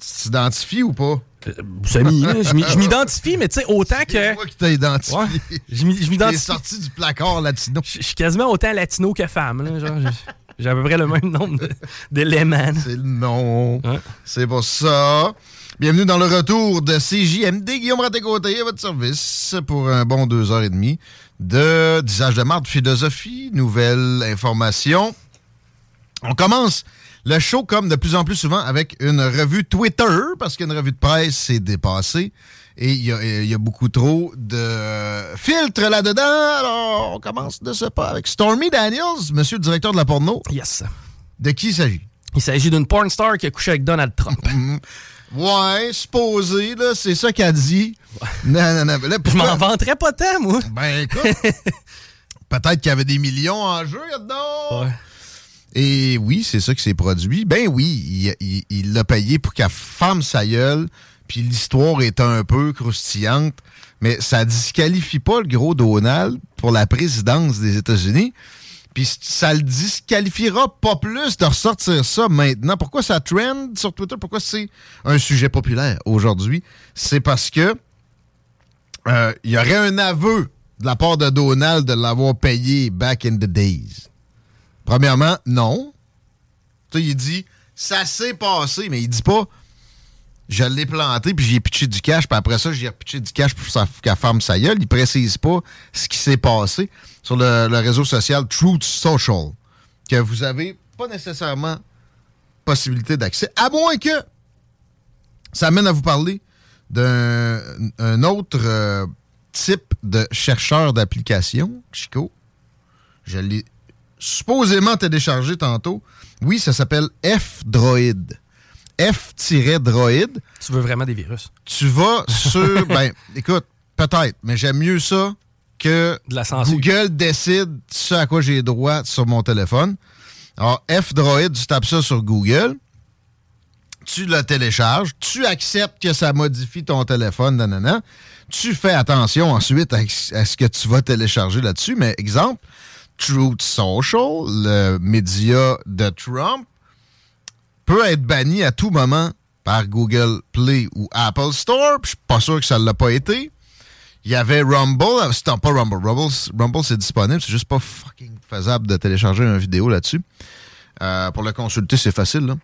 Tu t'identifies ou pas? Là, je m'identifie, mais tu sais, autant C'est que. moi qui t'ai identifié. Ouais, je m'identifie. sorti du placard latino. Je suis quasiment autant latino que femme. là, genre, j'ai- à peu près le même nombre de- d'éléments. C'est le nom. Ouais. C'est pour ça. Bienvenue dans le retour de CJMD. Guillaume Raté-Côté à votre service pour un bon deux heures et demie de disage de marde, philosophie, nouvelles informations. On commence le show comme de plus en plus souvent avec une revue Twitter parce qu'une revue de presse s'est dépassée et il y, a- il y a beaucoup trop de filtres là-dedans. Alors, on commence de ce pas avec Stormy Daniels, monsieur le directeur de la porno. Yes. De qui il s'agit? Il s'agit d'une porn star qui a couché avec Donald Trump. Ouais, supposé, là, c'est ça qu'elle dit. Non, non, non. Là, Je m'en vanterais pas tant, moi. Ben, écoute, peut-être qu'il y avait des millions en jeu là-dedans. Ouais. Et oui, c'est ça qui s'est produit. Ben oui, il- l'a payé pour qu'elle ferme sa gueule. Puis l'histoire est un peu croustillante. Mais ça disqualifie pas le gros Donald pour la présidence des États-Unis. Puis ça le disqualifiera pas plus de ressortir ça maintenant. Pourquoi ça trend sur Twitter? Pourquoi c'est un sujet populaire aujourd'hui? C'est parce que euh, il y aurait un aveu de la part de Donald de l'avoir payé back in the days. Premièrement, non. Tu il dit ça s'est passé, mais il dit pas je l'ai planté puis j'y ai pitché du cash, puis après ça, j'ai repitché du cash pour qu'elle ferme sa gueule. Il précise pas ce qui s'est passé sur le, réseau social Truth Social, que vous avez pas nécessairement possibilité d'accès, à moins que ça amène à vous parler d'un un autre euh, type de chercheur d'application, Chico. Je l'ai supposément téléchargé tantôt. Oui, ça s'appelle F-Droid. F-Droid. Tu veux vraiment des virus? Tu vas sur. ben, écoute, peut-être, mais j'aime mieux ça que De la censure. Google décide ce à quoi j'ai droit sur mon téléphone. Alors, F-Droid, tu tapes ça sur Google, tu le télécharges, tu acceptes que ça modifie ton téléphone, nanana. Tu fais attention ensuite à, à ce que tu vas télécharger là-dessus. Mais exemple, Truth Social, le média de Trump, peut être banni à tout moment par Google Play ou Apple Store. Je suis pas sûr que ça ne l'a pas été. Il y avait Rumble. euh, C'est pas Rumble. Rumble, Rumble, c'est disponible. C'est juste pas fucking faisable de télécharger une vidéo là-dessus. Euh, pour le consulter, c'est facile.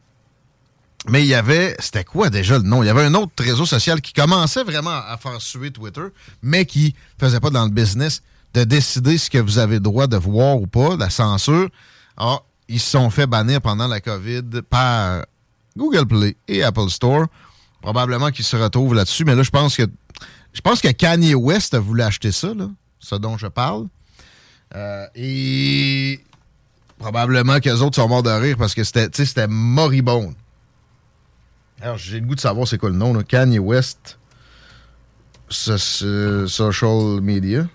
Mais il y avait... C'était quoi déjà le nom? Il y avait un autre réseau social qui commençait vraiment à faire suer Twitter, mais qui faisait pas dans le business de décider ce que vous avez droit de voir ou pas, la censure. Alors, ils se sont fait bannir pendant la COVID par Google Play et Apple Store. Probablement qu'ils se retrouvent là-dessus, mais là, je pense que je pense que Kanye West a voulu acheter ça, là, ce dont je parle. Euh, et probablement que les autres sont morts de rire parce que c'était, moribond. Alors, j'ai le goût de savoir c'est quoi le nom, là. Kanye West so- so- Social Media.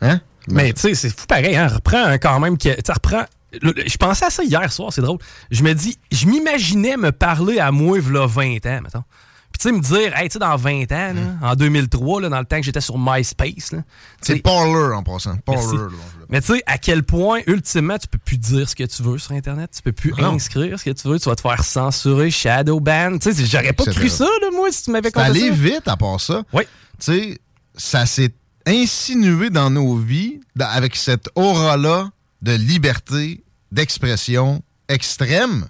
Hein? Mais tu sais, c'est fou pareil, hein? Reprends un quand même. que- reprends. Je pensais à ça hier soir, c'est drôle. Je me dis, je m'imaginais me parler à moi, v'là 20 ans, mettons. Puis tu sais, me dire, hey, tu sais, dans 20 ans, là, en 2003, là, dans le temps que j'étais sur MySpace, C'est sais, Parler en passant. Parler. Là, mais tu sais, à quel point, ultimement, tu peux plus dire ce que tu veux sur Internet. Tu peux plus Ah non. inscrire ce que tu veux. Tu vas te faire censurer, shadow ban. Tu sais, j'aurais pas cru ça, là, moi, si tu m'avais allé ça. vite à part ça. Oui. Tu sais, ça s'est insinué dans nos vies dans- avec cette aura-là de liberté d'expression extrême.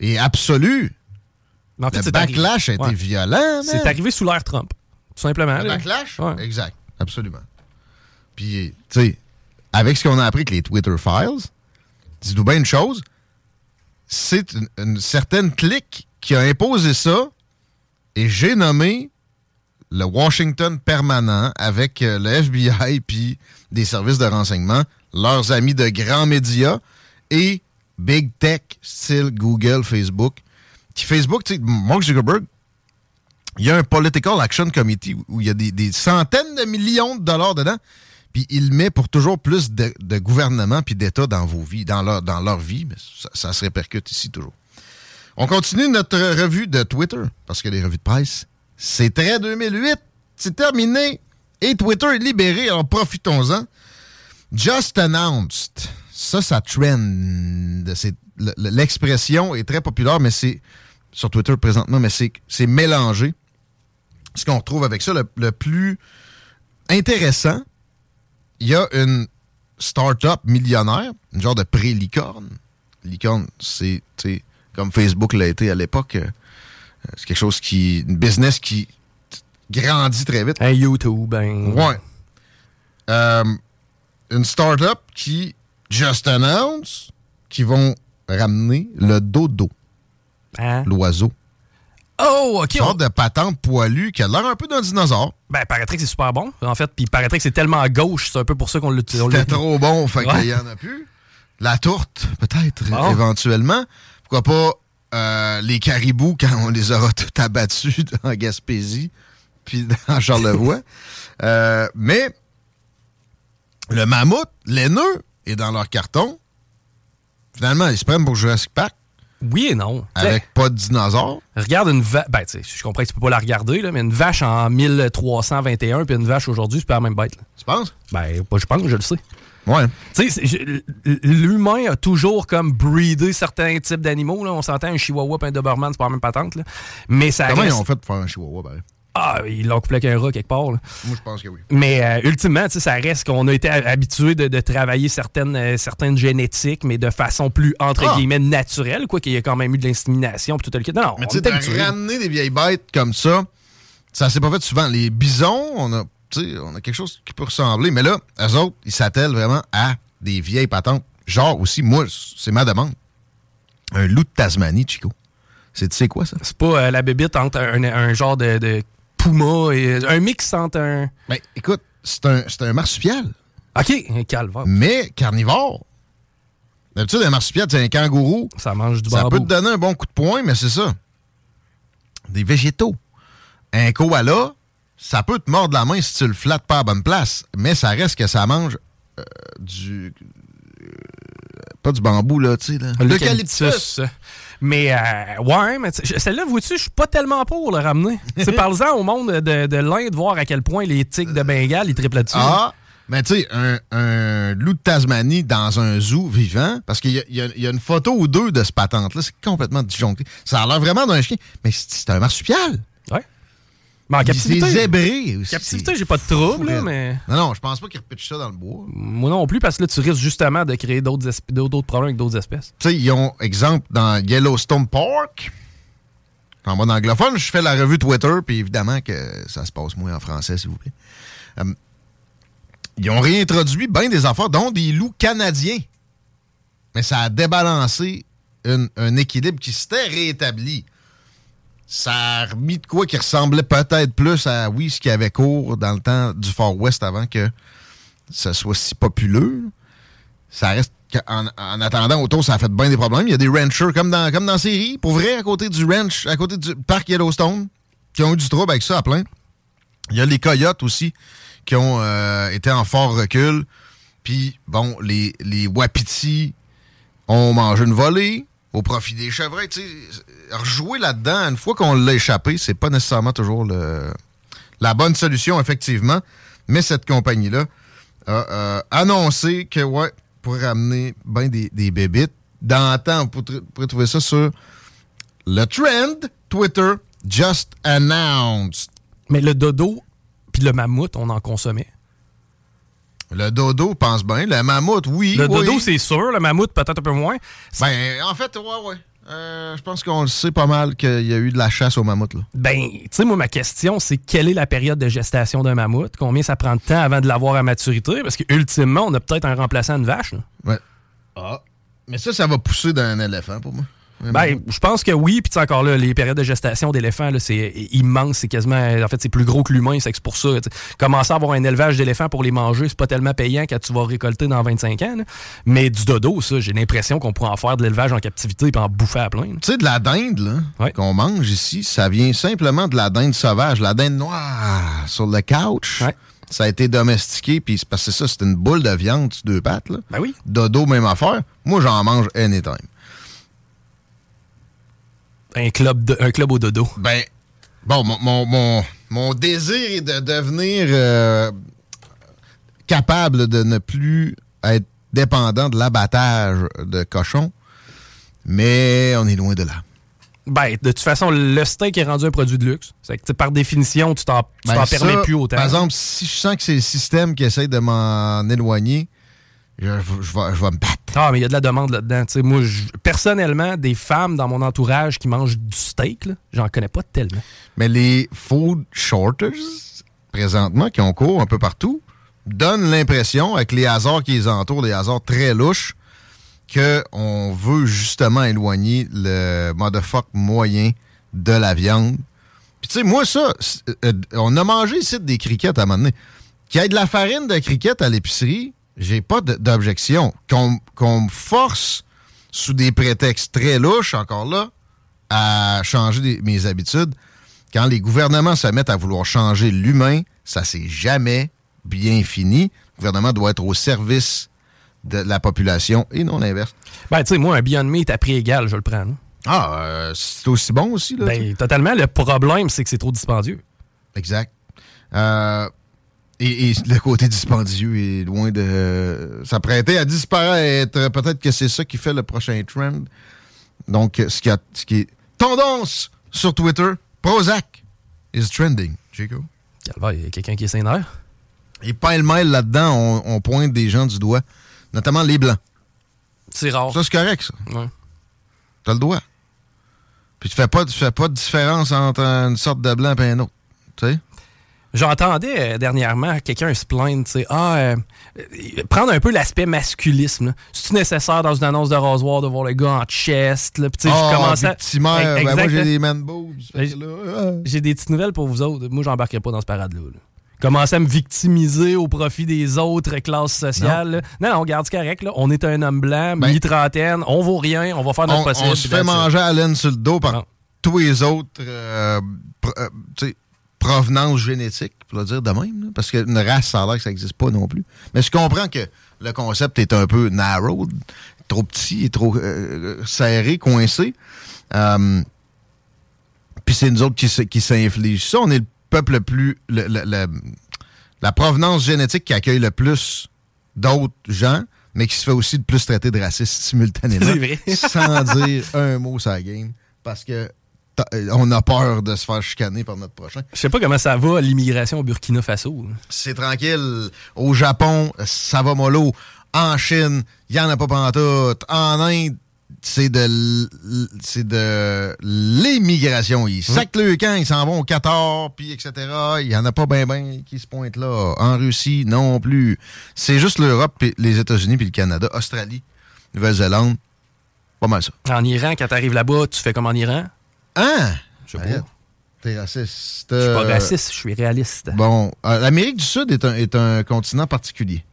et absolu. Mais en fait, le c'est backlash a été ouais. violent. C'est arrivé sous l'ère Trump. Tout simplement. Le là. backlash? Ouais. Exact. Absolument. Puis, tu sais, avec ce qu'on a appris avec les Twitter Files, dis-nous bien une chose, c'est une, une certaine clique qui a imposé ça et j'ai nommé le Washington permanent avec euh, le FBI puis des services de renseignement, leurs amis de grands médias et Big Tech, style Google, Facebook. Qui Facebook, tu sais, Mark Zuckerberg, il y a un Political Action Committee où il y a des, centaines de millions de dollars dedans, puis il met pour toujours plus de, de gouvernement puis d'État dans vos vies, dans leur, dans leur vie, mais ça, ça se répercute ici toujours. On continue notre revue de Twitter, parce que les revues de presse, c'est très 2008, c'est terminé, et Twitter est libéré, alors profitons-en. Just announced, ça, ça trend. L'expression est très populaire, mais c'est sur Twitter présentement, mais c'est mélangé. Ce qu'on retrouve avec ça, le, le plus intéressant, il y a une start-up millionnaire, une genre de pré-licorne. Licorne, c'est comme Facebook l'a été à l'époque. Euh, C'est quelque chose qui. une business qui grandit très vite. Un YouTube, un. Ouais. Euh, une start-up qui just announce qu'ils vont ramener le dodo, Hein? l'oiseau. Oh, OK. Une sorte de patente poilue qui a l'air un peu d'un dinosaure. Ben, paraîtrait que c'est super bon, en fait. Puis, paraîtrait que c'est tellement à gauche, c'est un peu pour ça qu'on l'a- C'était trop bon, fait Ouais. qu'il y en a plus. La tourte, peut-être, Bon. éventuellement. Pourquoi pas euh, les caribous quand on les aura tout abattus en Gaspésie, puis dans Charlevoix. Euh, mais le mammouth, laineux, est dans leur carton. Finalement, ils se prennent pour Jurassic Park Oui et non. Avec pas de dinosaures. Regarde une vache. Ben, tu sais, je comprends que tu peux pas la regarder, là, mais une vache en 1321 puis une vache aujourd'hui, c'est pas la même bête. là. Tu penses? Ben, pas, je pense que je le sais. Ouais. L'humain a toujours comme breedé certains types d'animaux. là. On s'entend un chihuahua et un doberman, c'est pas la même patente. Là. Mais ça Comment ils reste- ont fait pour faire un chihuahua, ben? Ah, ils l'ont couplé avec un rat quelque part. là. Moi, je pense que oui. Mais euh, ultimement, tu sais, ça reste qu'on a été habitué de, de travailler certaines, euh, certaines génétiques, mais de façon plus, entre Ah. guillemets, naturelle, quoi, qu'il y a quand même eu de l'insémination tout le. Non, Mais tu sais, ramener des vieilles bêtes comme ça, ça s'est pas fait souvent. Les bisons, on a, tu sais, on a quelque chose qui peut ressembler. Mais là, eux autres, ils s'attellent vraiment à des vieilles patentes. Genre aussi, moi, c'est ma demande. Un loup de Tasmanie, Chico. C'est tu sais quoi, ça? C'est pas euh, la bébite entre un, un genre de, de puma et un mix entre un. Ben, écoute, c'est un, c'est un marsupial, OK, un calvaire. mais carnivore. D'habitude, un marsupial, c'est un kangourou. Ça mange du Ça bambou. peut te donner un bon coup de poing, mais c'est ça. Des végétaux. Un koala, ça peut te mordre la main si tu le flattes pas à la bonne place, mais ça reste que ça mange euh, du. euh, pas du bambou, là, tu sais. là. L'eucalyptus. Mais, euh, ouais, mais tu sais, celle-là, vois-tu, je suis pas tellement pour le ramener. C'est parle-en au monde de, de l'Inde, voir à quel point les tigres de Bengale, ils triplent là-dessus. Ah, mais tu sais, un, un loup de Tasmanie dans un zoo vivant, parce qu'il y, y a- il y a une photo ou deux de ce patente-là, c'est complètement disjoncté. Ça a l'air vraiment d'un chien, mais c'est c'est un marsupial. Mais en C'est captivité. zébré aussi. captivité, j'ai pas de trouble, là, mais. Non, non, je pense pas qu'il repitche ça dans le bois. Moi non plus, parce que là, tu risques justement de créer d'autres problèmes avec d'autres espèces. Tu sais, ils ont, exemple, dans Yellowstone Park, en mode anglophone, je fais la revue Twitter, puis évidemment que ça se passe moins en français, s'il vous plaît. Euh, ils ont réintroduit bien des affaires, dont des loups canadiens. Mais ça a débalancé une- un équilibre qui s'était rétabli. Ça a remis de quoi qui ressemblait peut-être plus à, oui, ce qui avait cours dans le temps du Far West avant que ça soit si populeux. Ça reste en attendant, autour, ça a fait bien des problèmes. Il y a des ranchers comme dans, comme dans série, pour vrai, à côté du ranch, à côté du parc Yellowstone, qui ont eu du trouble avec ça à plein. Il y a les coyotes aussi, qui ont euh, été en fort recul. Puis, bon, les, les wapitis ont mangé une volée au profit des chevreuils. Rejouer là-dedans, une fois qu'on l'a échappé, c'est pas nécessairement toujours le, la bonne solution, effectivement. Mais cette compagnie-là a euh, annoncé que, ouais, pour ramener bien des, des bébites. Dans le temps, vous pourrez trouver ça sur le trend Twitter Just Announced. Mais le dodo puis le mammouth, on en consommait. Le dodo pense bien. Le mammouth, oui. Le oui. dodo, c'est sûr. Le mammouth, peut-être un peu moins. Ben, en fait, ouais, ouais. Euh, je pense qu'on le sait pas mal qu'il y a eu de la chasse au mammouth. Là. Ben, tu sais, moi, ma question, c'est quelle est la période de gestation d'un mammouth? Combien ça prend de temps avant de l'avoir à maturité? Parce qu'ultimement, on a peut-être un remplaçant de vache. Là. Ouais. Ah. Mais ça, ça va pousser d'un éléphant pour moi. Ben, je pense que oui. Puis encore là, les périodes de gestation d'éléphants, c'est immense. C'est quasiment. En fait, c'est plus gros que l'humain. C'est pour ça. Commencer à avoir un élevage d'éléphants pour les manger, c'est pas tellement payant quand tu vas récolter dans 25 ans. Mais du dodo, ça, j'ai l'impression qu'on pourrait en faire de l'élevage en captivité et en bouffer à plein. Tu sais, de la dinde qu'on mange ici, ça vient simplement de la dinde sauvage, la dinde noire sur le couch. Ça a été domestiqué, puis parce que ça, c'est une boule de viande sur deux pattes. Là. Ben oui. Dodo, même affaire. Moi, j'en mange anytime un club, de, un club au dodo? Ben, bon, mon, mon, mon, désir est de devenir euh, capable de ne plus être dépendant de l'abattage de cochons, mais on est loin de là. Ben, de toute façon, le steak est rendu un produit de luxe. C'est que, par définition, tu t'en ben permets plus autant. Par exemple, si je sens que c'est le système qui essaie de m'en éloigner, je, vais, me battre. Ah, mais il y a de la demande là-dedans. moi, personnellement, des femmes dans mon entourage qui mangent du steak, j'en connais pas tellement. Mais les food shorters, présentement, qui ont cours un peu partout, donnent l'impression, avec les hasards qui les entourent, des hasards très louches, qu'on veut justement éloigner le motherfuck moyen de la viande. Puis tu sais, moi, ça, euh, on a mangé ici des criquettes à un moment donné. Qu'il y ait de la farine de criquettes à l'épicerie, j'ai pas d'objection. Qu'on me force, sous des prétextes très louches, encore là, à changer mes habitudes. Quand les gouvernements se mettent à vouloir changer l'humain, ça s'est jamais bien fini. Le gouvernement doit être au service de la population et non l'inverse. Ben, tu sais, moi, un Beyond Meat à prix égal, je le prends. Ah, euh, c'est aussi bon aussi, là. Ben, totalement. Le problème, c'est que c'est trop dispendieux. Exact. Euh, et, le côté dispendieux est loin de s'apprêter à disparaître. Peut-être que c'est ça qui fait le prochain trend. Donc, ce qui, a, ce qui est tendance sur Twitter, Prozac is trending, Chico? Il y a quelqu'un qui est sénère. Et pas le mail là-dedans, on, pointe des gens du doigt, notamment les Blancs. C'est rare. Ça, c'est correct, ça. Ouais. T'as le doigt. Puis tu fais pas, tu fais pas de différence entre une sorte de blanc et un autre. Tu sais? J'entendais euh, dernièrement quelqu'un se plaindre, tu sais, ah, euh, prendre un peu l'aspect masculisme. C'est nécessaire dans une annonce de rasoir de voir le gars en chest, là. Puis tu sais, je ah, commençais à. Ben, moi j'ai des man boobs. J'ai des petites nouvelles pour vous autres. Moi, j'embarquerai pas dans ce parade-là. Commencer à me victimiser au profit des autres classes sociales. Non, non, on garde ce correct. Là. On est un homme blanc, ben, mi-trentaine, on vaut rien, on va faire notre possible. On se fait manger à laine sur le dos par tous les autres. Euh, sais provenance génétique, pour le dire de même, parce qu'une race, ça a l'air que ça n'existe pas non plus. Mais je comprends que le concept est un peu narrow, trop petit, trop euh, serré, coincé. Euh, puis c'est nous autres qui, qui s'infligent ça. On est le peuple le plus... la provenance génétique qui accueille le plus d'autres gens, mais qui se fait aussi le plus traiter de raciste simultanément. sans dire un mot sur la game. Parce que euh, on a peur de se faire chicaner par notre prochain. Je sais pas comment ça va, l'immigration au Burkina Faso. C'est tranquille. Au Japon, ça va mollo. En Chine, il n'y en a pas pantoute. En Inde, c'est de c'est de l'immigration. Ils hum. sacent le camp, ils s'en vont au Qatar, puis etc. Il n'y en a pas ben ben qui se pointent là. En Russie, non plus. C'est juste l'Europe, les États-Unis, puis le Canada. Australie, Nouvelle-Zélande. Pas mal ça. En Iran, quand tu arrives là-bas, tu fais comme en Iran? Hein? Je sais pas. T'es raciste. Je suis pas raciste, je suis réaliste. Bon, euh, l'Amérique du Sud est un, est un continent particulier.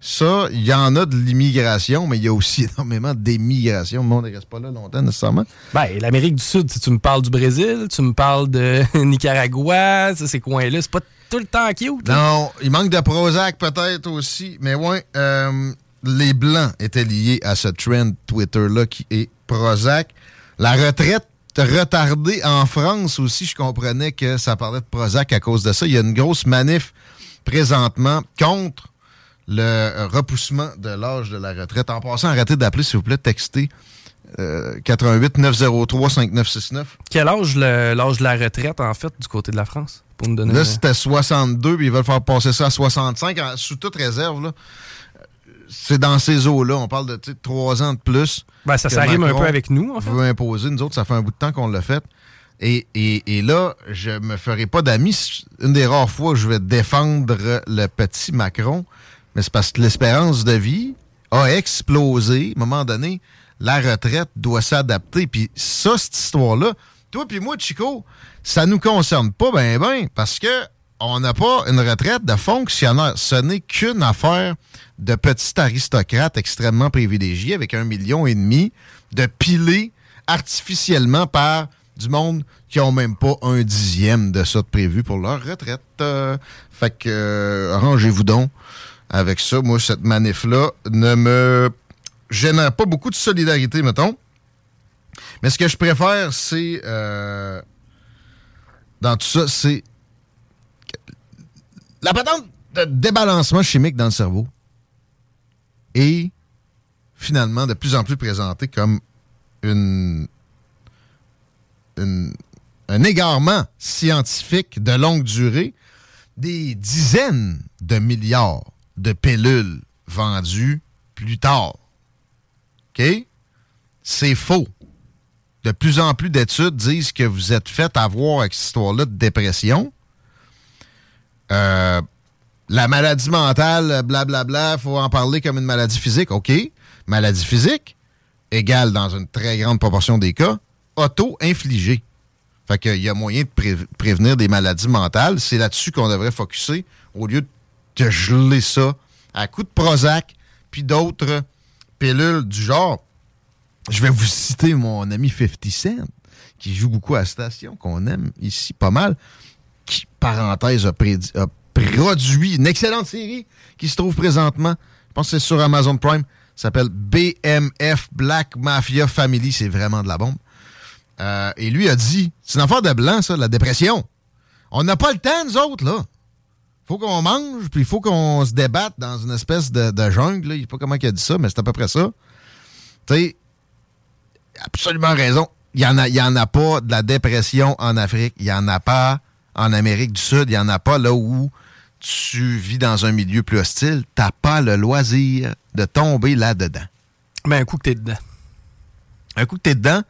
Ça, il y en a de l'immigration, mais il y a aussi énormément d'émigration. Le monde ne reste pas là longtemps, nécessairement. Ben, l'Amérique du Sud, si tu me parles du Brésil, tu me parles de Nicaragua, ces coins-là, c'est pas tout le temps cute. Non, il manque de Prozac peut-être aussi, mais ouais, euh, les Blancs étaient liés à ce trend Twitter-là qui est Prozac. La retraite retardé en France aussi. Je comprenais que ça parlait de Prozac à cause de ça. Il y a une grosse manif présentement contre le repoussement de l'âge de la retraite. En passant, arrêtez d'appeler, s'il vous plaît, textez 88 903 5969. Quel âge l'âge de la retraite, en fait, du côté de la France? Pour me donner là, c'était 62, puis ils veulent faire passer ça à 65, sous toute réserve. Là. C'est dans ces eaux-là. On parle de trois ans de plus. Ben, ça que s'arrime un peu avec nous, en fait. veut imposer. Nous autres, ça fait un bout de temps qu'on l'a fait. Et, et- et là, je me ferai pas d'amis. Une des rares fois où je vais défendre le petit Macron, mais c'est parce que l'espérance de vie a explosé. À un moment donné, la retraite doit s'adapter. Puis ça, cette histoire-là, toi puis moi, Chico, ça nous concerne pas ben ben, parce que on n'a pas une retraite de fonctionnaire. Ce n'est qu'une affaire de petit aristocrate extrêmement privilégié avec un million et demi de pilés artificiellement par du monde qui ont même pas un dixième de ça de prévu pour leur retraite. Euh, fait que euh, arrangez-vous donc avec ça. Moi, cette manif-là ne me génère pas beaucoup de solidarité, mettons. Mais ce que je préfère, c'est euh, dans tout ça, c'est la patente de débalancement chimique dans le cerveau est finalement de plus en plus présentée comme une, une- un égarement scientifique de longue durée. Des dizaines de milliards de pilules vendues plus tard. OK? C'est faux. De plus en plus d'études disent que vous êtes fait avoir avec cette histoire-là de dépression. Euh, la maladie mentale, blablabla, faut en parler comme une maladie physique. OK. Maladie physique égale, dans une très grande proportion des cas, auto-infligée. Fait qu'il y a moyen de pré- prévenir des maladies mentales. C'est là-dessus qu'on devrait focuser au lieu de geler ça à coups de Prozac puis d'autres pilules du genre. Je vais vous citer mon ami 50 Cent, qui joue beaucoup à station, qu'on aime ici pas mal, qui, parenthèse, a, produit une excellente série qui se trouve présentement, je pense que c'est sur Amazon Prime, s'appelle BMF Black Mafia Family, c'est vraiment de la bombe. Euh, et lui a dit, c'est une affaire de blanc, ça, la dépression. On n'a pas le temps, nous autres, là. Faut qu'on mange, puis il faut qu'on se débatte dans une espèce de, jungle. là. Je sais pas comment il a dit ça, mais c'est à peu près ça. Tu sais, absolument raison. Il n'y en, en a pas de la dépression en Afrique. Il n'y en a pas en Amérique du Sud. Il n'y en a pas là où tu vis dans un milieu plus hostile. Tu pas le loisir de tomber là-dedans. Mais un coup que t'es dedans. Un coup que tu es dedans,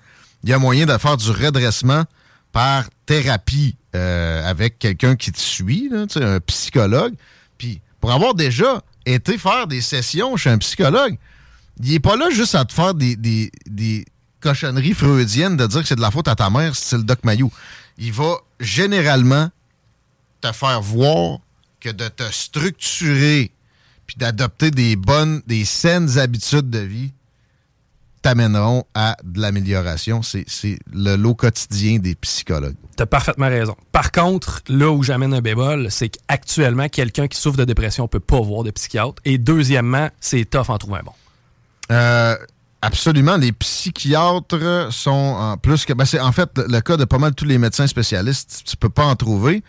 il y a moyen de faire du redressement par thérapie euh, avec quelqu'un qui te suit, là, un psychologue. Puis pour avoir déjà été faire des sessions chez un psychologue, il n'est pas là juste à te faire des, des- des cochonneries freudiennes de dire que c'est de la faute à ta mère, c'est le Doc Mayou. Il va généralement te faire voir que de te structurer puis d'adopter des bonnes, des saines habitudes de vie t'amèneront à de l'amélioration. C'est le lot quotidien des psychologues. T'as parfaitement raison. Par contre, là où j'amène un bémol, c'est qu'actuellement, quelqu'un qui souffre de dépression peut pas voir de psychiatre. Et deuxièmement, c'est tough en trouver un bon. Euh, absolument. Les psychiatres sont en plus que. Ben c'est en fait le, cas de pas mal tous les médecins spécialistes. Tu peux pas en trouver.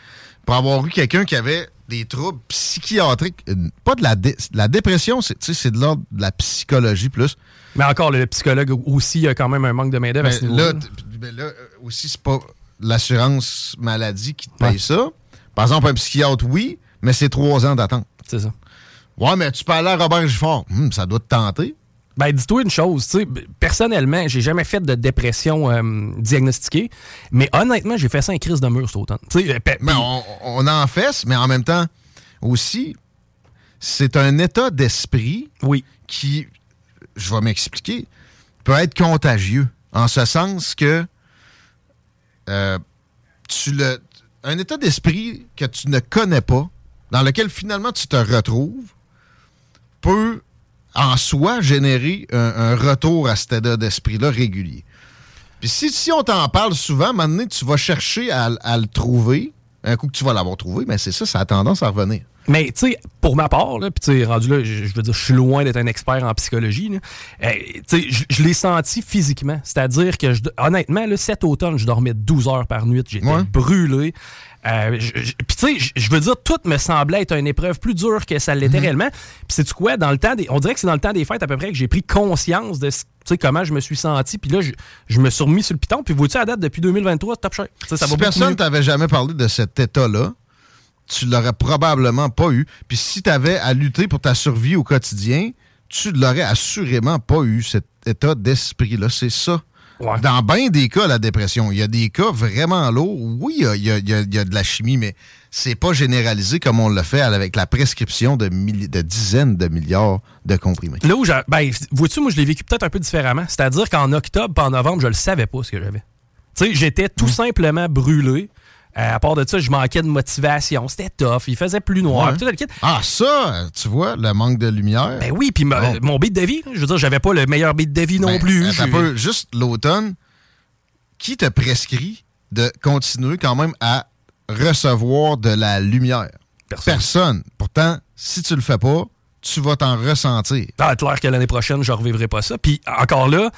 Pour avoir eu quelqu'un qui avait des troubles psychiatriques, pas de la, dé- la dépression, c'est de l'ordre de la psychologie plus. Mais encore, le psychologue aussi, il y a quand même un manque de main-d'œuvre là, ben là, euh, aussi, c'est pas l'assurance maladie qui te paye Ouais. ça. Par exemple, un psychiatre, oui, mais c'est trois ans d'attente. C'est ça. Ouais, mais tu peux aller à Robert Gifford. Hum, ça doit te tenter. Ben, dis-toi une chose, tu sais, personnellement, j'ai jamais fait de dépression euh, diagnostiquée, mais honnêtement, j'ai fait ça en crise de mur cet automne. Mais on, on en fesse, mais en même temps, aussi, c'est un état d'esprit oui, qui, je vais m'expliquer, peut être contagieux. En ce sens que euh, tu le. Un état d'esprit que tu ne connais pas, dans lequel finalement tu te retrouves, peut en soi générer un, un retour à cet état d'esprit-là régulier. Puis si, si on t'en parle souvent, maintenant tu vas chercher à, à le trouver. Un coup que tu vas l'avoir trouvé, mais c'est ça, ça a tendance à revenir. Mais, tu sais, pour ma part, là, puis tu sais, rendu là, je veux dire, je suis loin d'être un expert en psychologie. Euh, je, je l'ai senti physiquement. C'est-à-dire que, je, honnêtement, là, cet automne, je dormais 12 heures par nuit. J'étais Ouais. brûlé. Euh, puis, tu sais, je- veux dire, tout me semblait être une épreuve plus dure que ça l'était réellement. Puis, c'est tu quoi, dans le temps des. On dirait que c'est dans le temps des fêtes à peu près que j'ai pris conscience de tu comment je me suis senti. Puis là, je, je me suis remis sur le piton. Puis, vois-tu, à date, depuis 2023, top. Tu ça va si beaucoup personne t'avait jamais parlé de cet état-là, tu l'aurais probablement pas eu. Puis si tu avais à lutter pour ta survie au quotidien, tu l'aurais assurément pas eu cet état d'esprit-là. C'est ça. Ouais. Dans bien des cas, la dépression, il y a des cas vraiment lourds. Oui, il y a, il y a- il y a- il y a de la chimie, mais c'est pas généralisé comme on le fait avec la prescription de, de dizaines de milliards de comprimés. Là où j'ai. Ben, vois-tu, moi, je l'ai vécu peut-être un peu différemment. C'est-à-dire qu'en octobre, pas en novembre, je le savais pas ce que j'avais. Tu sais, j'étais tout simplement brûlé. Euh, à part de ça, je manquais de motivation. C'était tough. Il faisait plus noir. Ouais. Tout le kit. Ah, ça, tu vois, le manque de lumière. Ben oui, puis mon beat de vie, je veux dire, j'avais pas le meilleur beat de vie non Ben, plus. attends un J'ai- peu, juste l'automne, qui te prescrit de continuer quand même à recevoir de la lumière? Personne. Personne. Pourtant, si tu le fais pas, tu vas t'en ressentir. Ah, clair que l'année prochaine, je revivrai pas ça. Puis encore là,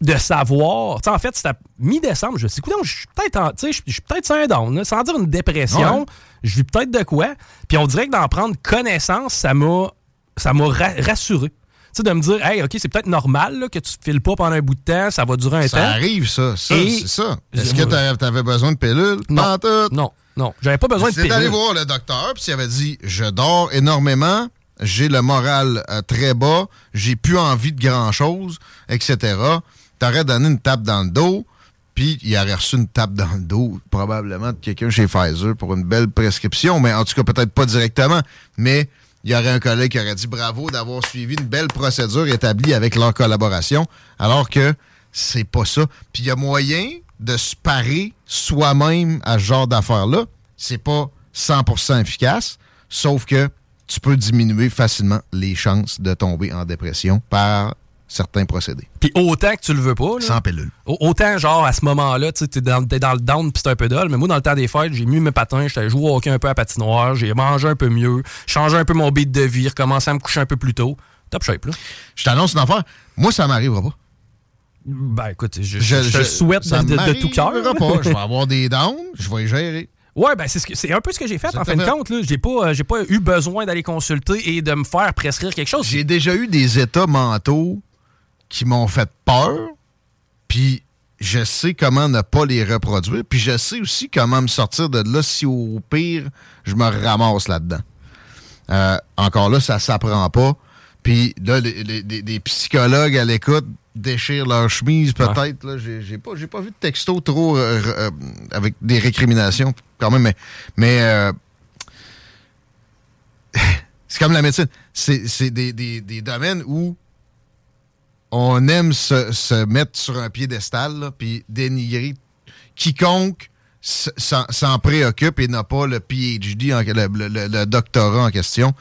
de savoir. Tu sais, en fait, c'était mi-décembre. Je me suis dit, écoute, je suis peut-être peut-être sur down, là, sans dire une dépression. Ouais. Je vis peut-être de quoi. Puis on dirait que d'en prendre connaissance, ça m'a ça m'a ra- rassuré. Tu sais, de me dire, hey, OK, c'est peut-être normal là, que tu te files pas pendant un bout de temps, ça va durer un Ça temps. arrive, ça. Ça, c'est ça. Est-ce que tu avais besoin de pilules? Non. Non, non. J'avais pas besoin de C'est d'aller pilule. voir le docteur, puis s'il avait dit Je dors énormément, j'ai le moral euh, très bas, j'ai plus envie de grand-chose, etc. T'aurais donné une tape dans le dos, puis il aurait reçu une tape dans le dos, probablement de quelqu'un chez Pfizer pour une belle prescription, mais en tout cas, peut-être pas directement. Mais il y aurait un collègue qui aurait dit bravo d'avoir suivi une belle procédure établie avec leur collaboration, alors que c'est pas ça. Puis il y a moyen de se parer soi-même à ce genre d'affaires-là. C'est pas 100% efficace, sauf que tu peux diminuer facilement les chances de tomber en dépression par certains procédés. Puis autant que tu le veux pas, là, Sans pilule. Au- Autant, genre, à ce moment-là, tu t'es dans, dans le down puis c'est un peu dole, mais moi, dans le temps des fêtes, j'ai mis mes patins, j'étais joué au hockey un peu à patinoire, j'ai mangé un peu mieux, changé un peu mon beat de vie, recommencé à me coucher un peu plus tôt. Top shape, là. Je t'annonce une affaire. Moi, ça m'arrivera pas. Ben, écoute, je, souhaite ça de, de- de tout cœur. m'arrivera pas. Je vais avoir des downs, je vais les gérer. Ouais, ben, c'est, ce un peu ce que j'ai fait, en fin de compte, là. J'ai pas, euh, j'ai pas eu besoin d'aller consulter et de me faire prescrire quelque chose. J'ai déjà eu des états mentaux qui m'ont fait peur, puis je sais comment ne pas les reproduire, puis je sais aussi comment me sortir de là si au pire, je me ramasse là-dedans. Euh, encore là, ça s'apprend pas. Puis là, les, les- les- les psychologues à l'écoute déchirent leur chemise, peut-être. là. J'ai pas, j'ai pas vu de texto trop euh, euh, avec des récriminations, quand même, mais, mais euh, c'est comme la médecine. C'est des, des- des domaines où on aime se, se mettre sur un piédestal, puis dénigrer quiconque s'en préoccupe et n'a pas le PhD, en- le, le- le- le doctorat en question.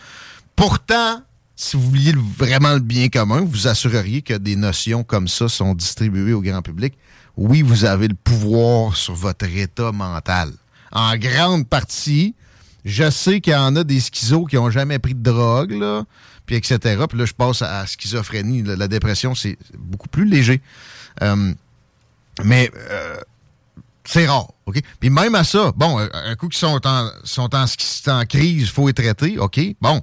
Pourtant, si vous vouliez vraiment le bien commun, vous assureriez que des notions comme ça sont distribuées au grand public. Oui, vous avez le pouvoir sur votre état mental. En grande partie, je sais qu'il y en a des schizos qui n'ont jamais pris de drogue, là, puis etc. Puis là, je passe à la schizophrénie. La dépression, c'est beaucoup plus léger. Euh, mais euh, c'est rare, OK? Puis même à ça, bon, un- coup qu'ils sont en, en crise, il faut les traiter, OK? Bon,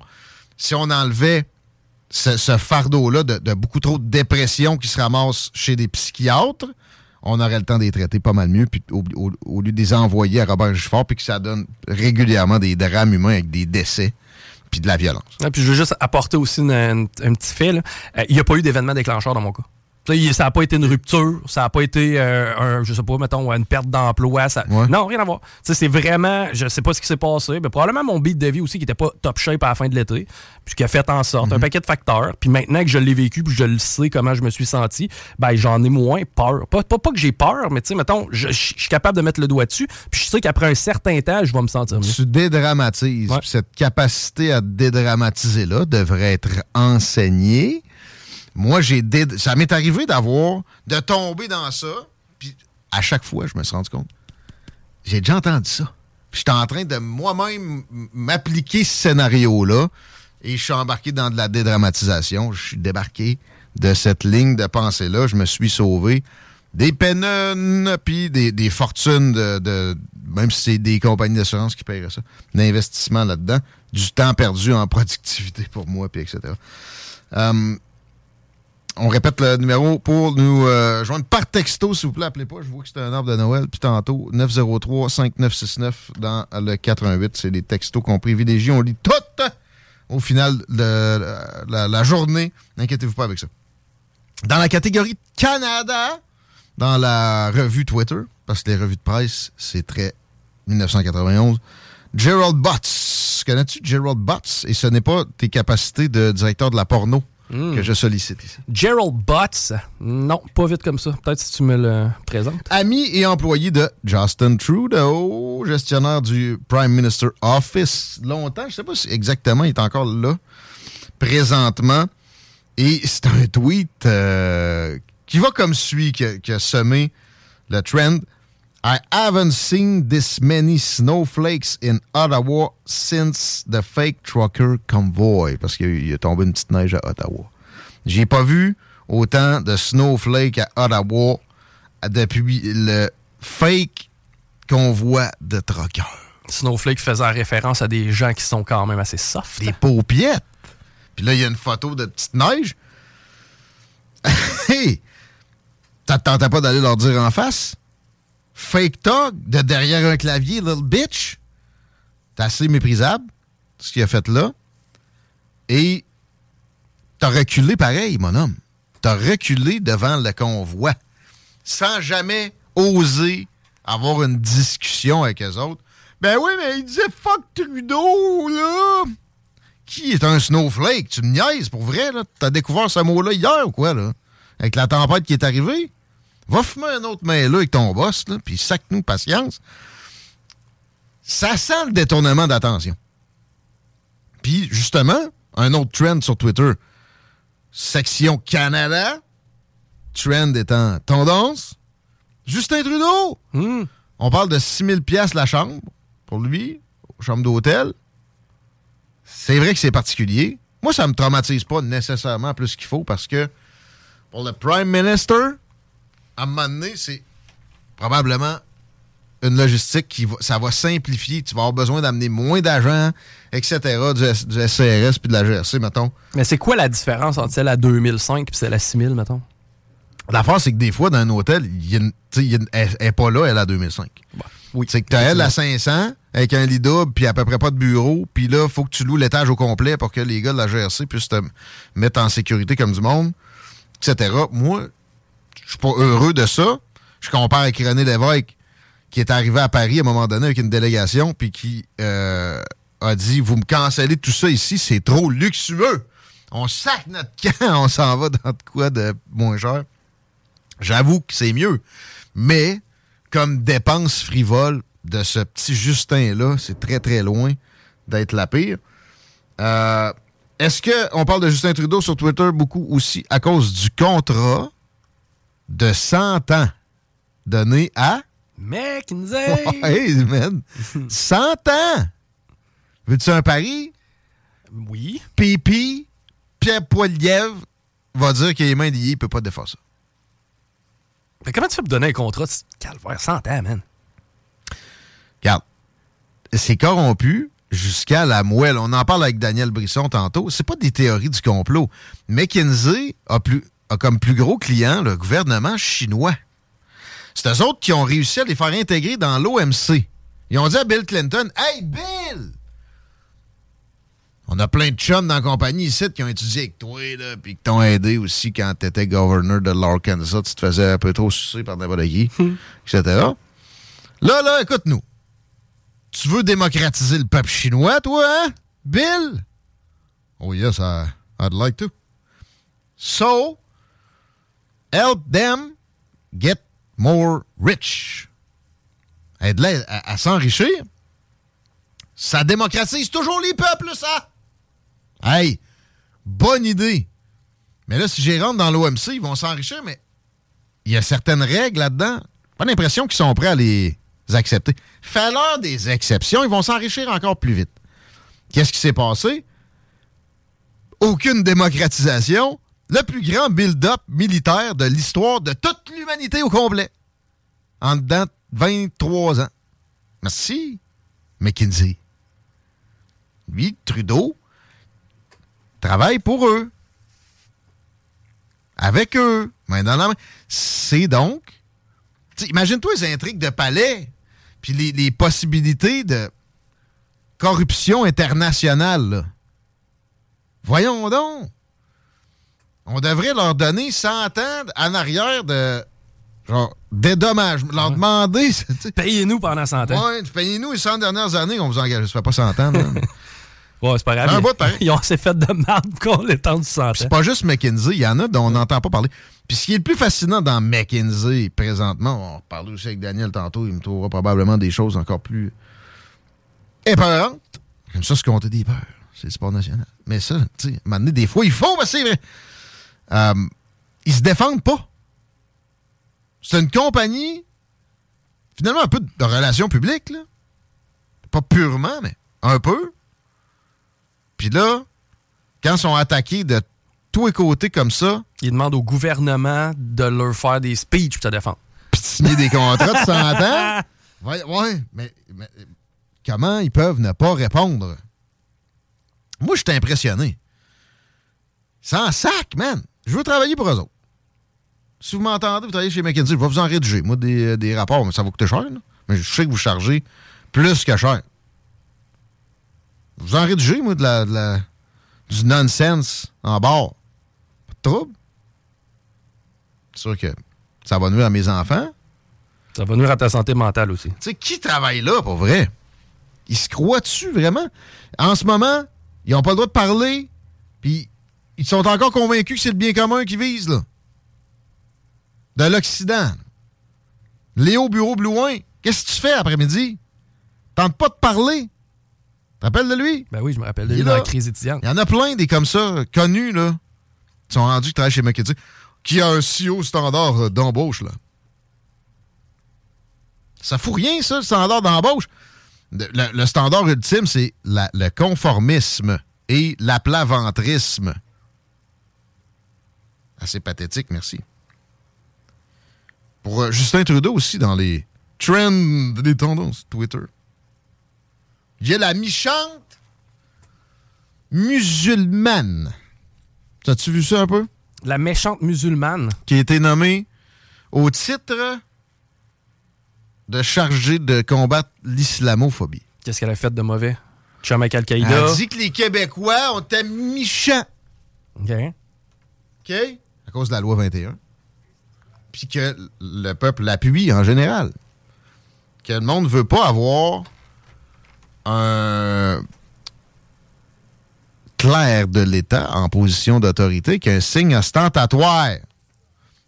si on enlevait ce, fardeau-là de, beaucoup trop de dépression qui se ramasse chez des psychiatres, on aurait le temps de les traiter pas mal mieux, puis au, lieu de les envoyer à Robert Gifford, puis que ça donne régulièrement des drames humains avec des décès, puis de la violence. Ouais, puis je veux juste apporter aussi un petit fait. Euh, Il n'y a pas eu d'événement déclencheur dans mon cas. Ça n'a pas été une rupture, ça n'a pas été, euh, un, je sais pas, mettons, une perte d'emploi. ça- Ouais. Non, rien à voir. C'est vraiment, je sais pas ce qui s'est passé, mais probablement mon beat de vie aussi qui n'était pas top shape à la fin de l'été, puis qui a fait en sorte, un paquet de facteurs. Puis maintenant que je l'ai vécu, puis je le sais comment je me suis senti, ben j'en ai moins peur. Pas, pas, pas que j'ai peur, mais tu sais, mettons, je, je suis capable de mettre le doigt dessus, puis je sais qu'après un certain temps, je vais me sentir mieux. Tu dédramatises. Ouais. Puis Cette capacité à dédramatiser-là devrait être enseignée. Moi, j'ai ça m'est arrivé d'avoir, de tomber dans ça, puis à chaque fois, je me suis rendu compte. J'ai déjà entendu ça. Puis j'étais en train de moi-même m'appliquer ce scénario-là, et je suis embarqué dans de la dédramatisation. Je suis débarqué de cette ligne de pensée-là. Je me suis sauvé des pénones, puis des, fortunes de, même si c'est des compagnies d'assurance qui paieraient ça, d'investissement là-dedans, du temps perdu en productivité pour moi, puis etc. on répète le numéro pour nous euh, joindre par texto, s'il vous plaît. Appelez pas, je vois que c'est un arbre de Noël. Puis tantôt, 903-5969 dans le 88. C'est des textos qu'on privilégie. On lit tout au final de la, la journée. N'inquiétez-vous pas avec ça. Dans la catégorie Canada, dans la revue Twitter, parce que les revues de presse, c'est très 1991, Gerald Butts. Connais-tu Gerald Butts? Et ce n'est pas tes capacités de directeur de la porno Hmm. que je sollicite ici. Gerald Butts. Non, pas vite comme ça. Peut-être si tu me le présentes. Ami et employé de Justin Trudeau, gestionnaire du Prime Minister Office longtemps. Je sais pas si exactement il est encore là présentement. Et c'est un tweet euh, qui va comme suit, qui a, qui a semé le trend. I haven't seen this many snowflakes in Ottawa since the fake trucker convoy. Parce qu'il il est tombé une petite neige à Ottawa. J'ai pas vu autant de snowflakes à Ottawa depuis le fake convoi de truckers. Snowflake faisant référence à des gens qui sont quand même assez soft. Des paupiettes. Puis là, il y a une photo de petite neige. hey! Ça te tentait pas d'aller leur dire en face? Fake talk de derrière un clavier, little bitch. C'est assez méprisable, ce qu'il a fait là. Et t'as reculé pareil, mon homme. T'as reculé devant le convoi sans jamais oser avoir une discussion avec eux autres. Ben oui, mais il disait fuck Trudeau, là. Qui est un snowflake? Tu me niaises, pour vrai, là? T'as découvert ce mot-là hier ou quoi, là? Avec la tempête qui est arrivée? Va fumer un autre mail là avec ton boss, là, puis sac-nous patience. Ça sent le détournement d'attention. Puis, justement, un autre trend sur Twitter, section Canada, trend étant tendance, Justin Trudeau. Hmm. On parle de 6 000 piastres la chambre, pour lui, chambre d'hôtel. C'est vrai que c'est particulier. Moi, ça me traumatise pas nécessairement plus qu'il faut parce que pour le Prime Minister, à un moment donné, c'est probablement une logistique qui va, ça va simplifier. Tu vas avoir besoin d'amener moins d'agents, etc., du, SCRS puis de la GRC, mettons. Mais c'est quoi la différence entre celle à 2005 et celle à 6000, mettons? L'affaire, c'est que des fois, dans un hôtel, il y a une- tu sais, il y a une- elle n'est pas là, elle à 2005. Oui. C'est que tu as elle à 500 avec un lit double puis à peu près pas de bureau. Puis là, faut que tu loues l'étage au complet pour que les gars de la GRC puissent te mettre en sécurité comme du monde, etc. Moi, je suis pas heureux de ça. Je compare avec René Lévesque qui est arrivé à Paris à un moment donné avec une délégation puis qui euh, a dit Vous me cancellez tout ça ici, c'est trop luxueux. On sac notre camp, on s'en va dans de quoi de moins cher. J'avoue que c'est mieux. Mais, comme dépense frivole de ce petit Justin-là, c'est très, très loin d'être la pire. Euh, Est-ce qu'on parle de Justin Trudeau sur Twitter beaucoup aussi à cause du contrat? De 100 ans donné à... McKinsey! Hey, man! 100 ans! Veux-tu un pari? Oui. Pipi, Pierre Poilievre va dire qu'il est main liées, il peut pas défendre ça. Mais comment tu fais pour donner un contrat de calvaire 100 ans, man? Regarde, c'est corrompu jusqu'à la moelle. On en parle avec Daniel Brisson tantôt. C'est pas des théories du complot. McKinsey a, plus, a comme plus gros client le gouvernement chinois. C'est eux autres qui ont réussi à les faire intégrer dans l'OMC. Ils ont dit à Bill Clinton Hey, Bill! On a plein de chums dans la compagnie ici qui ont étudié avec toi, là, puis qui t'ont aidé aussi quand t'étais gouverneur de l'Arkansas. Tu te faisais un peu trop sucer par n'importe qui, etc. Là, là, écoute-nous. Tu veux démocratiser le peuple chinois, toi, hein? Bill? Oh yes, I, I'd like to. So, help them get more rich. Aide-les à, s'enrichir. Ça démocratise toujours les peuples, ça! Hey, bonne idée. Mais là, si j'y rentre dans l'OMC, ils vont s'enrichir, mais il y a certaines règles là-dedans. Pas l'impression qu'ils sont prêts à les accepter. Fais-leur des exceptions, ils vont s'enrichir encore plus vite. Qu'est-ce qui s'est passé? Aucune démocratisation. Le plus grand build-up militaire de l'histoire de toute l'humanité au complet. En dedans de 23 ans. Merci, McKinsey. Lui, Trudeau, travaille pour eux. Avec eux. C'est donc. Imagine-toi les intrigues de palais, puis les, possibilités de corruption internationale. Voyons donc. On devrait leur donner 100 ans en arrière de. Genre, dédommagement. Leur demander. Payez-nous pendant 100 ans. Ouais, payez-nous les 100 dernières années qu'on vous engage. Ça fait pas 100 ans, là. Ouais, c'est pas grave. Un bout, pareil. Ils ont assez fait de marde qu'on les temps du 100 ans. C'est pas juste McKinsey, il y en a dont on n'entend pas parler. Puis ce qui est le plus fascinant dans McKinsey présentement, on parlait aussi avec Daniel tantôt, il me trouvera probablement des choses encore plus épeurantes. J'aime ça se compter des peurs. C'est le sport national. Mais ça, tu sais, à un moment donné, des fois, il faut, mais c'est vrai. Euh, ils se défendent pas. C'est une compagnie, finalement, un peu de relations publiques, là. Pas purement, mais un peu. Puis là, quand ils sont attaqués de tous les côtés comme ça, Ils demandent au gouvernement de leur faire des speeches pour te défendre. puis de signer des contrats de 100 ans, ouais, ouais, mais, mais comment ils peuvent ne pas répondre? Moi, je suis impressionné. Sans sac, man. Je veux travailler pour eux autres. Si vous m'entendez, vous travaillez chez McKinsey, je vais vous en rédiger. Moi, des, des rapports, mais ça va coûter cher. là. Mais je sais que vous chargez plus que cher. Vous en rédigez, moi, de la, de la- du nonsense en bord. Pas de trouble. C'est sûr que ça va nuire à mes enfants. Ça va nuire à ta santé mentale aussi. Tu sais, qui travaille là, pour vrai? Ils se croient dessus, vraiment? En ce moment, ils n'ont pas le droit de parler, puis ils sont encore convaincus que c'est le bien commun qu'ils visent, là. De l'Occident. Léo Bureau Blouin, qu'est-ce que tu fais après-midi? Tente pas de parler. Rappelles de lui? Ben oui, je me rappelle de Il lui est dans la crise étudiante. Il y en a plein des comme ça, connus, là, qui sont rendus qui travaillent chez McKinsey, qui a un si haut standard euh, d'embauche, là. Ça fout rien, ça, le standard d'embauche. Le, le- standard ultime, c'est le conformisme et l'aplaventrisme. Assez pathétique, merci. Pour euh, Justin Trudeau aussi, dans les trends des tendances Twitter. Il y a la michante musulmane. As-tu vu ça un peu? La méchante musulmane. Qui a été nommée au titre de chargée de combattre l'islamophobie. Qu'est-ce qu'elle a fait de mauvais? Chum avec Elle Al-Qaïda. dit que les Québécois ont été méchants. OK. OK? Cause de la loi 21. Puis que le peuple l'appuie en général. Que le monde ne veut pas avoir un clerc de l'État en position d'autorité qui est un signe ostentatoire.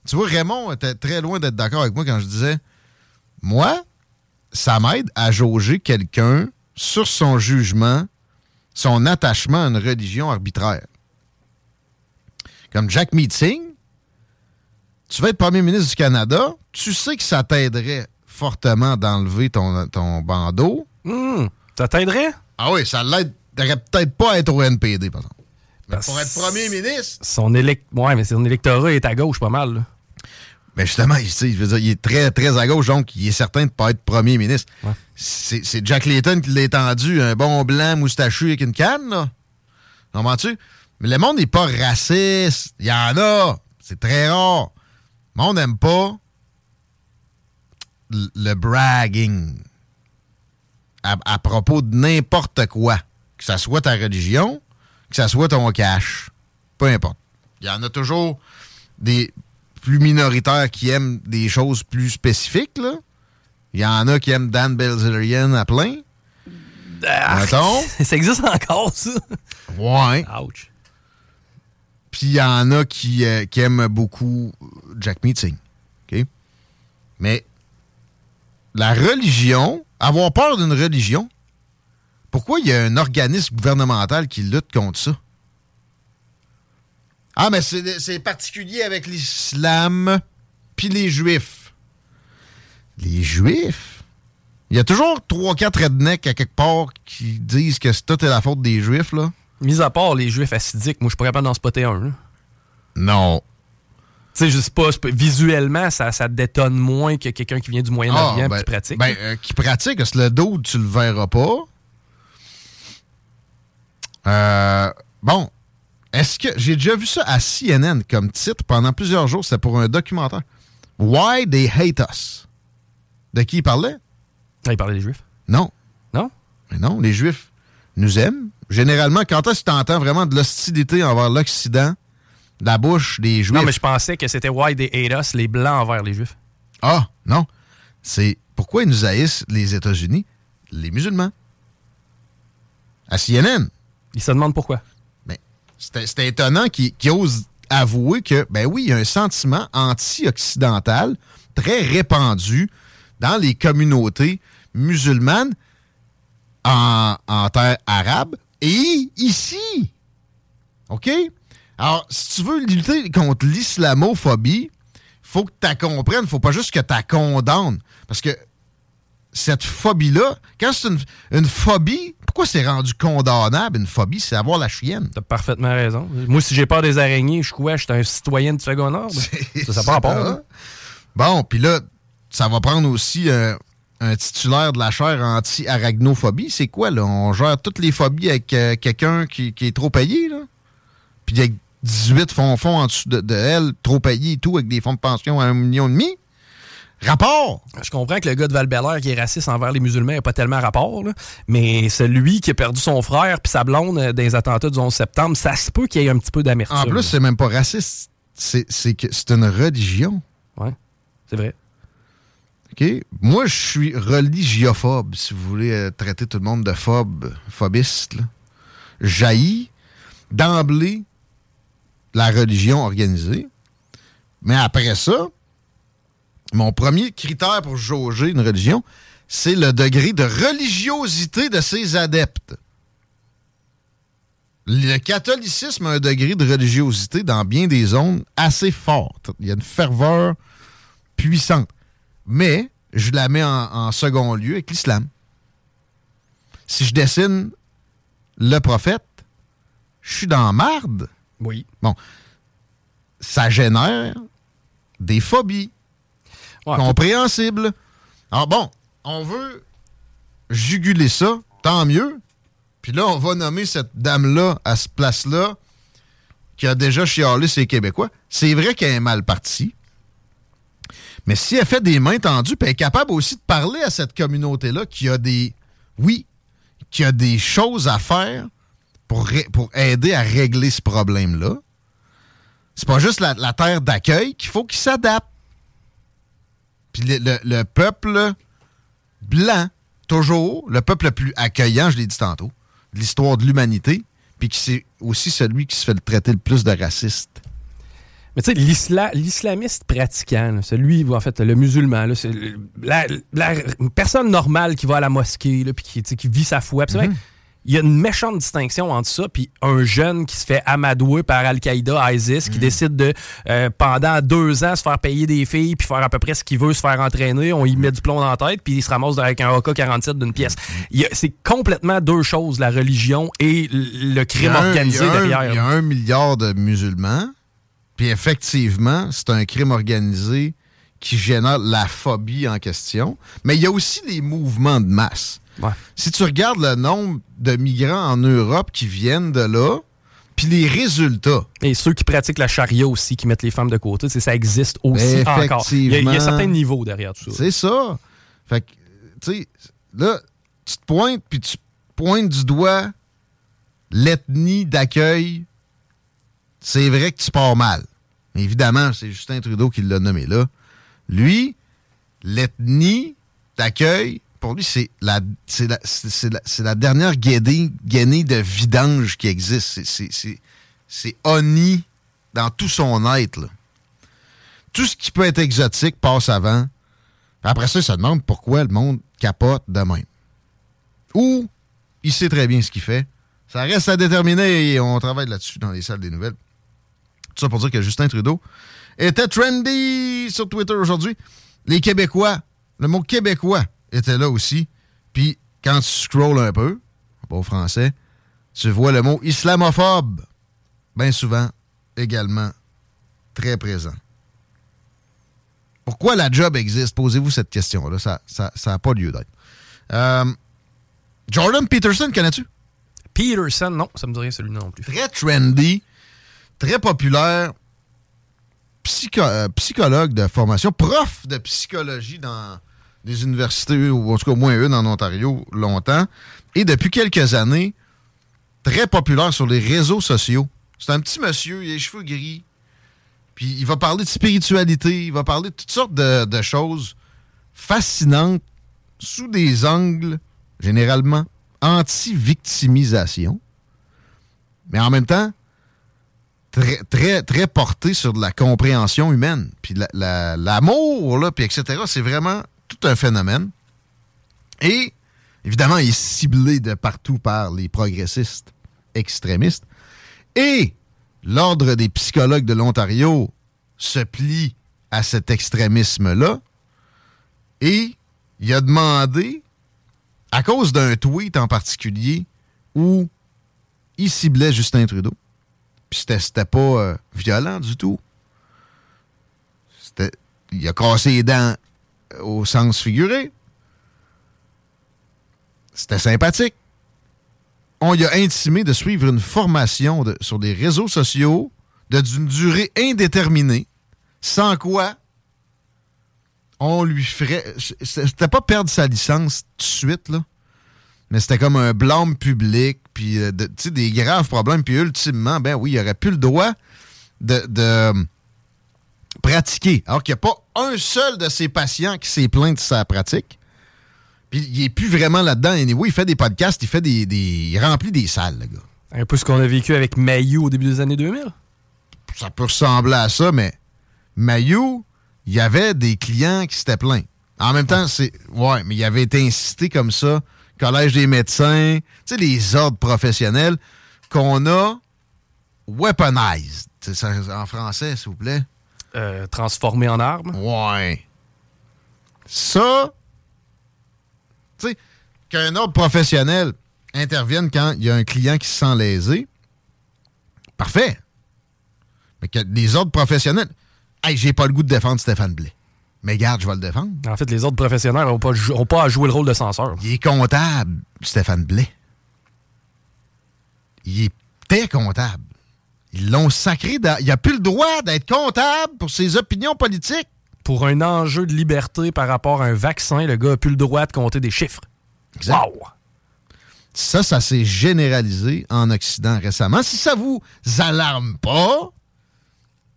Tu vois, Raymond était très loin d'être d'accord avec moi quand je disais Moi, ça m'aide à jauger quelqu'un sur son jugement, son attachement à une religion arbitraire comme Jack Meeting, tu vas être premier ministre du Canada, tu sais que ça t'aiderait fortement d'enlever ton, ton bandeau. Hmm, ça t'aiderait? Ah oui, ça l'aiderait peut-être pas à être au NPD, par exemple. Mais pour être premier ministre, Son élect... Ouais, mais son électorat est à gauche pas mal. là. ben justement, il, je veux dire, il est très, très à gauche, donc il est certain de ne pas être premier ministre. Ouais. C'est Jack Layton qui l'a étendu, un bon blanc moustachu avec une canne, là. Comprends-tu? Mais le monde n'est pas raciste. Il y en a. C'est très rare. Le monde n'aime pas le bragging à, à propos de n'importe quoi. Que ça soit ta religion, que ça soit ton cash. Peu importe. Il y en a toujours des plus minoritaires qui aiment des choses plus spécifiques, là. Il y en a qui aiment Dan Belzerian à plein. Mettons. ça existe encore, ça? Ouais. Ouch. Puis il y en a qui, euh, qui aiment beaucoup Jack Meeting. Mais la religion, avoir peur d'une religion, pourquoi il y a un organisme gouvernemental qui lutte contre ça? Ah, mais c'est c'est particulier avec l'islam puis les juifs. Les juifs? Il y a toujours 3-4 rednecks à quelque part qui disent que c'est tout est la faute des juifs, là. Mis à part les juifs acidiques, moi, je suis pas capable d'en spotter un. là. Non. Tu sais, je sais pas, visuellement, ça, ça détonne moins que quelqu'un qui vient du Moyen-Orient ben, qui pratique. Ben, euh, qui pratique, parce que le dos, tu le verras pas. Euh, bon, est-ce que. J'ai déjà vu ça à CNN comme titre pendant plusieurs jours. C'était pour un documentaire. Why they hate us. De qui il parlait? Ah, il parlait des juifs? Non. Non? Mais non, les Juifs. Nous aiment. Généralement, quand est-ce que tu entends vraiment de l'hostilité envers l'Occident, de la bouche des Juifs? Non, mais je pensais que c'était Why they hate us, les Blancs envers les Juifs. Ah, non. C'est pourquoi ils nous haïssent, les États-Unis, les musulmans. À CNN. Ils se demandent pourquoi. Mais c'était étonnant qu'ils osent avouer que, ben oui, il y a un sentiment anti-occidental très répandu dans les communautés musulmanes en, en terre arabe et ici. OK? Alors, si tu veux lutter contre l'islamophobie, faut que tu comprennes, faut pas juste que tu condamnes. Parce que cette phobie-là, quand c'est une, phobie, pourquoi c'est rendu condamnable, une phobie? C'est avoir la chienne. T'as parfaitement raison. Moi, si j'ai peur des araignées, je suis quoi? Je suis un citoyen de second ordre? Ça, ça pas rapport. Hein? Bon, puis là, ça va prendre aussi euh, un titulaire de la chaire anti-arachnophobie. C'est quoi, là? On gère toutes les phobies avec euh, quelqu'un qui, est trop payé, là? Puis avec 18 fonds en dessous de, elle, trop payé et tout, avec des fonds de pension à un million et demi? Rapport! Je comprends que le gars de val qui est raciste envers les musulmans n'a pas tellement rapport, mais celui qui a perdu son frère puis sa blonde euh, dans les attentats du 11 septembre, ça se peut qu'il y ait un petit peu d'amertume. En plus, c'est même pas raciste. C'est que c'est une religion. Ouais, c'est vrai. Moi, je suis religiophobe, si vous voulez euh, traiter tout le monde de phobe, phobiste. Jaillit d'emblée la religion organisée. Mais après ça, mon premier critère pour jauger une religion, c'est le degré de religiosité de ses adeptes. Le catholicisme a un degré de religiosité dans bien des zones assez forte. Il y a une ferveur puissante. Mais je la mets en, second lieu avec l'islam. Si je dessine le prophète, je suis dans marde. Oui. Bon. Ça génère des phobies. compréhensibles. Alors bon, on veut juguler ça, tant mieux. Puis là, on va nommer cette dame-là à ce place-là qui a déjà chialé ses Québécois. C'est vrai qu'elle est mal partie. Mais si elle fait des mains tendues, puis elle est capable aussi de parler à cette communauté-là qui a des. Oui, qui a des choses à faire pour, aider à régler ce problème-là. C'est pas juste la, terre d'accueil qu'il faut qu'il s'adapte. Puis le, peuple blanc, toujours, le peuple le plus accueillant, je l'ai dit tantôt, de l'histoire de l'humanité, puis qui c'est aussi celui qui se fait traiter le plus de raciste. Mais tu sais, l'islamiste pratiquant, celui, en fait, le musulman, c'est la, personne normale qui va à la mosquée, puis qui, qui, vit sa foi. Mm-hmm. Il y a une méchante distinction entre ça puis un jeune qui se fait amadouer par Al-Qaïda, ISIS, qui mm. décide de, euh, pendant deux ans, se faire payer des filles puis faire à peu près ce qu'il veut, se faire entraîner. On y met du plomb dans la tête puis il se ramasse avec un AK-47 d'une pièce. Mm. C'est complètement deux choses, la religion et le crime organisé derrière. Il y a un milliard de musulmans puis effectivement, c'est un crime organisé qui génère la phobie en question. Mais il y a aussi des mouvements de masse. Si tu regardes le nombre de migrants en Europe qui viennent de là, puis les résultats. Et ceux qui pratiquent la charia aussi, qui mettent les femmes de côté, ça existe aussi encore. Il y, a, il y, a, certains niveaux derrière tout ça. C'est ça. Fait que, tu sais, là, tu te pointes, puis tu pointes du doigt l'ethnie d'accueil c'est vrai que tu pars mal. Évidemment, c'est Justin Trudeau qui l'a nommé là. Lui, l'ethnie d'accueil, pour lui, c'est la, dernière gainée de vidange qui existe. C'est Oni dans tout son être. Tout ce qui peut être exotique passe avant. Après ça, il se demande pourquoi le monde capote de même. Ou il sait très bien ce qu'il fait. Ça reste à déterminer et on travaille là-dessus dans les salles des nouvelles. Tout ça pour dire que Justin Trudeau était trendy sur Twitter aujourd'hui. Les Québécois, le mot québécois était là aussi. Puis quand tu scrolls un peu, pas au français, tu vois le mot islamophobe, bien souvent également très présent. Pourquoi la job existe? Posez-vous cette question-là. Ça n'a ça, pas lieu d'être. Euh, Jordan Peterson, connais-tu? Peterson, non, ça me dit rien celui-là non plus. Très trendy très populaire, euh, psychologue de formation, prof de psychologie dans des universités, ou en tout cas au moins une en Ontario, longtemps. Et depuis quelques années, très populaire sur les réseaux sociaux. C'est un petit monsieur, il a les cheveux gris. Puis il va parler de spiritualité, il va parler de toutes sortes de, de choses fascinantes sous des angles, généralement, anti-victimisation. Mais en même temps, très, très, porté sur de la compréhension humaine. Puis la- la- l'amour, là, puis etc., c'est vraiment tout un phénomène. Et, évidemment, il est ciblé de partout par les progressistes extrémistes. Et l'Ordre des psychologues de l'Ontario se plie à cet extrémisme-là. Et il a demandé, à cause d'un tweet en particulier, où il ciblait Justin Trudeau, c'était, pas euh, violent du tout. Il a cassé les dents euh, au sens figuré. C'était sympathique. On lui a intimé de suivre une formation sur des réseaux sociaux d'une durée indéterminée, sans quoi on lui ferait. C'était pas perdre sa licence tout de suite, là. Mais c'était comme un blâme public, puis euh, de- des graves problèmes. Puis ultimement, ben oui, il aurait plus le droit de, de, euh, pratiquer. Alors qu'il n'y a pas un seul de ses patients qui s'est plaint de sa pratique. Puis il est plus vraiment là-dedans. Anyway, il fait des podcasts, il fait des, des- il remplit des salles, le gars. Un peu ce qu'on a vécu avec Mayou au début des années 2000. Ça peut ressembler à ça, mais Mayou, il y avait des clients qui s'étaient plaints. En même temps, c'est. Ouais, mais il avait été incité comme ça. Collège des médecins, tu sais, les ordres professionnels qu'on a weaponized. Ça en français, s'il vous plaît. Euh, transformé en arme. Ouais. Ça, tu sais, qu'un ordre professionnel intervienne quand il y a un client qui se sent lésé, parfait. Mais que les ordres professionnels, hey, j'ai pas le goût de défendre Stéphane Blais. Mais garde, je vais le défendre. En fait, les autres professionnels n'ont pas, jou- ont pas à jouer le rôle de censeur. Il est comptable, Stéphane Blais. Il était comptable. Ils l'ont sacré. dans- Il n'a plus le droit d'être comptable pour ses opinions politiques. Pour un enjeu de liberté par rapport à un vaccin, le gars n'a plus le droit de compter des chiffres. Exact. Wow! Ça, ça s'est généralisé en Occident récemment. Si ça vous alarme pas,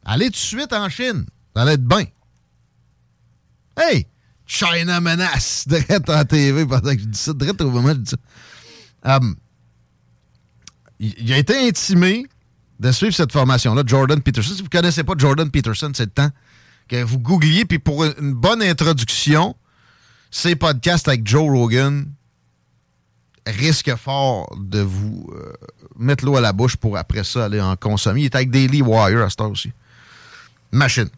allez tout de suite en Chine. Ça allait être bien. Hey! China menace! Direct en TV que je dis ça. Direct au moment où je dis ça. Um, il a été intimé de suivre cette formation-là, Jordan Peterson. Si vous ne connaissez pas Jordan Peterson, c'est le temps que vous googliez. Puis pour une bonne introduction, ces podcasts avec Joe Rogan, risque fort de vous euh, mettre l'eau à la bouche pour après ça aller en consommer. Il est avec Daily Wire à ce aussi. Machine.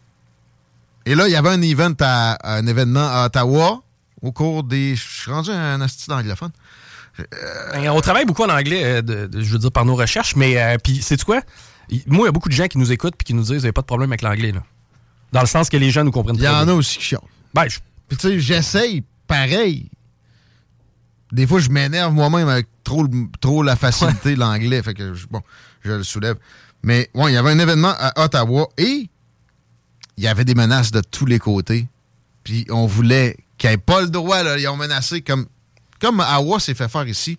Et là, il y avait un event à, un événement à Ottawa au cours des. Je suis rendu un astuce d'anglophone. Ben, On travaille beaucoup en anglais, euh, de- de- je veux dire, par nos recherches, mais euh, puis, sais-tu quoi? Moi, il y a beaucoup de gens qui nous écoutent et qui nous disent, vous n'avez pas de problème avec l'anglais, là. Dans le sens que les gens nous comprennent Il y en bien. a aussi qui chialent. Ben, je- Puis tu sais, j'essaye pareil. Des fois, je m'énerve moi-même avec trop, trop la facilité de l'anglais. Fait que, je- bon, je le soulève. Mais, ouais, il y avait un événement à Ottawa et il y avait des menaces de tous les côtés. Puis on voulait qu'il n'y ait pas le droit, là. Ils ont menacé comme, comme Awa s'est fait faire ici.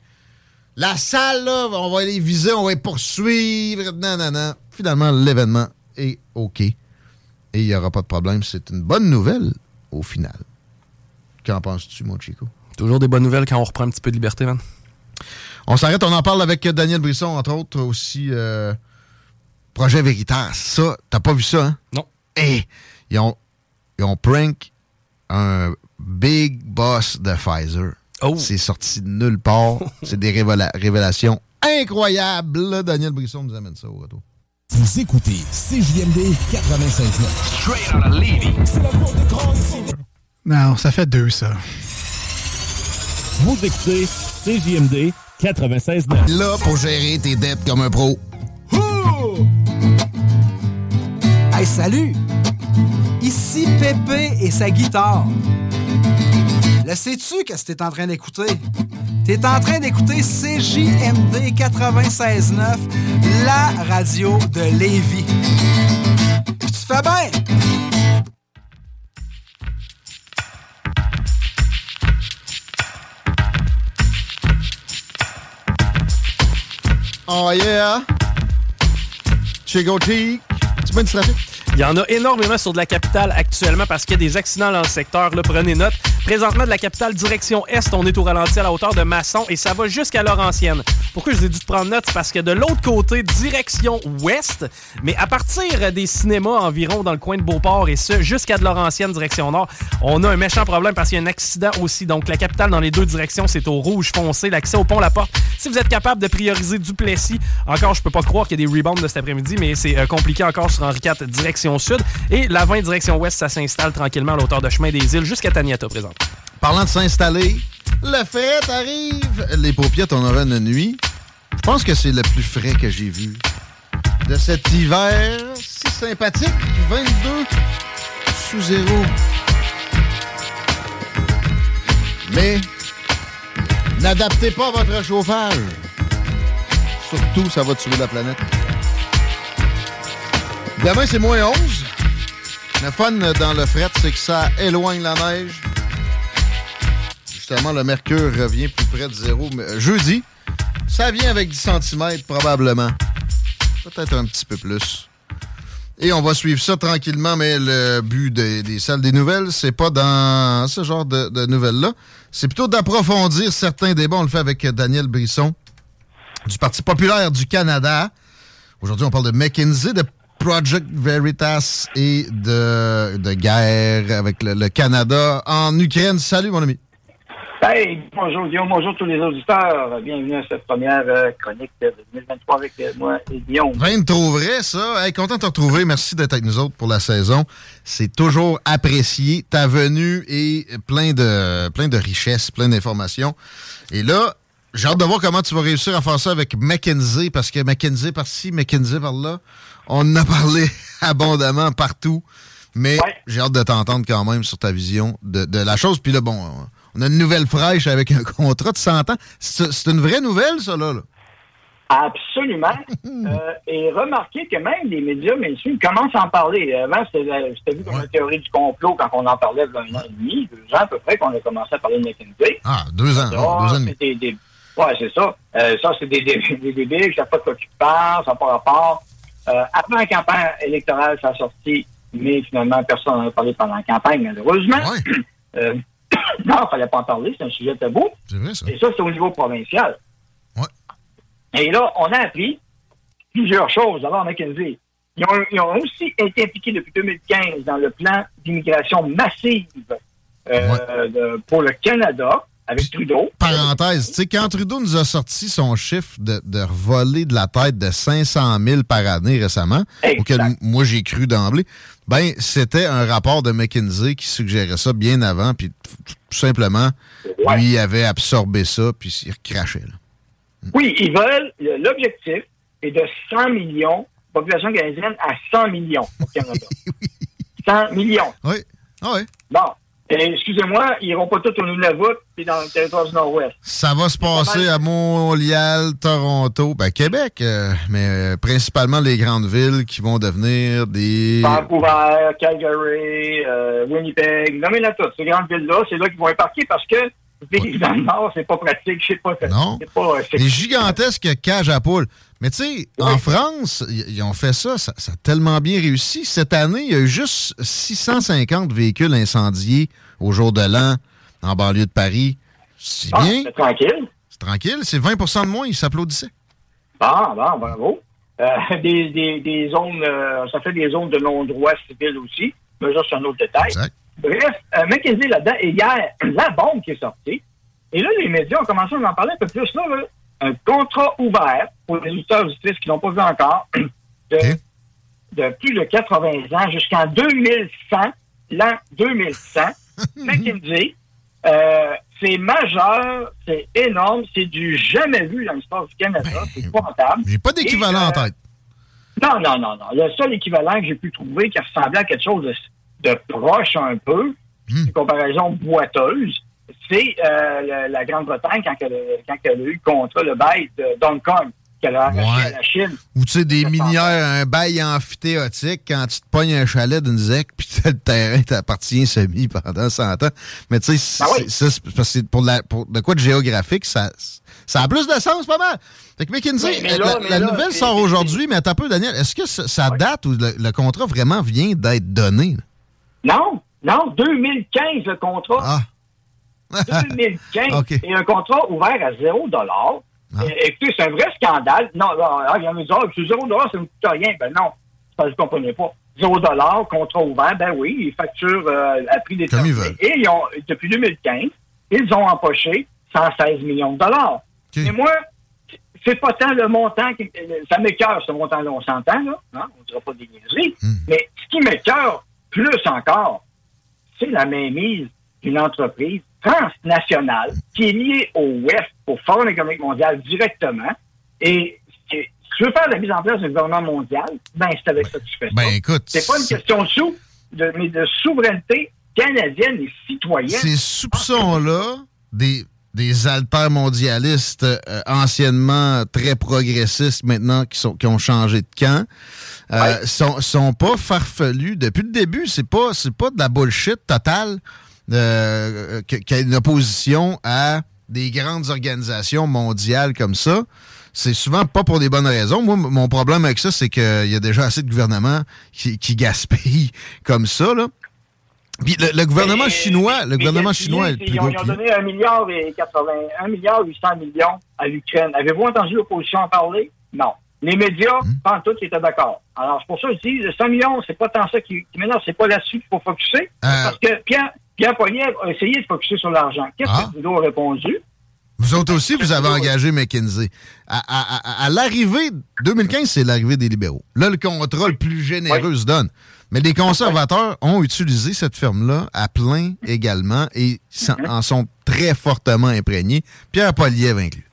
La salle, là, on va les viser, on va les poursuivre. Non, non, non. Finalement, l'événement est OK. Et il n'y aura pas de problème. C'est une bonne nouvelle au final. Qu'en penses-tu, mon Chico? toujours des bonnes nouvelles quand on reprend un petit peu de liberté, man. On s'arrête, on en parle avec Daniel Brisson, entre autres, aussi euh, Projet Veritas. Ça, t'as pas vu ça, hein? Non. Eh! Ils ont, ils ont prank un big boss de Pfizer. Oh. C'est sorti de nulle part. C'est des révéla- révélations incroyables. Là, Daniel Brisson nous amène ça au retour. Vous écoutez CJMD 96.9. Non, ça fait deux, ça. Vous écoutez CJMD 96.9. Là, pour gérer tes dettes comme un pro. Salut! Ici Pépé et sa guitare. Le sais-tu qu'est-ce que t'es en train d'écouter? T'es en train d'écouter CJMD 96.9, la radio de Lévis. Tu fais bien! Oh yeah! Chigo Cheek. Tu du trafic? Il y en a énormément sur de la capitale actuellement parce qu'il y a des accidents dans le secteur. Là, prenez note. Présentement, de la capitale direction Est, on est au ralenti à la hauteur de Masson et ça va jusqu'à Laurentienne. Pourquoi je vous ai dit de prendre note? C'est parce que de l'autre côté, direction Ouest, mais à partir des cinémas environ dans le coin de Beauport et ce, jusqu'à de Laurentienne, direction Nord, on a un méchant problème parce qu'il y a un accident aussi. Donc, la capitale dans les deux directions, c'est au rouge foncé, l'accès au pont La Porte. Si vous êtes capable de prioriser Duplessis, encore, je peux pas croire qu'il y a des rebounds de cet après-midi, mais c'est euh, compliqué encore sur Henri IV, direction Sud. Et la 20 direction Ouest, ça s'installe tranquillement à l'auteur de chemin des îles jusqu'à Taniata, présent. Parlant de s'installer, le fête arrive. Les paupiètes, on aura une nuit. Je pense que c'est le plus frais que j'ai vu de cet hiver si sympathique. 22 sous zéro. Mais n'adaptez pas votre chauffage. Surtout, ça va tuer la planète. Demain, c'est moins 11. Le fun dans le fret, c'est que ça éloigne la neige. Le mercure revient plus près de zéro. Mais jeudi, ça vient avec 10 cm probablement. Peut-être un petit peu plus. Et on va suivre ça tranquillement, mais le but des, salles des nouvelles, c'est pas dans ce genre de, nouvelles-là. C'est plutôt d'approfondir certains débats. On le fait avec Daniel Brisson du Parti populaire du Canada. Aujourd'hui, on parle de McKinsey, de Project Veritas et de, guerre avec le Canada en Ukraine. Salut, mon ami. Hey, bonjour Guillaume, bonjour tous les auditeurs. Bienvenue à cette première euh, chronique de 2023 avec euh, moi et Guillaume. Rien de trop vrai, ça. Hey, content de te retrouver. Merci d'être avec nous autres pour la saison. C'est toujours apprécié. Ta venue est plein de, plein de richesses, plein d'informations. Et là, j'ai hâte de voir comment tu vas réussir à faire ça avec McKinsey, parce que McKinsey par-ci, McKinsey par-là, on en a parlé abondamment partout. Mais Ouais. j'ai hâte de t'entendre quand même sur ta vision de, de la chose. Puis là, bon, on a une nouvelle fraîche avec un contrat de 100 ans. C'est une vraie nouvelle, ça, là? là? Absolument. Euh, et remarquez que même les médias mainstream commencent à en parler. Avant, c'était c'était vu comme Ouais. une théorie du complot quand on en parlait il y a un an et demi, deux ans à peu près, qu'on a commencé à parler de McKinsey. Ah, deux ans. Oh, deux ans et demi. c'est ça. Euh, ça, c'est des, des, débiles, je sais pas de quoi tu parles, ça n'a pas rapport. Euh, après la campagne électorale, ça a sorti, mais finalement, personne n'en a parlé pendant la campagne, malheureusement. Ouais, Euh, non, il fallait pas en parler, c'est un sujet tabou. c'est vrai, ça. Et ça, c'est au niveau provincial. Ouais. Et là, on a appris plusieurs choses. D'abord, McKinsey. Ils ont, ils ont aussi été impliqués depuis 2015 dans le plan d'immigration massive euh, de- pour le Canada avec Trudeau. Parenthèse, tu sais, quand Trudeau nous a sorti son chiffre de, de voler de la tête de 500 000 par année récemment, Exact. auquel moi j'ai cru d'emblée, ben c'était un rapport de McKinsey qui suggérait ça bien avant, puis tout simplement, Ouais. lui avait absorbé ça, puis il recrachait. Là. Oui, ils veulent, le- l'objectif est de 100 millions, population canadienne à 100 millions au Canada. 100 millions. Oui, ah oui. Bon. Et, excusez-moi, ils n'iront pas tous au Nunavut et dans le territoire du Nord-Ouest. Ça va se passer à Montréal, Toronto, ben Québec, euh, mais euh, principalement les grandes villes qui vont devenir des... Vancouver, Calgary, euh, Winnipeg, nommez-la toutes. Ces grandes villes-là, c'est là qu'ils vont embarquer parce que vivre dans le Nord, c'est pas pratique, je sais pas. Non. C'est pas, euh, Des gigantesques cages à poules. Mais tu sais, en France, ils ont fait ça, ça, ça a tellement bien réussi. Cette année, il y a eu juste 650 véhicules incendiés au jour de l'an en banlieue de Paris. C'est Ah, bien, c'est tranquille. c'est tranquille, c'est 20% de moins, ils s'applaudissaient. Bon, bon, bravo. Euh, des, des, des zones, euh, ça fait des zones de non-droit civil aussi. Mais ça, c'est un autre détail. Exact. Bref, euh, McKinsey là-dedans, et hier, la bombe qui est sortie. Et là, les médias ont commencé à en parler un peu plus. Là, là. Un contrat ouvert pour les auditeurs auditrices qui l'ont pas vu encore, de, plus de 80 ans jusqu'en 2100, l'an 2100. McKinsey, euh, c'est majeur, c'est énorme, c'est du jamais vu dans l'histoire du Canada, c'est épouvantable. J'ai pas d'équivalent en euh, tête. Non, non, non, non. Le seul équivalent que j'ai pu trouver qui ressemblait à quelque chose de, de proche un peu, Hmm. une comparaison boiteuse, c'est euh, la, la Grande-Bretagne quand elle, a- quand elle a eu le contrat, le bail de Hong Kong. qu'elle a arraché Ouais. à la Chine. Ou tu sais, des minières, un bail amphithéotique, quand tu te pognes un chalet d'une zec, puis t'as le terrain t'appartient semi pendant 100 ans. Mais tu sais, Ben oui. ça, c'est parce que c'est pour, la, pour de quoi de géographique, ça, ça a plus de sens, pas mal. Fait que McKinsey, Oui, la, là- la mais là, nouvelle sort aujourd'hui, mais attends un peu, Daniel, est-ce que ça, ça date ou le, le contrat vraiment vient d'être donné? là? Non, non, 2015, le contrat. Ah, 2015. OK. Et un contrat ouvert à 0 Ah. Et- Écoutez, c'est un vrai scandale. Non, là, ah, il y en a dit, ah, c'est 0 ça ne coûte rien. Ben non, ça, je ne comprenais pas. 0 contrat ouvert, ben oui, ils facturent euh, à prix Comme ils veulent. Et ils ont, depuis 2015, ils ont empoché 116 millions de dollars. OK. Mais moi, c'est pas tant le montant qui. Ça m'écœure, ce montant-là, on s'entend, là. hein, On ne dira pas des niaiseries. Hmm. Mais ce qui m'écœure plus encore, c'est la mainmise d'une entreprise transnationale qui est liée au WEF, au Forum économique mondial, directement. Et si tu veux faire la mise en place d'un gouvernement mondial, ben c'est avec ça que tu fais ça. ben écoute, c'est pas une question de sous, de, mais de souveraineté canadienne et citoyenne. Ces soupçons-là, des, des altermondialistes euh, anciennement très progressistes maintenant qui, sont, qui ont changé de camp, euh, Ouais. sont, sont pas farfelus. Depuis le début, c'est pas, c'est pas de la bullshit totale euh, qu'il y a une opposition à des grandes organisations mondiales comme ça. C'est souvent pas pour des bonnes raisons. Moi, mon problème avec ça, c'est qu'il y a déjà assez de gouvernements qui, qui gaspillent comme ça. Là. Puis le, le gouvernement Mais- chinois, le gouvernement chinois est le ils plus ont, ils donné 1 milliard et 80, 1 milliard 800 millions à l'Ukraine. Avez-vous entendu l'opposition en parler? Non. Les médias, Hmm. pas tout, étaient d'accord. Alors, c'est pour ça que je dis, le 100 millions, c'est pas tant ça qui, qui m'énerve, c'est pas là-dessus qu'il faut focuser. Euh. Parce que Pierre, Pierre Poilievre a essayé de focuser sur l'argent. Qu'est-ce Ah. que Trudeau a répondu? Vous autres aussi, vous avez engagé McKinsey. À, à- à- à l'arrivée, 2015, c'est l'arrivée des libéraux. Là, le contrat le plus généreux se donne. Mais les conservateurs ont utilisé cette firme-là à plein également et Mhm. en sont très fortement imprégnés. Pierre Poliev inclus.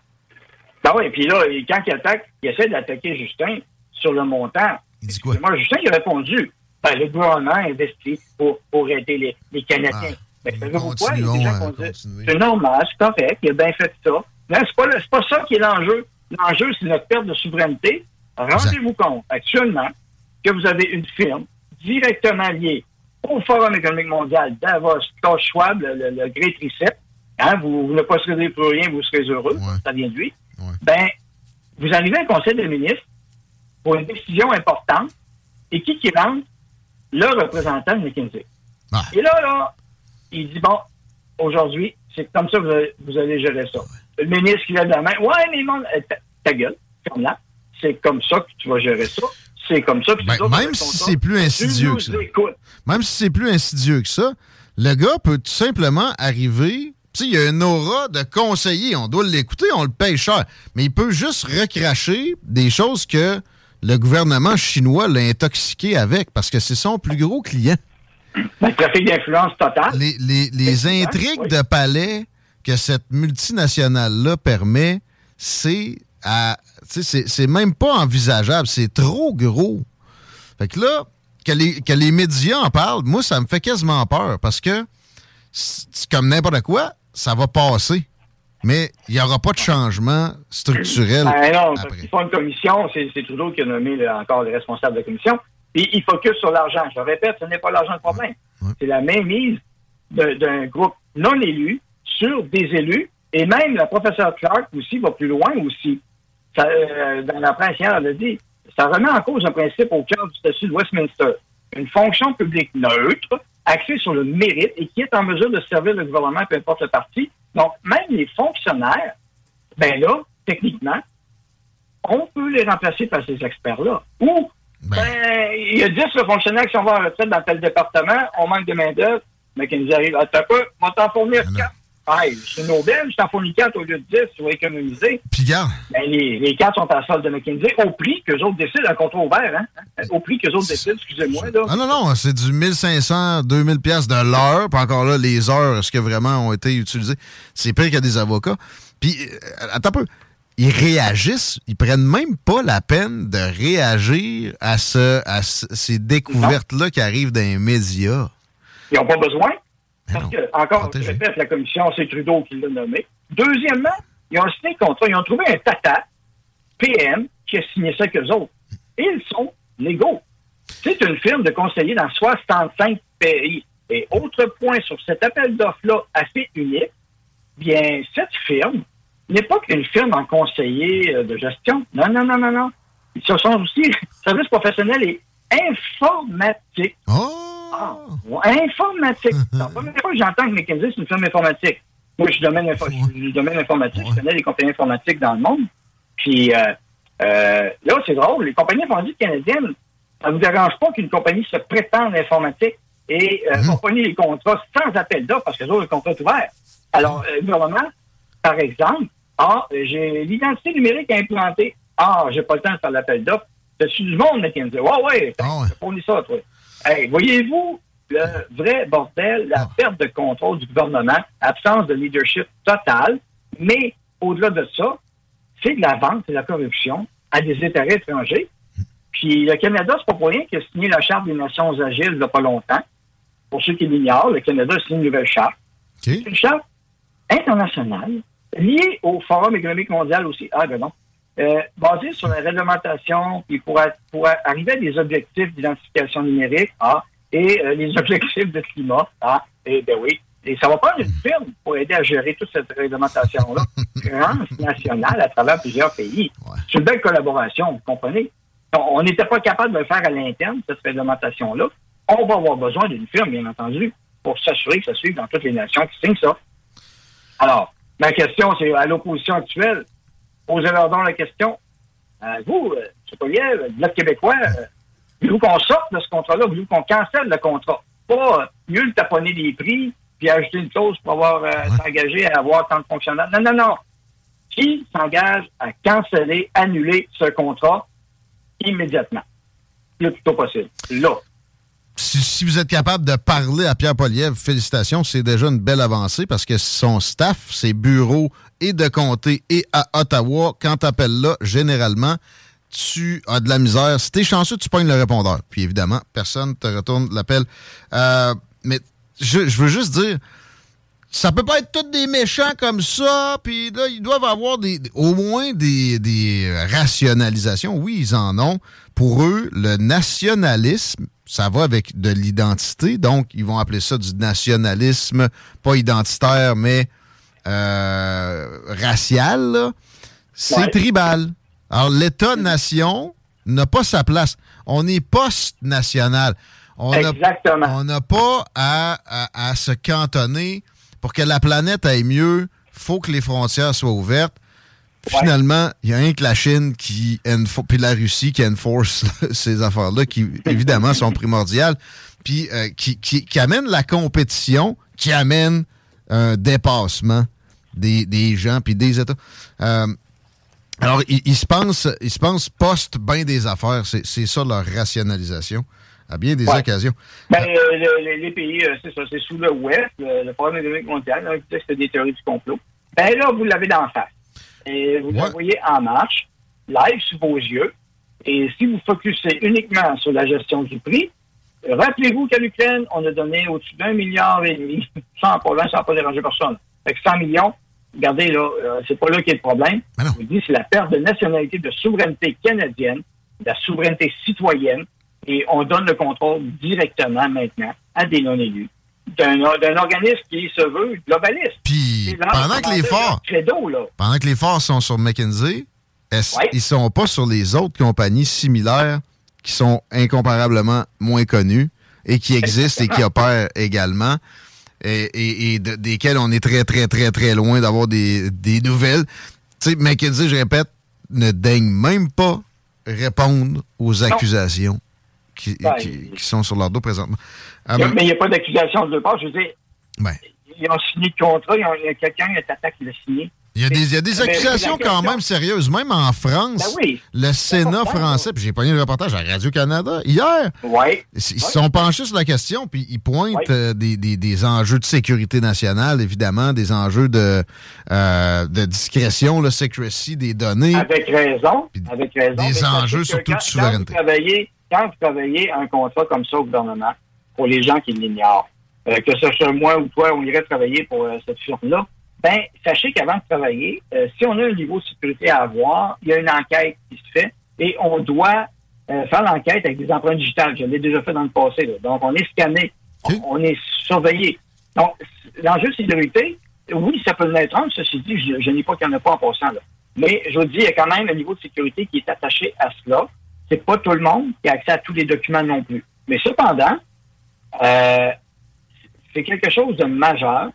Ben oui, puis là, il- quand il attaque, il essaie d'attaquer Justin sur le montant. Il dit quoi? Moi, Justin, il a répondu, ben, le gouvernement investit pour, pour aider les, les Canadiens. Ah. Ben, savez-vous quoi? Il y a des gens à qui continuer. c'est normal, c'est correct, il a bien fait ça. Mais c'est pas, le- c'est pas ça qui est l'enjeu. L'enjeu, c'est notre perte de souveraineté. Rendez-vous compte, actuellement, que vous avez une firme directement liée au Forum économique mondial, Davos, Klaus Schwab, le, le, le Great Reset. Hein, vous, vous ne possédez plus rien, vous serez heureux. Ouais. Ça vient de lui. Ouais. Ben, vous arrivez à un conseil des ministres pour une décision importante et qui qui rentre? Le représentant de McKinsey. Et là, là, il dit, bon, aujourd'hui, c'est comme ça que vous allez, vous allez gérer ça. Le ministre qui lève la main, ouais, mais non, euh, ta, ta gueule, comme là, c'est comme ça que tu vas gérer ça. C'est comme ça que Ben, tu dois même gérer ton si ça. c'est plus insidieux que ça. Même si c'est plus insidieux que ça, le gars peut tout simplement arriver. Tu sais, il y a une aura de conseiller. On doit l'écouter, on le paye cher. Mais il peut juste recracher des choses que le gouvernement chinois l'a intoxiqué avec parce que c'est son plus gros client. Ben, trafic d'influence total. Les, les- les intrigues oui. de palais que cette multinationale-là permet, c'est à. C'est même pas envisageable. C'est trop gros. Fait que là, que les, que les médias en parlent, moi, ça me fait quasiment peur parce que comme n'importe quoi, ça va passer. Mais il n'y aura pas de changement structurel. Ben non, parce qu'ils font une commission, c'est Trudeau qui a nommé le- encore les responsables de la commission, et il focus sur l'argent. Je le répète, ce n'est pas l'argent le problème. Ouais. C'est la mainmise d'un groupe non élu sur des élus, et même la professeure Clark aussi va plus loin aussi. Ça, euh, dans la presse hier, elle a dit, ça remet en cause un principe au cœur du statut de Westminster. Une fonction publique neutre, axée sur le mérite et qui est en mesure de servir le gouvernement, peu importe le parti. Donc, même les fonctionnaires, ben là, techniquement, on peut les remplacer par ces experts-là. Ou, Ben. ben, il y a 10 fonctionnaires qui sont en retraite dans tel département, on manque de main-d'œuvre, mais qui nous arrivent, ah, t'as pas, on va t'en fournir Ben non. 4. Hey, c'est Nobel, je t'en fournis 4 au lieu de 10, tu vas économiser. Puis garde, Ben, les, les 4 sont en solde de McKinsey, au prix qu'eux autres décident, un contrat ouvert, hein? Au prix qu'eux autres décident, excusez-moi, là. Ah non, non, c'est du 1500, 2000 pièces de l'heure. Puis encore là, les heures, est-ce que vraiment ont été utilisées? C'est pire qu'il y a des avocats. Puis, euh, attends un peu. Ils réagissent, ils prennent même pas la peine de réagir à, ce, à ce- ces découvertes-là qui arrivent dans les médias. Ils n'ont pas besoin. Parce non, que, encore, je répète, la commission, c'est Trudeau qui l'a nommé. Deuxièmement, ils ont signé le contrat, ils ont trouvé un tata PM qui a signé ça qu'eux autres. Et ils sont légaux. C'est une firme de conseillers dans 65 pays. Et autre point sur cet appel d'offres-là assez unique, bien, cette firme n'est pas qu'une firme en conseiller euh, de gestion. Non, non, non, non, non. Ils se sont aussi services professionnels et informatiques. Oh! Ah, informatique. La première fois que j'entends que McKinsey, c'est une firme informatique. Moi, je suis domaine, info- je suis du domaine informatique. Je connais les compagnies informatiques dans le monde. Puis euh, euh, là, c'est drôle. Les compagnies informatiques canadiennes, ça ne vous dérange pas qu'une compagnie se prétende informatique et euh, compagnie les contrats sans appel d'offres parce que les autres, le contrat est ouvert. Alors, euh, le gouvernement, par exemple, ah, j'ai l'identité numérique implantée. Ah, j'ai pas le temps de faire l'appel d'offres. Je suis du monde, McKinsey. Ouais, ouais, Ah ouais. fournis ça, toi. Hey, voyez-vous le vrai bordel, la perte de contrôle du gouvernement, absence de leadership total, mais au-delà de ça, c'est de la vente, c'est de la corruption à des intérêts étrangers. Puis le Canada, c'est pas pour rien qu'il a signé la Charte des Nations Agiles il n'y a pas longtemps. Pour ceux qui l'ignorent, le Canada a signé une nouvelle charte. C'est une charte internationale liée au Forum économique mondial aussi. Ah, ben non. Euh, basée sur la réglementation, puis pour, a- pour a- arriver à des objectifs d'identification numérique, ah, et euh, les objectifs de climat, ah, et ben oui. Et ça va prendre une firme pour aider à gérer toute cette réglementation-là, transnationale à travers plusieurs pays. Ouais. C'est une belle collaboration, vous comprenez? On on n'était pas capable de le faire à l'interne, cette réglementation-là. On va avoir besoin d'une firme, bien entendu, pour s'assurer que ça suive dans toutes les nations qui signent ça. Alors, ma question, c'est à l'opposition actuelle, posez-leur donc la question. Euh, vous, M. Poliev, le Bloc québécois, euh, voulez-vous qu'on sorte de ce contrat-là? Voulez-vous qu'on cancelle le contrat? Pas euh, mieux le taponner les prix puis ajouter une clause pour avoir euh, s'engager à avoir tant de fonctionnaires. Non, non, non. Qui s'engage à canceller, annuler ce contrat immédiatement? Le plus tôt possible. Là. Si, si vous êtes capable de parler à Pierre Poliev, félicitations, c'est déjà une belle avancée parce que son staff, ses bureaux et de comté et à Ottawa, quand t'appelles là, généralement, tu as de la misère. Si t'es chanceux, tu pognes le répondeur. Puis évidemment, personne te retourne l'appel. Euh, mais je, veux juste dire, ça peut pas être tous des méchants comme ça, puis là, ils doivent avoir des, au moins des, des rationalisations. Oui, ils en ont. Pour eux, le nationalisme, ça va avec de l'identité, donc ils vont appeler ça du nationalisme, pas identitaire, mais euh, racial. là. C'est Ouais. tribal. Alors, l'État-nation n'a pas sa place. On est post-national. On n'a Exactement. on n'a pas à, à- à se cantonner pour que la planète aille mieux. faut que les frontières soient ouvertes. Ouais. Finalement, il y a rien que la Chine qui puis la Russie qui enforce ces affaires-là, qui évidemment sont primordiales, puis euh, qui, qui, qui amènent la compétition, qui amène un dépassement des, des gens puis des États. Euh, alors, ils, ils se pensent, ils se pensent post bien des affaires. C'est ça leur rationalisation à bien des Ouais. occasions. Ben, euh, le- le- les pays, euh, c'est ça, c'est sous le Ouest, le, le Forum économique mondial, que c'est des théories du complot. Ben là, vous l'avez d'en face. Et vous Ouais. le voyez en marche, live sous vos yeux. Et si vous focussez uniquement sur la gestion du prix, rappelez-vous qu'à l'Ukraine, on a donné au-dessus d'un milliard et demi, sans problème, sans pas déranger personne. Fait que 100 millions, regardez là, euh, c'est pas là qu'il y a le problème. Je vous dis, c'est la perte de nationalité, de souveraineté canadienne, de la souveraineté citoyenne, et on donne le contrôle directement maintenant à des non-élus d'un organisme qui se veut globaliste. Puis pendant que les forts, credo, là. pendant que les forts sont sur McKinsey, est-ce- Ouais. ils sont pas sur les autres compagnies similaires qui sont incomparablement moins connues et qui existent et qui opèrent également? Et, et- et de- desquelles on est très, très, très, très loin d'avoir des, des nouvelles. Tu sais, McKinsey, je répète, ne daigne même pas répondre aux accusations qui, Ouais. qui- qui sont sur leur dos présentement. Ah, Mais il n'y a pas d'accusation de parts. Je veux dire, ben, ils ont signé le contrat, il y a quelqu'un, il y a Tata qui l'a signé. Il y a des, y a accusations quand même sérieuses. Même en France, Ben oui. le Sénat français, puis j'ai pogné le reportage à Radio-Canada hier, ils se sont penchés sur la question, puis ils pointent Ouais. euh, des, des- des enjeux de sécurité nationale, évidemment, des enjeux de, euh, de discrétion, le secrecy des données. Avec raison. Avec raison. des enjeux surtout de souveraineté. Quand vous, travaillez, quand vous travaillez un contrat comme ça au gouvernement, pour les gens qui l'ignorent, euh, que ce soit moi ou toi, on irait travailler pour euh, cette firme-là, ben sachez qu'avant de travailler, euh, si on a un niveau de sécurité à avoir, il y a une enquête qui se fait et on doit euh, faire l'enquête avec des empreintes digitales. Je l'ai déjà fait dans le passé. là. Donc, on est scanné, on est surveillé. Donc, l'enjeu de sécurité, oui, ça peut l'être un, ceci dit, je, je n'ai pas qu'il n'y en a pas en passant. Là. Mais je vous dis, il y a quand même un niveau de sécurité qui est attaché à cela. C'est pas tout le monde qui a accès à tous les documents non plus. Mais cependant, euh, c'est quelque chose de majeur.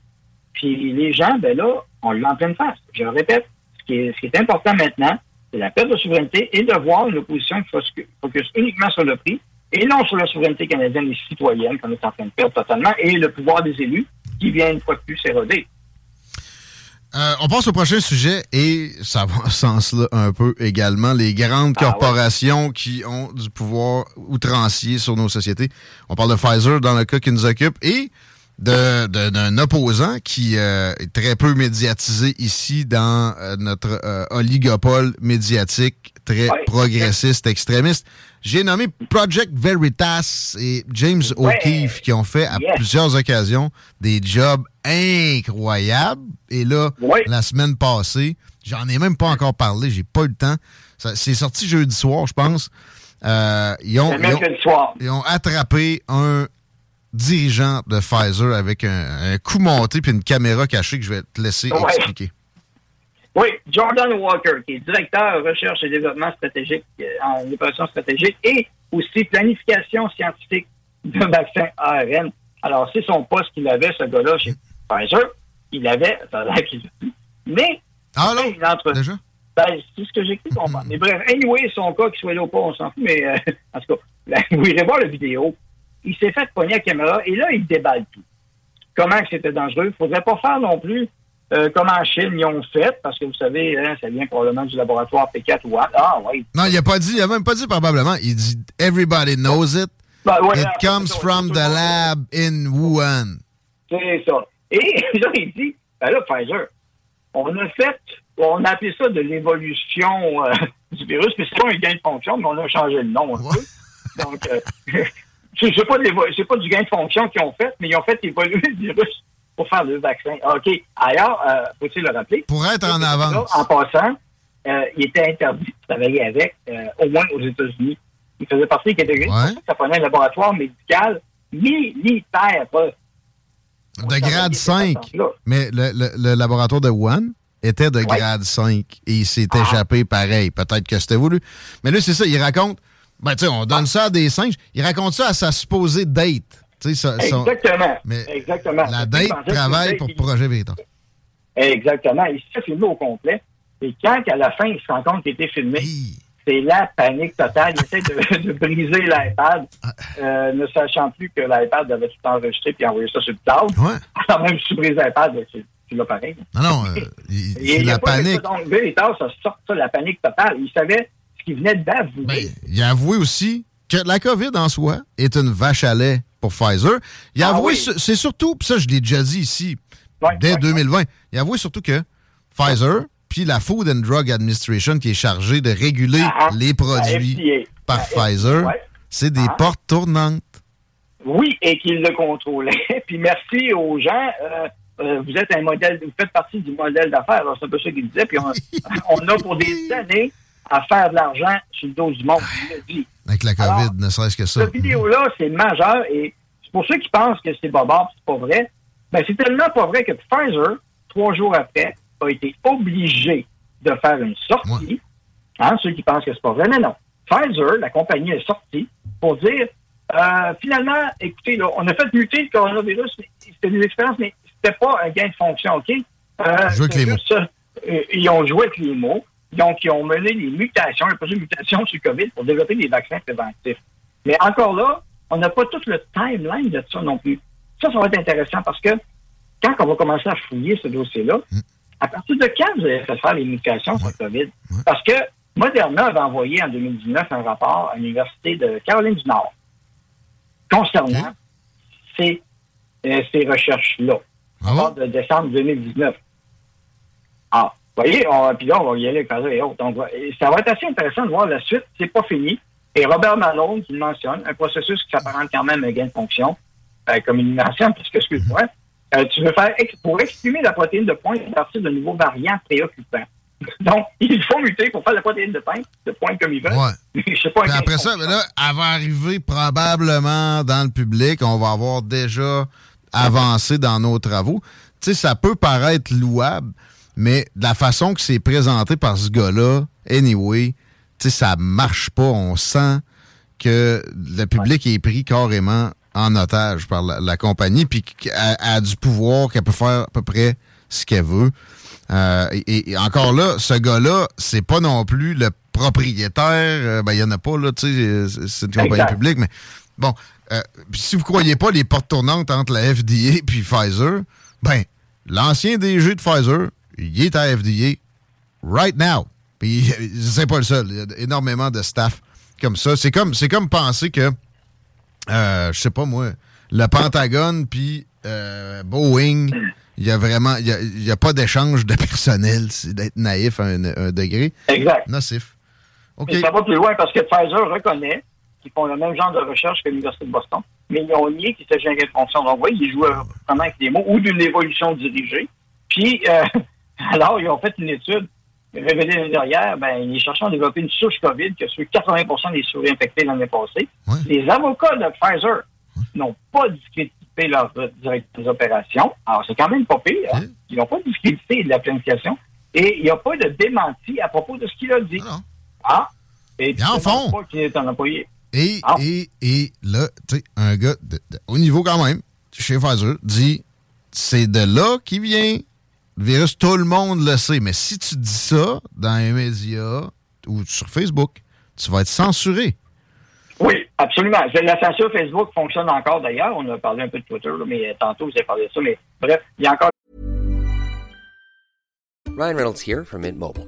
Puis les gens, ben là, on l'a en pleine face. Je le répète, ce qui est, ce qui est important maintenant, c'est la perte de souveraineté et de voir une opposition qui focus- uniquement sur le prix et non sur la souveraineté canadienne et citoyenne qu'on est en train de perdre totalement et le pouvoir des élus qui vient une fois de plus s'éroder. Euh, on passe au prochain sujet et ça va en ce sens-là un peu également. Les grandes Ah ouais. corporations qui ont du pouvoir outrancier sur nos sociétés. On parle de Pfizer dans le cas qui nous occupe et d'un opposant qui euh, est très peu médiatisé ici dans euh, notre euh, oligopole médiatique très Ouais. progressiste, extrémiste. J'ai nommé Project Veritas et James Ouais. O'Keefe qui ont fait à plusieurs occasions des jobs incroyables. Et là, Ouais. la semaine passée, j'en ai même pas encore parlé, j'ai pas eu le temps. C'est sorti jeudi soir, je pense. Ils, ont, ils ont attrapé un dirigeant de Pfizer avec un, un coup monté puis une caméra cachée que je vais te laisser Ouais. expliquer. Oui, Jordan Walker, qui est directeur recherche et développement stratégique euh, en opération stratégique et aussi planification scientifique de vaccins ARN. Alors, c'est son poste qu'il avait, ce gars-là, chez Pfizer. Il avait, ça a qu'il Mais, Ah non, une entre... déjà? Ben, c'est ce que j'ai cru comprendre. Mais bref, anyway, son cas, qu'il soit là ou pas, on s'en fout, mais euh, en tout cas, là, vous irez voir la vidéo. Il s'est fait pogner à caméra et là, il déballe tout. Comment c'était dangereux? Il faudrait pas faire non plus euh, comme en Chine, ils ont fait, parce que vous savez, hein, ça vient probablement du laboratoire P4 ou A. Ah, oui. Non, il a pas dit, il a même pas dit probablement. Il dit Everybody knows it. Ben, ouais, It là, comes ça, from the lab in Wuhan. C'est ça. Et là, il dit, ben là, Pfizer, on a fait, on a appelé ça de l'évolution euh, du virus, mais c'est pas un gain de fonction, mais on a changé le nom un Ouais. peu. Donc, euh, pas, de l'évo- c'est pas du gain de fonction qu'ils ont fait, mais ils ont fait évoluer le virus pour faire le vaccin. OK. Ailleurs, euh, faut-il le rappeler? Pour être en Là, avance. En passant, euh, il était interdit de travailler avec, euh, au moins aux États-Unis. Il faisait partie des catégories. Ouais. Ça prenait un laboratoire médical militaire. De grade 5. Là. Mais le, le- le laboratoire de Wuhan était de Ouais. grade 5 et il s'est Ah. échappé pareil. Peut-être que c'était voulu. Mais là, c'est ça, il raconte. Ben, tu sais, on donne ça à des singes. Il raconte ça à sa supposée date. Son- Exactement. mais Exactement. la date travaille pour Projet Veritas. Exactement. Il s'est filmé au complet. Et quand, à la fin, il se rend compte qu'il était filmé, c'est la panique totale. Il essaie de, de briser l'iPad, euh, ne sachant plus que l'iPad avait tout enregistré puis envoyé ça sur le cloud. Ouais. Alors même si tu brises l'iPad, ben, tu l'as pareil. Non, non, euh, c'est la fait panique. Donc, Veritas, ça sort ça, la panique totale. Il savait ce qu'il venait d'avouer. Ben, il a avoué aussi que la COVID en soi est une vache à lait pour Pfizer. Il a Ah avoué, oui. c'est surtout, puis ça je l'ai déjà dit ici, Ouais, dès ouais, 2020, il a avoué surtout que Pfizer, puis la Food and Drug Administration qui est chargée de réguler Ah, les la produits par La Pfizer, c'est des Ah. portes tournantes. Oui, et qu'il le contrôlait. Puis merci aux gens. euh, euh, vous êtes un modèle, vous faites partie du modèle d'affaires. Alors, C'est un peu ça qu'il disait. Puis on, on a pour des années à faire de l'argent sur le dos du monde. Il l'a dit. Avec la COVID, Alors, ne serait-ce que ça. Cette vidéo-là, c'est majeur et c'est pour ceux qui pensent que c'est bobard, c'est pas vrai. Ben, c'est tellement pas vrai que Pfizer, trois jours après, a été obligé de faire une sortie. Hein, ceux qui pensent que c'est pas vrai, mais non. Pfizer, la compagnie est sortie pour dire euh, finalement, écoutez, là, on a fait muter le coronavirus, c'était des expériences, mais c'était pas un gain de fonction, OK? Euh, les juste ça. Euh, ils ont joué avec les mots. Donc, ils ont mené des mutations, ils ont posé des mutations sur le COVID pour développer des vaccins préventifs. Mais encore là, on n'a pas tout le timeline de ça non plus. Ça, ça va être intéressant parce que quand on va commencer à fouiller ce dossier-là, à partir de quand vous fait faire les mutations sur le COVID? Parce que Moderna avait envoyé en 2019 un rapport à l'Université de Caroline du Nord concernant ces, euh, ces recherches-là. Ah On bon? de décembre 2019. Ah, vous voyez, on, puis là, on va y aller avec et autres. Donc, ça va être assez intéressant de voir la suite. C'est pas fini. Et Robert Malone, qui le mentionne, un processus qui s'apparente quand même à un gain de fonction, euh, comme il mentionne, parce que, excuse-moi, Euh, tu veux faire, ex- pour exprimer la protéine de pointe à partir de nouveaux variants préoccupants. Donc, il faut muter pour faire la protéine de pointe, de pointe comme ils veulent. Ouais. Je sais pas. Puis après ça, fonction. ben là, elle va arriver probablement dans le public. On va avoir déjà avancé dans nos travaux. Tu sais, ça peut paraître louable, mais de la façon que c'est présenté par ce gars-là, anyway, tu sais, ça marche pas. On sent que le public est pris carrément en otage par la, la compagnie, puis qu'elle a du pouvoir, qu'elle peut faire à peu près ce qu'elle veut. Euh, et, et encore là, ce gars-là, c'est pas non plus le propriétaire. euh, ben, il y en a pas, là, tu sais, euh, c'est- une compagnie Exact. publique, mais bon. euh, si vous croyez pas les portes tournantes entre la FDA puis Pfizer, ben, l'ancien DG de Pfizer, il est à FDA right now. Puis c'est pas le seul. Il y a énormément de staff comme ça. C'est comme, c'est comme penser que, euh, je sais pas moi, le Pentagone puis euh, Boeing, il y a vraiment, il y a, il y a pas d'échange de personnel. C'est d'être naïf à un, un degré Exact. nocif. Ça va plus loin parce que Pfizer reconnaît qu'ils font le même genre de recherche que l'Université de Boston, mais ils ont nié qu'il s'agit d'une fonction. Donc, oui, ils jouent vraiment avec les mots ou d'une évolution dirigée. Puis, euh, alors, ils ont fait une étude révélée l'année dernière. Ben, les chercheurs ont développé une souche COVID qui a tué 80% des souris infectées l'année passée. Ouais. Les avocats de Pfizer n'ont pas discrédité leur directeur des opérations. Alors, c'est quand même pas pire. hein. Ouais. Ils n'ont pas discrédité de la planification. Et il n'y a pas de démenti à propos de ce qu'il a dit. Ah. Ah! Et en font. pas qu'il est un employé. Et, Ah. et, et là, tu sais, un gars de- de- au niveau quand même, chez Pfizer, dit c'est de là qu'il vient. Le virus, tout le monde le sait. Mais si tu dis ça dans les médias ou sur Facebook, tu vas être censuré. Oui, absolument. La censure Facebook fonctionne encore d'ailleurs. On a parlé un peu de Twitter, là, mais tantôt, vous avez parlé de ça. Mais bref, il y a encore Ryan Reynolds here from Mint Mobile.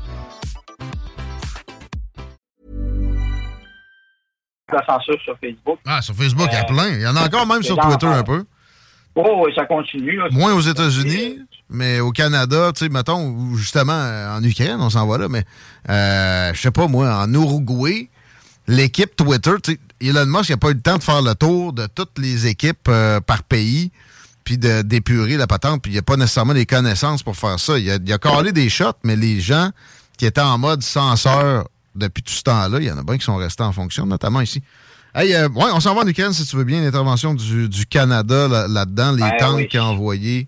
La censure sur Facebook. Ah, sur Facebook, il y a Euh, plein. Il y en a encore même sur Twitter un peu. Oh, ça continue. Là. Moins aux États-Unis, mais au Canada, tu sais, mettons, ou justement euh, en Ukraine, on s'en va là, mais euh, je sais pas moi, en Uruguay, l'équipe Twitter, tu sais, Elon Musk n'a pas eu le temps de faire le tour de toutes les équipes euh, par pays, puis de d'épurer la patente, puis il n'y a pas nécessairement les connaissances pour faire ça. Il a, il a calé des shots, mais les gens qui étaient en mode censeur depuis tout ce temps-là, il y en a bien qui sont restés en fonction, notamment ici. Hey, euh, ouais, on s'en va en Ukraine, si tu veux bien, l'intervention du, du Canada là- là-dedans, les Ben tanks oui. qu'il a envoyés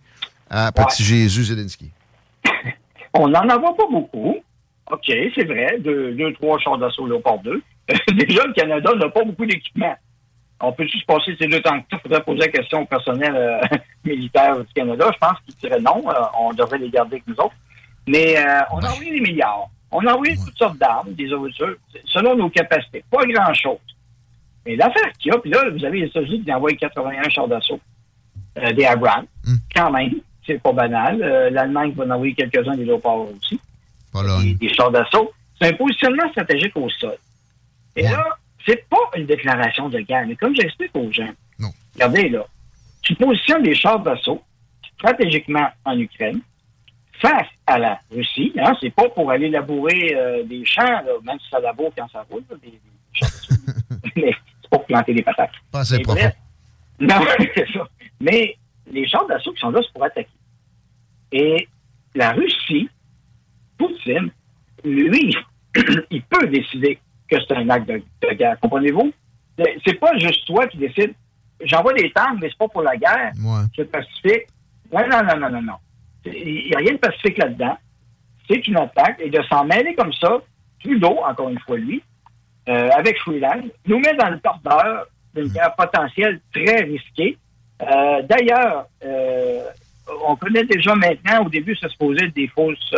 à Petit Jésus Zelensky. On n'en envoie pas beaucoup. OK, c'est vrai. Deux, deux trois chars d'assaut Léopard 2. Déjà, le Canada n'a pas beaucoup d'équipement. On peut juste passer ces deux tanks Il faudrait poser la question au personnel euh, militaire du Canada. Je pense qu'ils diraient non. Euh, on devrait les garder avec nous autres. Mais on a envoyé des milliards. On a envoyé toutes sortes d'armes, des ouvertures, selon nos capacités. Pas grand-chose. Mais l'affaire qu'il y a, puis là, vous avez les États-Unis qui envoyé 81 chars d'assaut. Euh, des Abrams, quand même. C'est pas banal. Euh, L'Allemagne va en envoyer quelques-uns des Léopards aussi. Des, des chars d'assaut. C'est un positionnement stratégique au sol. Et là, c'est pas une déclaration de guerre, mais comme j'explique aux gens, Non. regardez là, tu positionnes des chars d'assaut stratégiquement en Ukraine face à la Russie. Hein, c'est pas pour aller labourer euh, des champs, là, même si ça laboure quand ça roule, là, des, des mais c'est pour planter des patates. Pas assez profond. bref, Non, c'est ça. Mais les chars d'assaut qui sont là, c'est pour attaquer. Et la Russie, Poutine, lui, il peut décider que c'est un acte de, de guerre. Comprenez-vous? C'est- pas juste toi qui décides. J'envoie des tanks, mais c'est pas pour la guerre. Ouais. C'est pacifique. Non, non, non, non, non, non. Il n'y a rien de pacifique là-dedans. c'est une attaque et de s'en mêler comme ça, Trudeau, encore une fois lui, euh, avec Freeland, nous met dans le tordeur d'une guerre potentielle très risquée. Euh, D'ailleurs, euh, on connaît déjà maintenant, au début, ça se posait des fausses,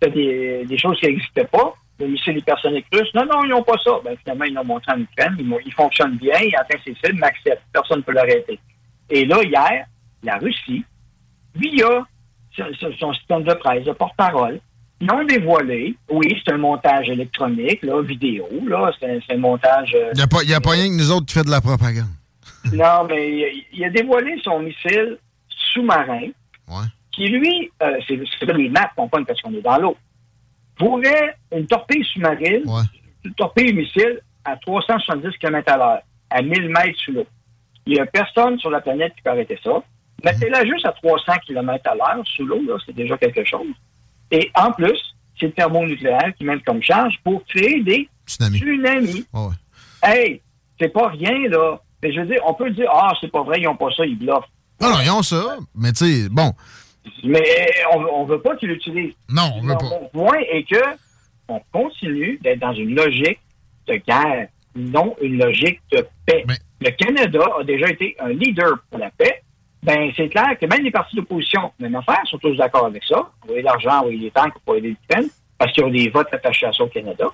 des, des choses qui n'existaient pas, le missile hypersonique russe. Non, non, ils n'ont pas ça. Ben, finalement, ils l'ont montré en Ukraine. Ils fonctionnent bien, ils atteignent ses cibles, mais acceptent. Personne ne peut l'arrêter. Et là, hier, la Russie, via son- système de presse, de porte-parole, ils ont dévoilé, oui, c'est un montage électronique, là, vidéo, là, c'est un, montage... euh, Il n'y a, pas- y a pas rien que nous autres qui fait de la propagande. non, mais il, il a dévoilé son missile sous-marin, qui lui, euh, c'est des maps qu'on pointe parce qu'on est dans l'eau, pourrait, une torpille sous-marine, une torpille missile à 370 km à l'heure, à 1000 mètres sous l'eau. Il n'y a personne sur la planète qui peut arrêter ça. Mettez-la juste à 300 km à l'heure sous l'eau, là, c'est déjà quelque chose. Et en plus, c'est le thermonucléaire qui mène comme charge pour créer des tsunamis. Hey, c'est pas rien, là. Mais je veux dire, on peut dire, ah, c'est pas vrai, ils ont pas ça, ils bluffent. Non, non, ils ont ça, mais tu sais, bon. Mais on, on veut pas qu'ils l'utilisent. Non, on veut pas. Mon point est que on continue d'être dans une logique de guerre, non une logique de paix. Le Canada a déjà été un leader pour la paix. Ben, c'est clair que même les partis d'opposition, même affaire, sont tous d'accord avec ça. Envoyer de l'argent, envoyer des tanks pour aider l'Ukraine, parce qu'il y a des votes attachés à ça au Canada.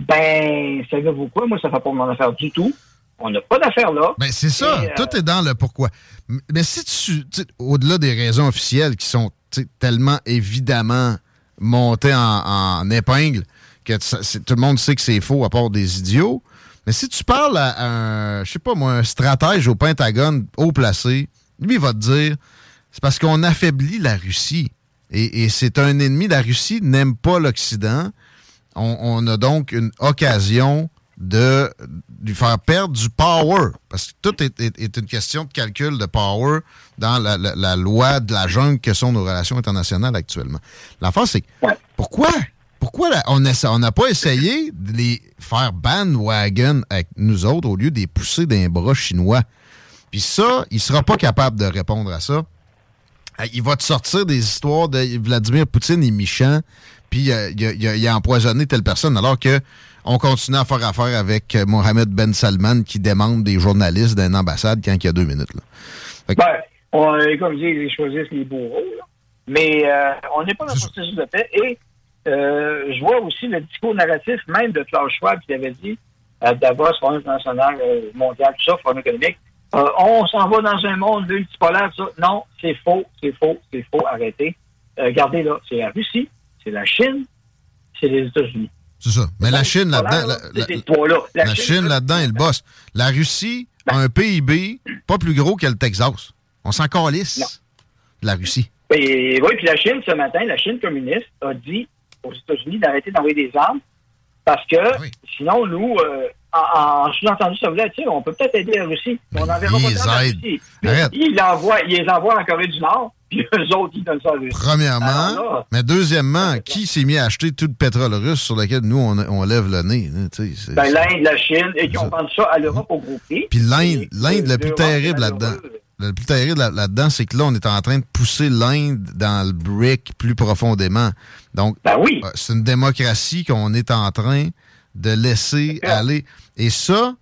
Ben, savez-vous quoi? Moi, ça fait pas mon affaire du tout. On n'a pas d'affaire là. Ben, c'est ça. Euh, Tout est dans le pourquoi. Mais si tu. Au-delà des raisons officielles qui sont tellement évidemment montées en, en épingle que tout le monde sait que c'est faux à part des idiots. Mais si tu parles à un, je sais pas moi, un stratège au Pentagone haut placé, lui il va te dire c'est parce qu'on affaiblit la Russie. Et, et c'est un ennemi. La Russie n'aime pas l'Occident. On, on a donc une occasion de lui faire perdre du power. Parce que tout est, est- est une question de calcul de power dans la, la- la loi de la jungle que sont nos relations internationales actuellement. L'affaire, c'est que pourquoi? Pourquoi la- on n'a pas essayé de les faire bandwagon avec nous autres au lieu de les pousser d'un bras chinois? Puis ça, il sera pas capable de répondre à ça. Euh, Il va te sortir des histoires de Vladimir Poutine est méchant, puis euh, il, a, il a- il a empoisonné telle personne, alors que on continue à faire affaire avec euh, Mohamed Ben Salman qui demande des journalistes d'une ambassade quand il y a deux minutes. là. Que- Ben, on, comme je dis, ils choisissent les bourreaux. là. Mais euh, on n'est pas dans le processus de paix. Et euh, je vois aussi le discours narratif même de Klaus Schwab qui avait dit à Davos, Forum international mondial, tout ça, Forum économique, euh, on s'en va dans un monde multipolaire, ça. Non, c'est faux, c'est faux, c'est faux, arrêtez. Euh, regardez là, c'est la Russie, c'est la Chine, c'est les États-Unis. C'est ça. Mais la Chine là-dedans, la, la La Chine Chine, Ben. là-dedans est le boss. La Russie a un PIB pas plus gros que le Texas. On s'en calisse de la Russie. Et, oui, puis la Chine, ce matin, la Chine communiste a dit aux États-Unis d'arrêter d'envoyer des armes parce que sinon, nous, euh, en, en sous-entendu, ça voulait dire, on peut peut-être aider la Russie. mais on n'enverra pas ça la. Russie. Arrête. Ils, l'envoient- ils les envoient en Corée du Nord, puis eux autres, ils donnent ça à Russie. Premièrement, Alors là, mais deuxièmement, qui s'est mis à acheter tout le pétrole russe sur lequel nous, on, on lève le nez? hein, ben, l'Inde, la Chine, et qui ont vendu ça à l'Europe au gros prix. Puis l'Inde, l'Inde, le plus terrible là-dedans, le plus terrible là- là-dedans, c'est que là, on est en train de pousser l'Inde dans le brick plus profondément. Donc, Ben euh, c'est une démocratie qu'on est en train de laisser aller. Et ça,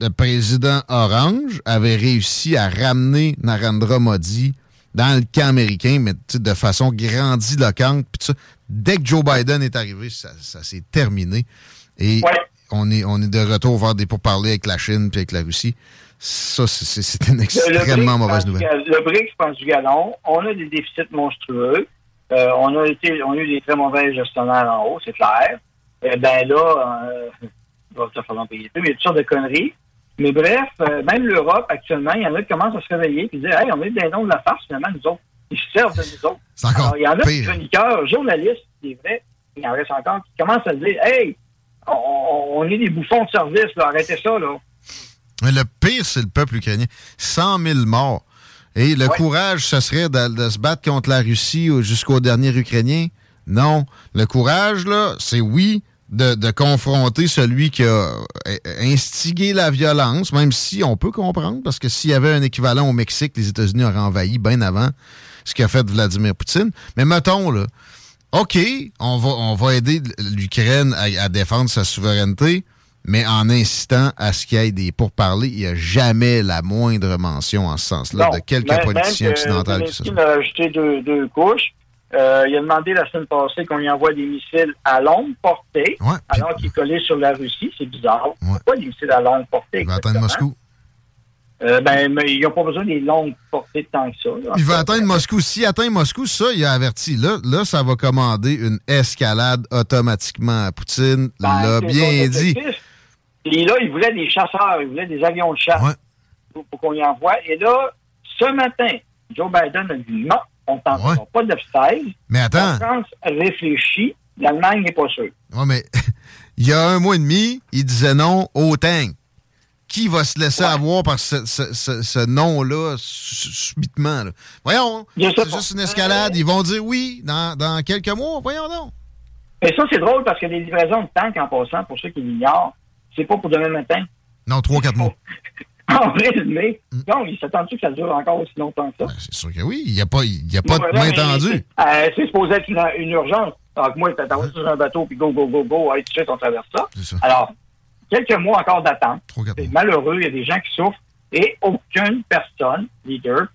le président Orange avait réussi à ramener Narendra Modi dans le camp américain, mais de façon grandiloquente. Puis. Dès que Joe Biden est arrivé, ça, ça s'est terminé. Et on, est, on est de retour vers des pourparlers avec la Chine puis avec la Russie. Ça, c'est- une Le- le extrêmement mauvaise nouvelle. Le BRICS prend du galon. On a des déficits monstrueux. Euh, on, a été, on a eu des très mauvais gestionnaires en haut, c'est clair. Eh ben là, euh, il va peut-être falloir payer il y a toutes sortes de conneries. Mais bref, euh, même l'Europe, actuellement, il y en a qui commencent à se réveiller et dire Hey, on est des noms de la farce, finalement, nous autres. Ils se servent de nous autres. Alors, il y en a des chroniqueurs, journalistes, c'est vrai, il en reste encore, qui commencent à dire Hey, on, est des bouffons de service, là, arrêtez ça, là. Mais le pire, c'est le peuple ukrainien. 100 000 morts. Et le courage, ce serait de, de se battre contre la Russie au- jusqu'au dernier Ukrainien? Non. Le courage, là, c'est oui, de, de confronter celui qui a euh, instigé la violence, même si on peut comprendre, parce que s'il y avait un équivalent au Mexique, les États-Unis auraient envahi bien avant ce qu'a fait Vladimir Poutine. Mais mettons, là, OK, on va, on va aider l'Ukraine à, à défendre sa souveraineté, mais en insistant à ce qu'il y ait des pourparlers, il n'y a jamais la moindre mention en ce sens-là de quelque même- politicien même que occidental qui a ajouté deux, deux couches. Euh, il a demandé la semaine passée qu'on lui envoie des missiles à longue portée, alors qu'il collé sur la Russie. C'est bizarre. Pourquoi des missiles à longue portée? Il va atteindre? Moscou. Euh, ben, mais ils n'ont pas besoin des longues portées tant que ça. là. Il va atteindre Moscou. S'il atteint Moscou, ça, il a averti. Là, là, ça va commander une escalade automatiquement à Poutine. Ben, l'a bien dit. Et là, il voulait des chasseurs, il voulait des avions de chasse pour, pour qu'on y envoie. Et là, ce matin, Joe Biden a dit non, on ne tentera pas de style. Mais attends. La France réfléchit, l'Allemagne n'est pas sûre. Ouais, mais il y a un mois et demi, il disait non au tank. Qui va se laisser avoir par ce, ce- ce- ce nom-là su- subitement? là? Voyons, c'est juste une escalade. Ils vont dire oui dans, dans quelques mois. Voyons donc. Et ça, c'est drôle parce que les livraisons de tanks, en passant, pour ceux qui l'ignorent, c'est pas pour demain matin. Non, trois, quatre mois. En résumé, non, il s'attend-tu que ça dure encore aussi longtemps que ça? Mm. C'est sûr que oui. Il n'y a pas, il y a pas Non, de main tendue. euh, c'est supposé être une, une urgence. Donc, moi, t'as t'envoies sur un bateau, puis go, go, go, go, allez, tout de suite, on traverse ça. Alors, quelques mois encore d'attente. C'est malheureux, il y a des gens qui souffrent, et aucune personne, leader,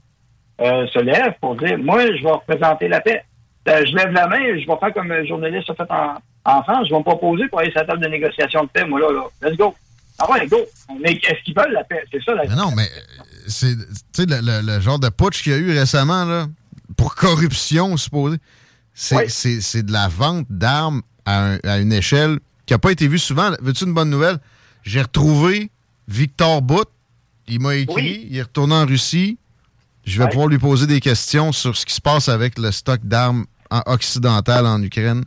euh, se lève pour dire, moi, je vais représenter la paix. Euh, je lève la main, je vais faire comme un journaliste a fait en, en France, je vais me proposer pour aller sur la table de négociation de paix, moi, là, là. Let's go. Ah ouais, go. Mais est-ce qu'ils veulent la paix? C'est ça, la Mais non, mais euh, c'est tu sais, le, le- le genre de putsch qu'il y a eu récemment là, pour corruption, supposé. C'est de la vente d'armes à, un- à une échelle qui n'a pas été vue souvent. Veux-tu une bonne nouvelle? J'ai retrouvé Victor Bout. Il m'a écrit. Il est retourné en Russie. Je vais Ouais. pouvoir lui poser des questions sur ce qui se passe avec le stock d'armes en- occidentales en Ukraine.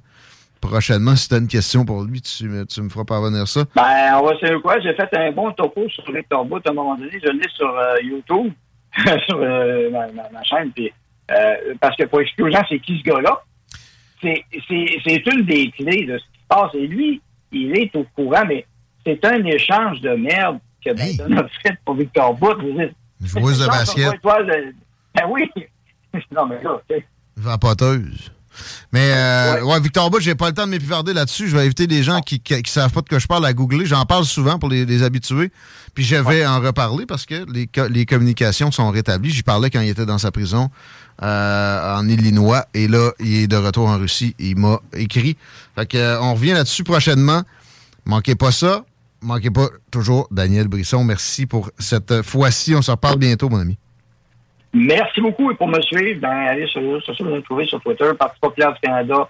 Prochainement, si tu as une question pour lui, tu, me- tu me feras parvenir ça. Ben, on va savoir quoi? J'ai fait un bon topo sur Victor Bout à un moment donné. Je l'ai sur euh, YouTube, sur euh, ma, ma- ma chaîne. Euh, parce que pour expliquer aux gens, c'est qui ce gars-là, c'est une des clés de ce qui se passe. Et lui, il est au courant, mais c'est un échange de merde que Biden a fait pour Victor Bout. Joueuse de basket. de- Ben oui. non, mais là, tu sais. Vapoteuse. Mais euh, ouais. Victor Bout, j'ai pas le temps de m'épivarder là-dessus. Je vais inviter les gens qui, qui, qui savent pas de quoi je parle à googler. J'en parle souvent pour les, les habitués. Puis je vais en reparler parce que les communications sont rétablies. J'y parlais quand il était dans sa prison euh, en Illinois. Et là, il est de retour en Russie. Il m'a écrit. Fait que, euh, on revient là-dessus prochainement. Manquez pas ça. Manquez pas toujours Daniel Brisson. Merci pour cette fois-ci. On se reparle bientôt, mon ami. Merci beaucoup. Et pour me suivre, ben, allez sur vous me trouver sur Twitter, Parti populaire du Canada.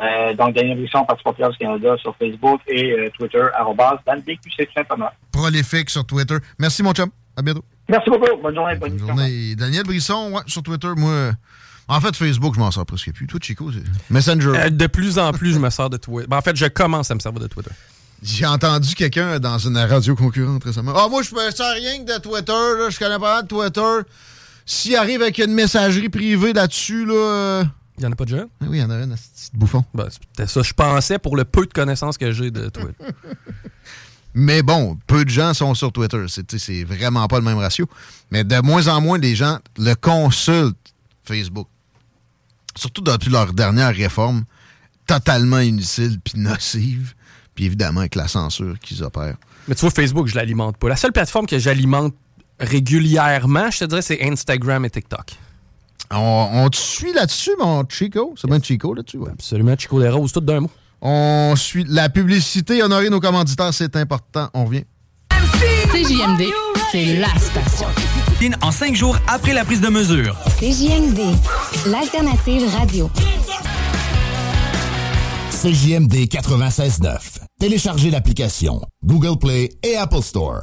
Euh, donc, Daniel Brisson, Parti populaire du Canada sur Facebook et euh, Twitter, arrobas, dans le DQC, tout simplement. Prolifique sur Twitter. Merci, mon chum. À bientôt. Merci beaucoup. Bonne journée. Bonne, Bonne journée. Daniel Brisson, ouais, sur Twitter, moi. En fait, Facebook, je m'en sors presque plus. Toi, Chico, c'est Messenger. Euh, de plus en plus, je me sers de Twitter. Ben, en fait, je commence à me servir de Twitter. J'ai entendu quelqu'un dans une radio concurrente récemment. Ah, moi, je ne sers rien que de Twitter. Là. Je connais pas de Twitter. S'il arrive avec une messagerie privée là-dessus, là. euh, Il n'y en a pas de jeu? Oui, il y en a une, petit bouffon. Ben, C'était ça, je pensais pour le peu de connaissances que j'ai de Twitter. Mais bon, peu de gens sont sur Twitter. C'est vraiment pas le même ratio. Mais de moins en moins, les gens le consultent, Facebook. Surtout depuis leur dernière réforme, totalement inutile puis nocive. Puis évidemment, avec la censure qu'ils opèrent. Mais tu vois, Facebook, je l'alimente pas. La seule plateforme que j'alimente régulièrement, je te dirais, c'est Instagram et TikTok. On, on te suit là-dessus, mon Chico? C'est bien Chico là-dessus, ouais. Absolument, Chico des Roses, tout d'un mot. On suit la publicité, honorer nos commanditaires, c'est important. On revient. CJMD, c'est la station. En cinq jours après la prise de mesure. CJMD, l'alternative radio. CJMD 96.9. Téléchargez l'application Google Play et Apple Store.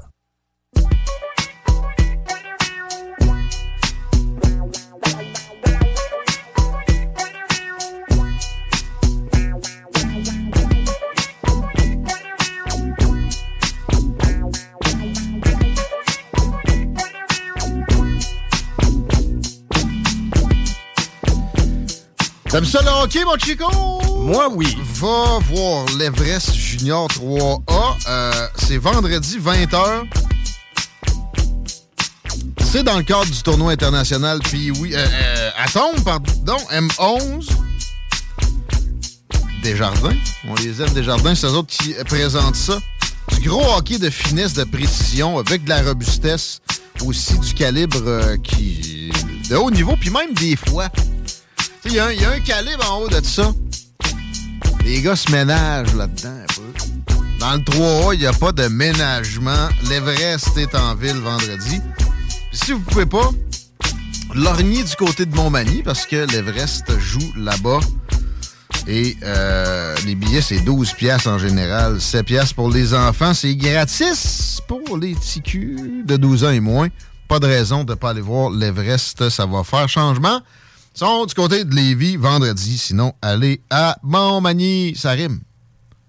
T'aimes ça le hockey, mon Chico? Moi, oui. Va voir l'Everest Junior 3A. Euh, c'est vendredi, 20h. C'est dans le cadre du tournoi international. Puis oui, euh, euh, Atom, pardon, M11. Desjardins. On les aime, Desjardins. C'est eux autres qui présentent ça. Du gros hockey de finesse, de précision, avec de la robustesse, aussi du calibre euh, qui de haut niveau, puis même des fois. Il y, a un- calibre en haut de ça. Les gars se ménagent là-dedans un peu. Dans le 3A, il n'y a pas de ménagement. L'Everest est en ville vendredi. Si vous pouvez pas, lorgnez du côté de Montmagny parce que l'Everest joue là-bas. Et euh, les billets, c'est 12 piastres en général. 7 piastres pour les enfants. C'est gratis pour les TQ de 12 ans et moins. Pas de raison de ne pas aller voir l'Everest. Ça va faire changement. Sont du côté de Lévis vendredi. Sinon, allez à Montmagny. Ça rime.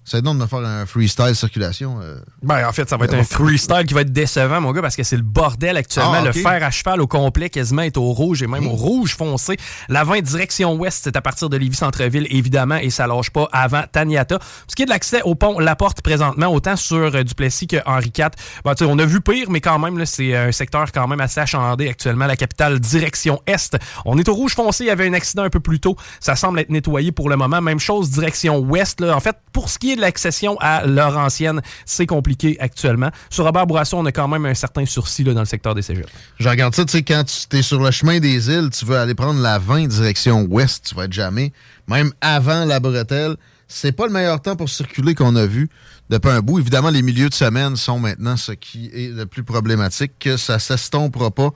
C'est donc de me faire un freestyle circulation. euh. Ben, en fait, ça va être un freestyle qui va être décevant, mon gars, parce que c'est le bordel actuellement. Ah. Le fer à cheval au complet quasiment est au rouge et même au rouge foncé. La 20 direction ouest, c'est à partir de Lévis-Centreville, évidemment, et ça lâche pas avant Taniata. Ce qui est de l'accès au pont La Porte présentement, autant sur euh, Duplessis que Henri IV, ben, tu sais, on a vu pire, mais quand même, c'est un secteur quand même assez achalandé actuellement. La capitale direction est. On est au rouge foncé, il y avait un accident un peu plus tôt. Ça semble être nettoyé pour le moment. Même chose, direction ouest. Là. En fait, pour ce qui est de l'accession à Laurentienne, c'est compliqué actuellement. Sur Robert Bourassa, on a quand même un certain sursis dans le secteur des cégeps. Je regarde ça, tu sais, quand tu es sur le chemin des îles, tu veux aller prendre la 20 direction ouest, tu vas être jamais. Même avant la bretelle, c'est pas le meilleur temps pour circuler qu'on a vu depuis un bout. Évidemment, les milieux de semaine sont maintenant ce qui est le plus problématique, que ça s'estompera pas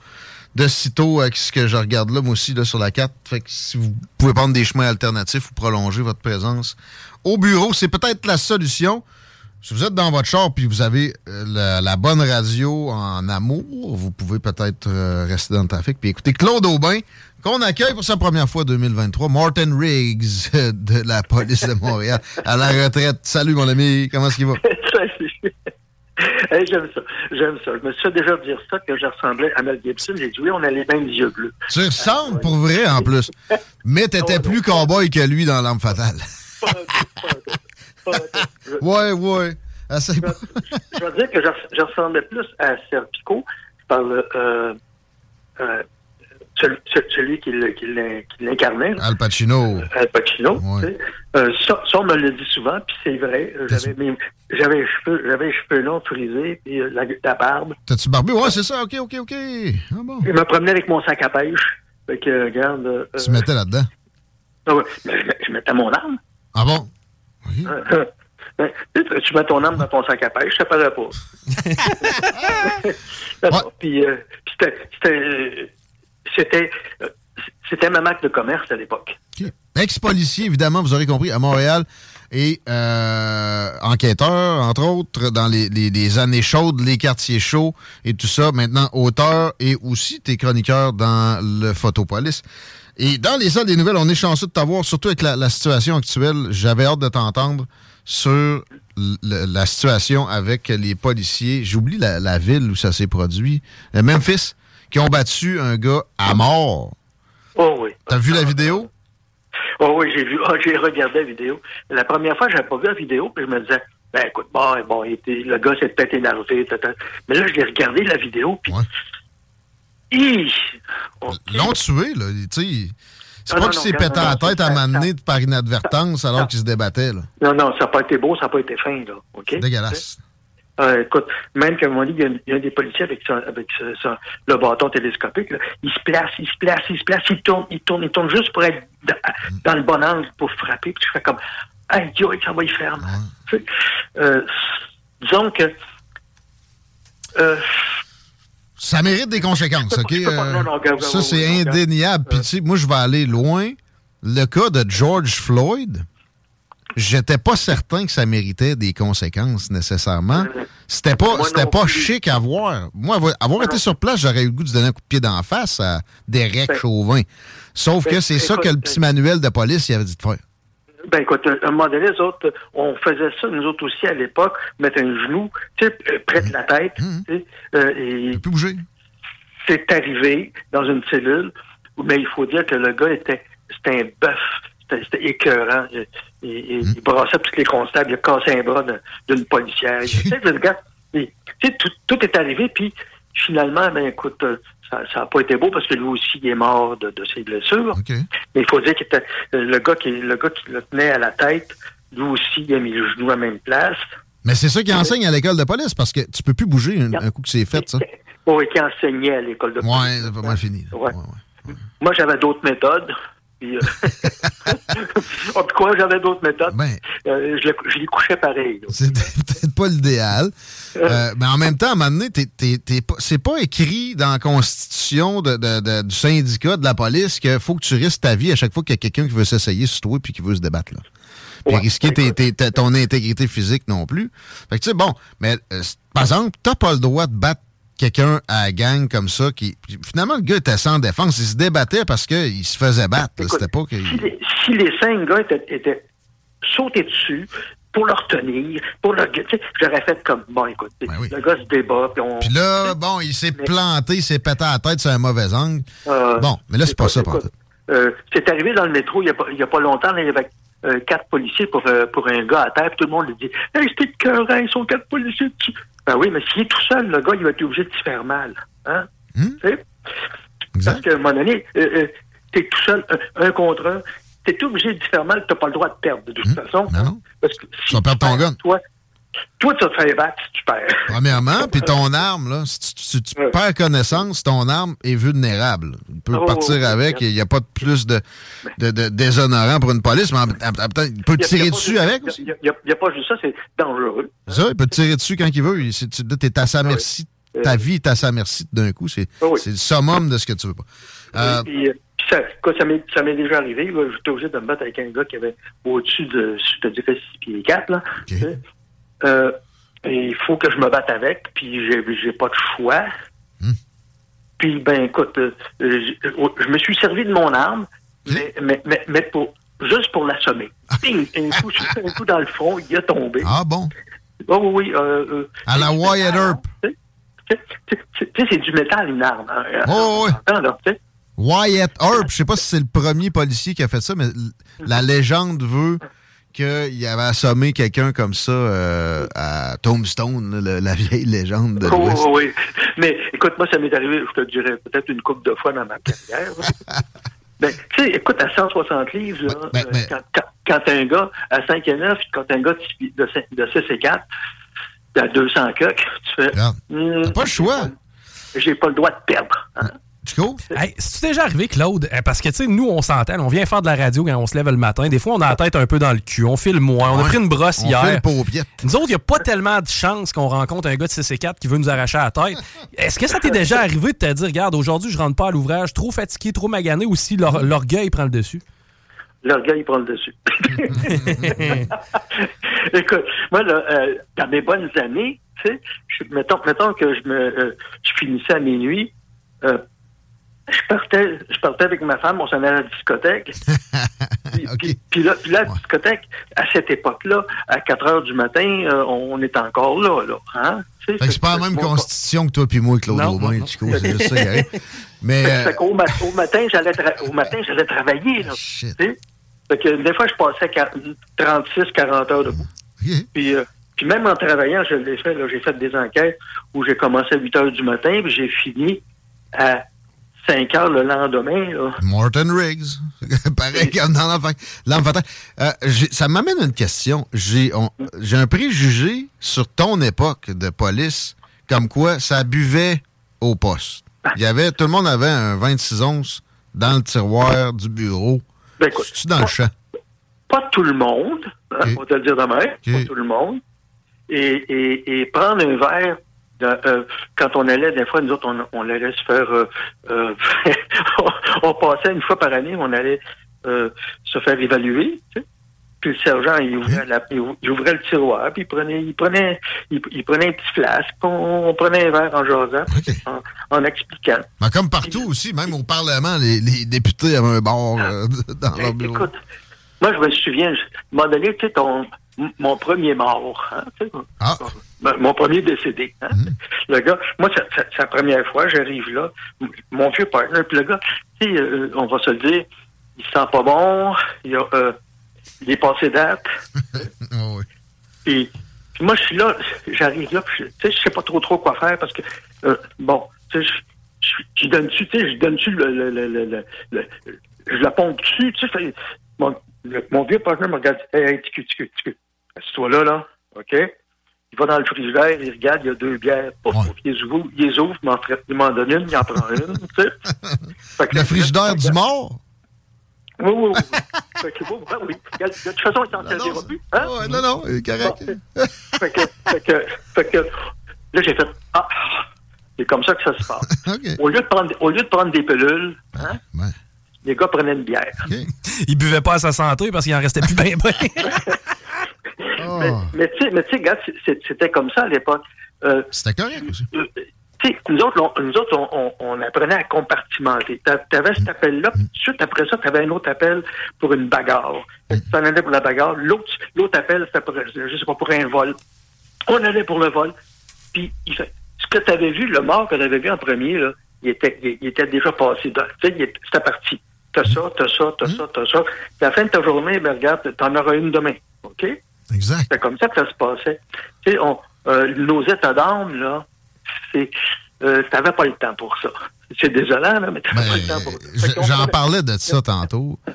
de sitôt avec ce que je regarde là, moi aussi, là, sur la carte. Fait que si vous pouvez prendre des chemins alternatifs ou prolonger votre présence au bureau, c'est peut-être la solution. Si vous êtes dans votre char puis vous avez euh, la, la bonne radio en amour, vous pouvez peut-être euh, rester dans le trafic puis écouter Claude Aubin, qu'on accueille pour sa première fois 2023. Martin Riggs euh, de la police de Montréal à la retraite. Salut mon ami, comment est-ce qu'il va? Hey, j'aime ça. J'aime ça. Je me suis fait déjà dire ça, que je ressemblais à Mel Gibson. J'ai dit oui, on a les mêmes yeux bleus. Tu ressembles pour vrai en plus. Mais t'étais plus cowboy que lui dans L'Arme Fatale. ouais, ouais. Assez Je veux dire que je, je ressemblais plus à Serpico par le, euh, euh, celui, qui, l'incarnait. Al Pacino. Al Pacino. tu sais. Euh, ça, ça, on me le dit souvent, puis c'est vrai. J'avais, mes- j'avais les cheveux, j'avais les cheveux longs, frisés, puis euh, la, la barbe. T'as-tu barbu? Ouais, c'est ça. OK, OK, OK. Ah bon. Je me promenais avec mon sac à pêche. Fait que, euh, regarde. euh, Tu mettais là-dedans? ah ouais, je, je mettais mon arme. Ah bon? Euh, ben, tu mets ton arme dans ton sac à pêche, ça paraît pas. Puis, puis c'était, c'était, euh, c'était, ma marque de commerce à l'époque. Ex-policier, évidemment, vous aurez compris, à Montréal. Et euh, enquêteur, entre autres, dans les, les- années chaudes, les quartiers chauds et tout ça. Maintenant, auteur et aussi t'es chroniqueur dans le Photopolis. Et dans les salles des nouvelles, on est chanceux de t'avoir, surtout avec la, situation actuelle. J'avais hâte de t'entendre sur la situation avec les policiers. J'oublie la, la ville où ça s'est produit. Euh, Memphis, qui ont battu un gars à mort. Oh oui. T'as vu la vidéo? Oh oui, j'ai vu, ah, j'ai regardé la vidéo. La première fois, j'avais pas vu la vidéo, puis je me disais, ben écoute, bon, bon, il était- le gars s'est peut-être énervé, tata. mais là, je l'ai regardé la vidéo, puis. Hi! L'ont tué, là. Tu sais, c'est Ah, pas qu'il s'est pété la tête à m'amener par inadvertance alors qu'il se débattait, là. Non, non, ça n'a pas été beau, ça n'a pas été fin, là. OK? Dégueulasse. Euh, écoute, même qu'à un moment donné, il y a, il y a des policiers avec, son- avec ce- ce- le bâton télescopique, là, il se place, il se place, il se place, il tourne, il tourne, il tourne juste pour être dans, dans le bon angle pour frapper. Puis je fais comme, hey, Dieu, ça va y faire. Tu euh, disons que. euh, Ça mérite des conséquences, OK? ça, c'est indéniable. Puis, tu sais, moi, je vais aller loin. Le cas de George Floyd, j'étais pas certain que ça méritait des conséquences nécessairement. C'était pas, c'était pas plus. chic à voir. Moi, avoir, été sur place, j'aurais eu le goût de donner un coup de pied d'en face à Derek Ben, Chauvin. Sauf ben, que c'est ça que le petit manuel de police il avait dit de faire. Ben écoute, à un moment donné, les autres, on faisait ça, nous autres aussi, à l'époque, mettre un genou, tu sais, euh, près de la tête, tu sais, euh, et... plus bouger. C'est arrivé dans une cellule, mais il faut dire que le gars était, c'était un bœuf, c'était c'était écœurant, il, il- il brassait tous les constables, il a cassé un bras d'une policière, tu sais, le gars, il- tu sais, tout, tout est arrivé, puis finalement, ben écoute, euh, ça n'a pas été beau parce que lui aussi il est mort de, de ses blessures. Mais il faut dire que le gars qui le gars qui le tenait à la tête, lui aussi il a mis le genou à la même place. Mais c'est ça qui enseigne à l'école de police parce que tu peux plus bouger un, un coup que c'est fait, ça. Oui, qui enseignait à l'école de police. Ouais, c'est pas mal fini. Ouais. Moi, j'avais d'autres méthodes. Puis, euh... oh, puis quoi, j'avais d'autres méthodes. Euh, je, le- je les couchais pareil. C'est peut-être pas l'idéal. Euh, mais en même temps, à un moment donné, c'est pas écrit dans la constitution de- de- de- du syndicat de la police qu'il faut que tu risques ta vie à chaque fois qu'il y a quelqu'un qui veut s'essayer sur toi puis qui veut se débattre. Là. Puis risquer tes- tes- tes- ton intégrité physique non plus. Fait que tu sais, bon, mais euh, par exemple, t'as pas le droit de battre quelqu'un à la gang comme ça qui. finalement, le gars était sans défense. Il se débattait parce qu'il se faisait battre. pas que. Si les, si les cinq gars étaient, étaient sautés dessus pour le retenir, pour le. Tu sais, j'aurais fait comme, bon, écoute, le gars se débat, puis on. Puis là, bon, il s'est planté, il s'est pété à la tête sur un mauvais angle. Euh, bon, mais là, c'est pas ça, écoute, euh, c'est arrivé dans le métro il n'y a, a pas longtemps, là, il y avait euh, quatre policiers pour, euh, pour un gars à terre, puis tout le monde lui dit Hey, c'était écœurant, ils sont quatre policiers dessus. Ben oui, mais s'il est tout seul, le gars, il va être obligé de se faire mal. Hein? Hmm? Tu? Parce qu'à un moment donné, euh, euh, t'es tout seul, un, un contre un, t'es obligé de se faire mal, t'as pas le droit de perdre, de toute Hmm? façon. Parce que Tu vas perdre ton gun. toi, toi, tu vas te faire battre si tu perds. Premièrement, puis ton arme, là, si tu, si tu perds connaissance, ton arme est vulnérable. Il peut Oh, partir oui, avec, il n'y a pas de plus de, de, de déshonorant pour une police, mais en- en- en- peut-être, il peut a- tirer dessus avec y a- aussi. y a- pas juste ça, c'est dangereux. Ça, il peut tirer dessus quand il veut. Il- Tu es à sa merci. Ta vie est à sa merci d'un coup. C'est c'est le summum de ce que tu veux pas. Euh, Puis, euh, ça, quoi, ça m'est déjà arrivé. J'étais obligé de me battre avec un gars qui avait au-dessus de, je te dirais, 6 pieds 4. Là. Euh, il faut que je me batte avec, puis j'ai pas de choix. Puis, ben, écoute, euh, je, je me suis servi de mon arme, mais, mais, mais, mais pour, juste pour l'assommer. Ping! Un coup, un coup dans le front, il a tombé. Ah bon? Oh, oui, oui. Euh, à la Wyatt Earp. tu sais, c'est du métal, une arme. hein. Oh, oui. Wyatt Earp, je sais pas si c'est le premier policier qui a fait ça, mais la légende veut qu'il avait assommé quelqu'un comme ça euh, à Tombstone, le- la vieille légende de Oh, l'Ouest. oui, oui. Mais écoute, moi, ça m'est arrivé, je te dirais, peut-être une couple de fois dans ma carrière. ben, tu sais, écoute, à 160 livres, là, Ben, euh, quand, quand, quand t'as un gars à 5 et 9, quand un gars de, six- de, cinq- de 6 et 4, à 200 coques, tu fais... T'as pas le choix. J'ai pas le droit de perdre. hein. Hey, c'est déjà arrivé, Claude? Euh, Parce que, tu sais, nous, on s'entend. On vient faire de la radio quand on se lève le matin. Des fois, on a la tête un peu dans le cul. On file moins. On a pris une brosse On hier. file paupiette. Nous autres, il n'y a pas tellement de chance qu'on rencontre un gars de 6 et 4 qui veut nous arracher la tête. Est-ce que ça t'est déjà arrivé de te dire, regarde, aujourd'hui, je rentre pas à l'ouvrage, trop fatigué, trop magané, ou si l'or- l'orgueil prend le dessus? L'orgueil il prend le dessus. Écoute, moi, là, euh, dans mes bonnes années, tu sais, je- mettons, mettons que je me euh, je finissais à minuit, euh, je partais, je partais avec ma femme, on s'en allait à la discothèque. puis, puis- puis là, puis là, la discothèque, à cette époque-là, à 4 heures du matin, euh, on est encore là, là. Hein? Tu sais, Fait que c'est pas la même constitution que toi puis moi, Claude Aubin, Chico, c'est juste ça. Mais Fait- euh, fait qu'au ma- au matin, j'allais tra- au matin, j'allais travailler. Là, tu sais. Fait que des fois, je passais quar- 36, 40 heures debout. Puis, euh, puis même en travaillant, je l'ai fait. là, J'ai fait des enquêtes où j'ai commencé à 8 heures du matin, puis j'ai fini à 5 heures le lendemain. Là. Morton Riggs. Pareil comme dans l'enfant. Euh, ça m'amène une question. J'ai un préjugé sur ton époque de police, comme quoi ça buvait au poste. Il y avait, tout le monde avait un 26 onces dans le tiroir du bureau. Ben, tu dans le champ? Pas tout le monde, hein, on va te le dire demain, pas tout le monde. Et, et, et prendre un verre, euh, quand on allait, des fois, nous autres, on, on allait se faire... euh, euh, on, passait une fois par année, on allait se faire évaluer, tu sais. Puis le sergent, il ouvrait, la- il ou- il ouvrait le tiroir, puis il prenait, il prenait, il, il prenait un petit flasque, on, on prenait un verre en jasant, en, en expliquant. Mais comme partout aussi, même au Parlement, les, les députés avaient un bar euh, dans leur bureau. Écoute, moi, je me souviens, à un moment donné, tu sais, ton, mon premier mort, hein, Ah. mon premier décédé. hein. Le gars, moi, c'est la première fois, j'arrive là, mon vieux partner, puis le gars, tu sais, euh, on va se le dire, il sent pas bon, il, a, euh, il est passé date. Puis, puis moi, je suis là, j'arrive là, puis je- tu sais, je sais pas trop trop quoi faire parce que, euh, bon, tu sais, je- donne-tu, tu sais, je donne-tu le, le, le, le, le- le- je la pompe dessus, tu sais, mon, vieux partenaire me regarde, hey, hey, ticu, assis-toi là, là, OK? Il va dans le frigidaire, il regarde, il y a deux bières, il les ouvre, il les ouvre, il m'en donne une, il en prend une, tu sais. Le frigidaire du mort? Oui, oui, oui. fait que, oui, De toute façon, il s'en servira plus. Hein? non, non, il est correct. fait, que, fait, que, fait que, là, j'ai fait, ah, c'est comme ça que ça se passe. Au, lieu de prendre, au lieu de prendre des pilules, hein, les gars prenaient une bière. Il buvait pas à sa santé parce qu'il en restait plus bien bien. Mais, mais tu sais, mais c'était comme ça à l'époque. Euh, C'était correct aussi. euh, tu sais, nous autres, on, nous autres, on, apprenait à compartimenter. Tu avais cet appel-là, puis tout de suite après ça, tu avais un autre appel pour une bagarre. Tu en allais pour la bagarre. L'autre l'autre appel, c'était pour, je sais pas, pour un vol. On allait pour le vol. Puis, il fait, ce que tu avais vu, le mort que tu avais vu en premier, là, il, était, il, il était déjà passé. c'était parti. T'as ça, t'as ça, t'as ça, t'as ça. Puis à la fin de ta journée, ben, regarde, t'en auras une demain. OK? Exact. C'est comme ça que ça se passait. Tu sais, on, euh, nos états d'âme, là, c'est, euh, t'avais pas le temps pour ça. C'est désolant, là, mais t'avais pas le temps pour ça. J'en parlais de ça tantôt.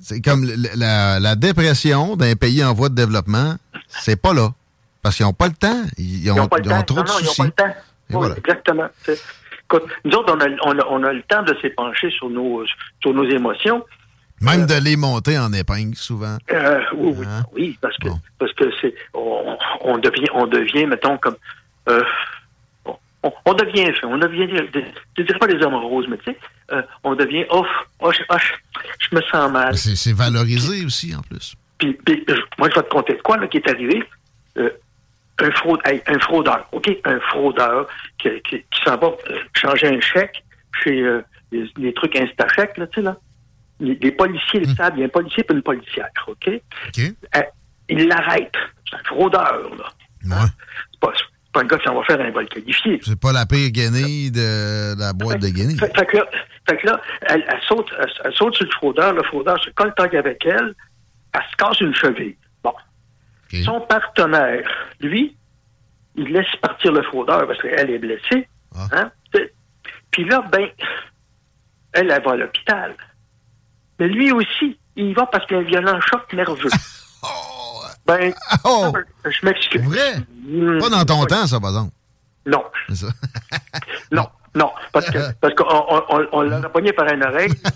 C'est comme la, la dépression d'un pays en voie de développement, c'est pas là. Parce qu'ils n'ont pas le temps. Ils ont, Ils n'ont pas le ils ont temps. trop Non, de non, ils n'ont soucis. pas le temps. Et Oui, voilà. Exactement. Écoute, nous autres, on a, on, a, on a le temps de s'épancher sur nos, sur nos émotions. Même de les monter en épingle, souvent. Euh, oui, oui, Hein? oui, parce que parce que c'est on, on devient on devient mettons comme euh, on, on- devient on devient je dirais pas des hommes roses mais tu sais euh, on devient off oh, je, ah, je- je me sens mal C'est valorisé aussi, en plus. puis, puis, euh, moi je vais te conter de quoi là qui est arrivé Euh, un fraude hey, un fraudeur ok? Un fraudeur qui, qui, qui s'en va euh, changer un chèque chez euh, les, les trucs Instachèque là tu sais là les, policiers le savent, il y a un policier et une policière, OK? Euh, il l'arrête. C'est un fraudeur, là. Hein? C'est pas, un gars qui s'en va faire un vol qualifié. C'est pas la pire guenille de la boîte de guenilles. Fait, fait que là, fait que là elle, elle saute, elle, elle saute sur le fraudeur, le fraudeur se colle avec elle, elle se casse une cheville. Bon. Son partenaire, lui, il laisse partir le fraudeur parce qu'elle est blessée. Hein? C'est- Puis là, ben, elle, elle va à l'hôpital. Mais lui aussi, il y va parce qu'il a un violent choc nerveux. Ben, je m'excuse. Vrai? Hmm, Pas dans ton temps, ça, par exemple. Non. Ça. Non, non, parce que parce qu'on on, on, on l'a pogné par une oreille. tu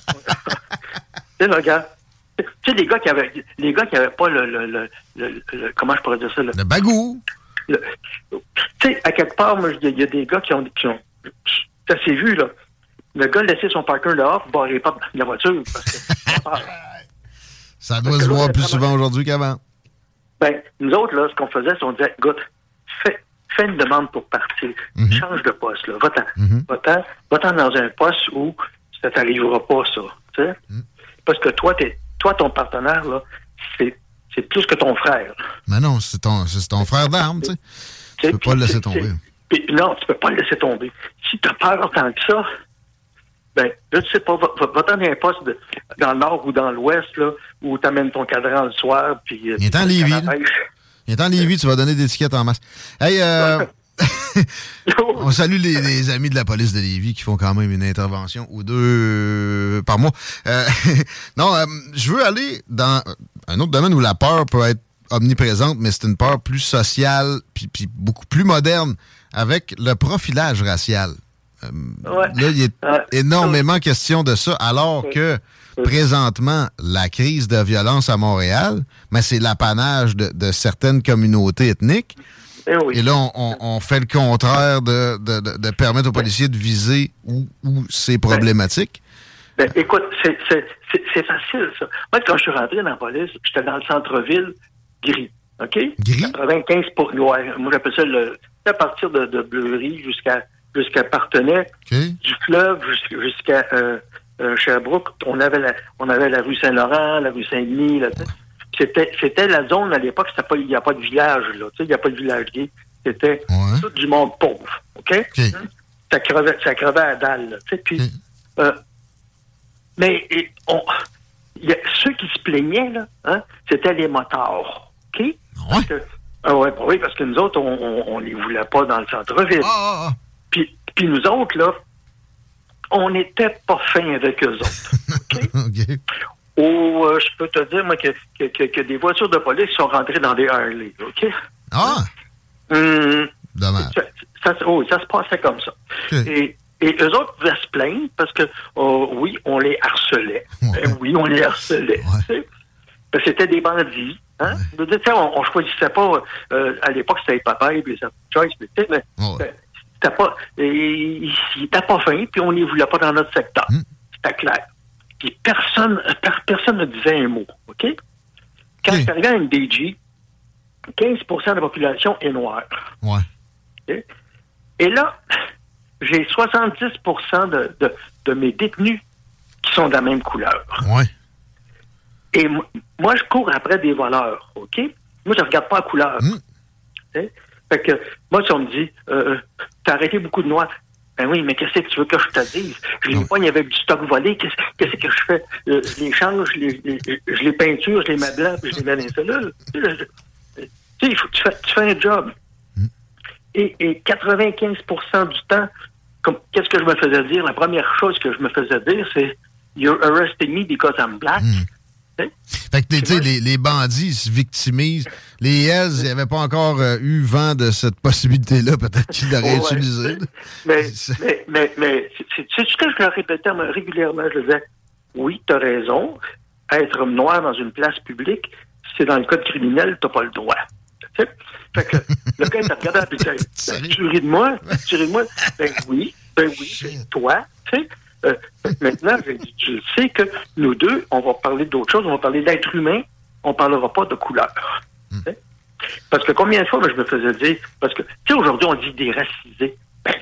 sais, le gars. Tu sais, les gars qui avaient les gars qui avaient pas le, le, le, le- le- comment je pourrais dire ça? Le, bagou. Tu sais, à quelque part, moi, il y, a- il y a des gars qui ont, qui ont ça s'est vu, là. Le gars laissait son parker dehors, barrer de la voiture. Parce que, Ça doit se voir plus souvent aujourd'hui qu'avant. Ben, nous autres, là, ce qu'on faisait, c'est qu'on disait, écoute, fais, fais une demande pour partir. Change de poste, là. Va-t'en. Va-t'en. Va-t'en dans un poste où ça t'arrivera pas, ça. Sais? Parce que toi, t'es, toi, ton partenaire, là, c'est, c'est plus que ton frère. Mais non, c'est ton, c'est ton frère d'armes, tu sais. Tu peux pas le laisser tomber. Non, tu peux pas le laisser tomber. Si tu as peur tant que ça, ben, je ne sais pas, va- va- va-t'en dans un poste de- dans le nord ou dans l'ouest, là, où tu amènes ton cadran le soir, puis... Il est en tu Lévis, là. Il est en Lévis, tu vas donner des tickets en masse. Hey, euh, on salue les, les amis de la police de Lévis qui font quand même une intervention ou deux euh, par mois. Euh, non, euh, je veux aller dans un autre domaine où la peur peut être omniprésente, mais c'est une peur plus sociale puis, puis beaucoup plus moderne avec le profilage racial. Euh, Là, il est énormément question de ça, alors que présentement, la crise de violence à Montréal, mais c'est l'apanage de, de certaines communautés ethniques. Eh Et là, on, on- on fait le contraire de, de- permettre aux policiers de viser où, où c'est problématique. Ben, écoute, c'est facile, ça. Moi, quand je suis rentré dans la police, j'étais dans le centre-ville gris. OK? Gris? 95 pour. Ouais, moi, j'appelle ça le. À partir de, de Bleury jusqu'à jusqu'à Partenay, du fleuve jusqu'à, euh, euh, Sherbrooke, on avait la on avait la rue Saint-Laurent, la rue Saint-Denis. C'était, c'était la zone à l'époque, il n'y a pas de village, là. Il n'y a pas de village gay. C'était tout du monde pauvre. OK? Ça crevait, ça crevait à dalle, là, euh, mais et, on, il y a, ceux qui se plaignaient, là, hein, c'était les motards. OK? Parce que- ah ouais, bah oui, parce que nous autres, on, on les voulait pas dans le centre-ville. Puis, puis nous autres, là, on n'était pas fin avec eux autres. OK? Ou euh, je peux te dire, moi, que, que, que- que des voitures de police sont rentrées dans des Harley, OK? Ah! Hum, Dommage. ça, ça- oh, ça se passait comme ça. Et, et eux autres pouvaient se plaindre parce que, oh, oui, on les harcelait. Ben oui, on les harcelait. tu sais. Ben, c'était des bandits. Hein? Veux dire, on, on choisissait pas, euh, à l'époque, c'était les papaye, puis les choice, mais c'était pas, ils étaient pas fins, puis on les voulait pas dans notre secteur. C'était clair. Puis personne, per- personne ne disait un mot, OK? Quand je suis arrivé à MDG, 15% de la population est noire. Ouais. Et là, j'ai 70 de, de, de mes détenus qui sont de la même couleur. Ouais. Et mo- moi, je cours après des voleurs, OK? Moi, je regarde pas la couleur. Sais? Fait que, moi, si on me dit, euh, t'as arrêté beaucoup de noirs. Ben oui, mais qu'est-ce que tu veux que je te dise? Je les poigne avec du stock volé. Qu'est-ce que je fais? Euh, je les change, je les, les- je les peinture, je les mets blancs, puis je les mets dans les cellules. Tu sais, il faut que tu fais, tu fais un job. Et, et 95% du temps, qu'est-ce que je me faisais dire? La première chose que je me faisais dire, c'est You're arresting me because I'm black. Fait que, tu sais, les, les bandits se victimisent. Les Hells, ils n'avaient pas encore euh, eu vent de cette possibilité-là. Peut-être qu'ils l'auraient Ouais. utilisé. Mais, mais, mais, mais c'est ce que je leur répétais régulièrement. Je disais, oui, tu as raison. Être noir dans une place publique, c'est dans le code criminel, tu pas le droit. Fait que le gars, il t'a regardé Ben, tu ris de moi? Tu ris de moi? Ben oui, ben oui, c'est toi. Tu sais? Euh, maintenant, dit, tu sais que nous deux, on va parler d'autre chose, on va parler d'être humain, on parlera pas de couleur. Sais? Parce que combien de fois moi, je me faisais dire, parce que, tu sais, aujourd'hui, on dit déracisé. Ben,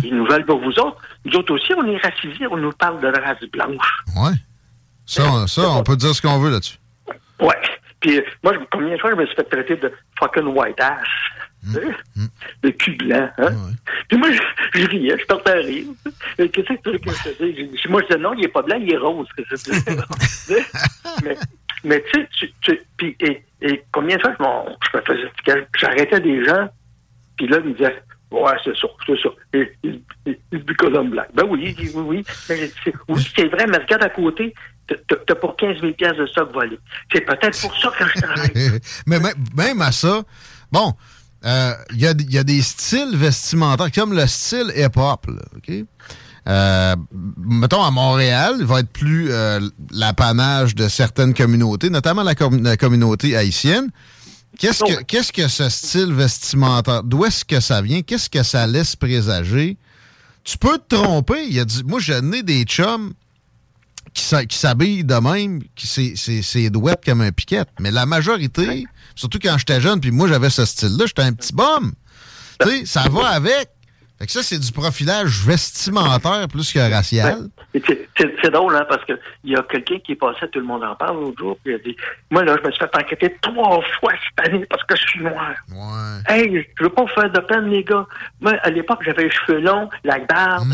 c'est une nouvelle pour vous autres. Nous autres aussi, on est racisés, on nous parle de race blanche. Ouais. Ça, on- ça, on peut dire ce qu'on veut là-dessus. Ouais. Puis, euh, moi, je- combien de fois je me suis fait traiter de fucking white ass? Tu sais? De cul blanc, hein? Puis moi, je, je riais, je partais à rire. Euh, Qu'est-ce que tu veux que je te dise? Moi, je disais non, il est pas blanc, il est rose. que je mais, mais tu sais, tu, tu- puis, et, et combien de fois je, me faisais, j'arrêtais des gens, puis là, ils me disaient, ouais, c'est ça, c'est ça. Et, il, il, because I'm black. Ben oui, oui, oui. Mais c'est- oui, c'est vrai, mais regarde à côté, t'as- pour 15 000 piastres de stock volé. C'est peut-être pour ça que je travaille. Mais même, même à ça, bon, euh, il y, a, y a des styles vestimentaires, comme le style hip-hop, OK? Euh, mettons, à Montréal, il va être plus euh, l'apanage de certaines communautés, notamment la, com- la communauté haïtienne. Qu'est-ce que, qu'est-ce que ce style vestimentaire, d'où est-ce que ça vient? Qu'est-ce que ça laisse présager? Tu peux te tromper. Il y a du- moi, je n'ai des chums qui s'habillent de même, qui c'est- douette comme un piquette. Mais la majorité, surtout quand j'étais jeune, puis moi j'avais ce style-là, j'étais un petit bum. Tu sais, ça va avec. Fait que ça, c'est du profilage vestimentaire plus que racial. Et C'est drôle, hein, parce que il y a quelqu'un qui est passé, tout le monde en parle l'autre jour, puis il a dit Moi, là, je me suis fait enquêter trois fois cette année parce que je suis noir. Hey, je veux pas vous faire de peine, les gars. Moi, à l'époque, j'avais les cheveux longs, la barbe,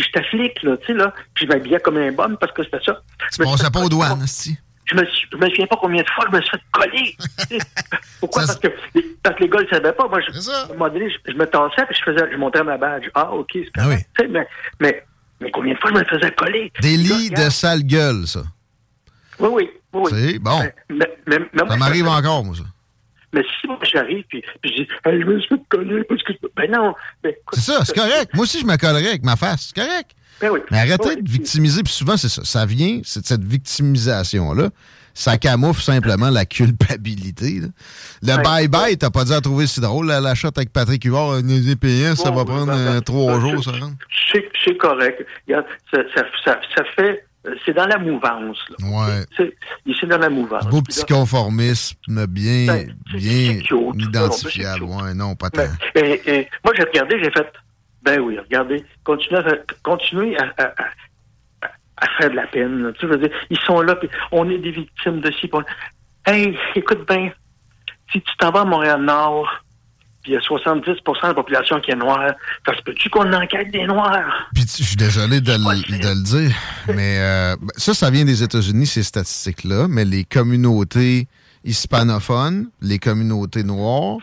puis j'étais flic, là, tu sais, là, puis je m'habillais comme un bum parce que c'était ça. Tu passais pas aux douanes, si. Je me, suis- je me souviens pas combien de fois je me suis fait coller. Pourquoi? Parce que, les, parce que les gars ne savaient pas. Moi, je, à un moment donné, je, je me tassais puis je faisais, je montais ma badge. Ah, OK, c'est. Tu sais, mais, mais, mais combien de fois je me faisais coller? Des lits de sale gueule, ça. Oui, oui, oui. oui. C'est bon. Mais, mais, Ça m'arrive encore, moi, ça. Mais si moi j'arrive puis, puis je dis, Hey, je me suis coller parce que. Ben non. Ben, C'est ça, c'est correct. Moi aussi, je me collerais avec ma face. C'est correct. Ben oui. Mais arrêtez Oui. de victimiser. Puis souvent, c'est ça. Ça vient, c'est de cette victimisation-là. Ça camoufle simplement la culpabilité. là. Le bye-bye, t'as pas dit à trouver si drôle. La, la shot avec Patrick Huard, un EPS, ça va prendre euh, trois jours, ça rentre. C'est c'est correct. Regarde, ça, ça, ça, ça fait. Euh, C'est dans la mouvance. Là. Ouais. C'est c'est dans la mouvance. Beau Puis petit là, conformisme bien, Ben, bien cute, là, identifiable. Ouais, non, pas tant. Et, et moi, j'ai regardé, j'ai fait, ben oui, regardez, continuez à, continuez à, à- à- à faire de la peine. là. Tu veux dire, ils sont là, puis on est des victimes de ci. on- Hey, écoute bien, si tu t'en vas à Montréal-Nord, puis il y a 70% de la population qui est noire, ça se peut-tu qu'on enquête des Noirs? Puis je suis désolé de, le- de le dire, mais euh, ben, ça, ça vient des États-Unis, ces statistiques-là, mais les communautés hispanophones, les communautés noires,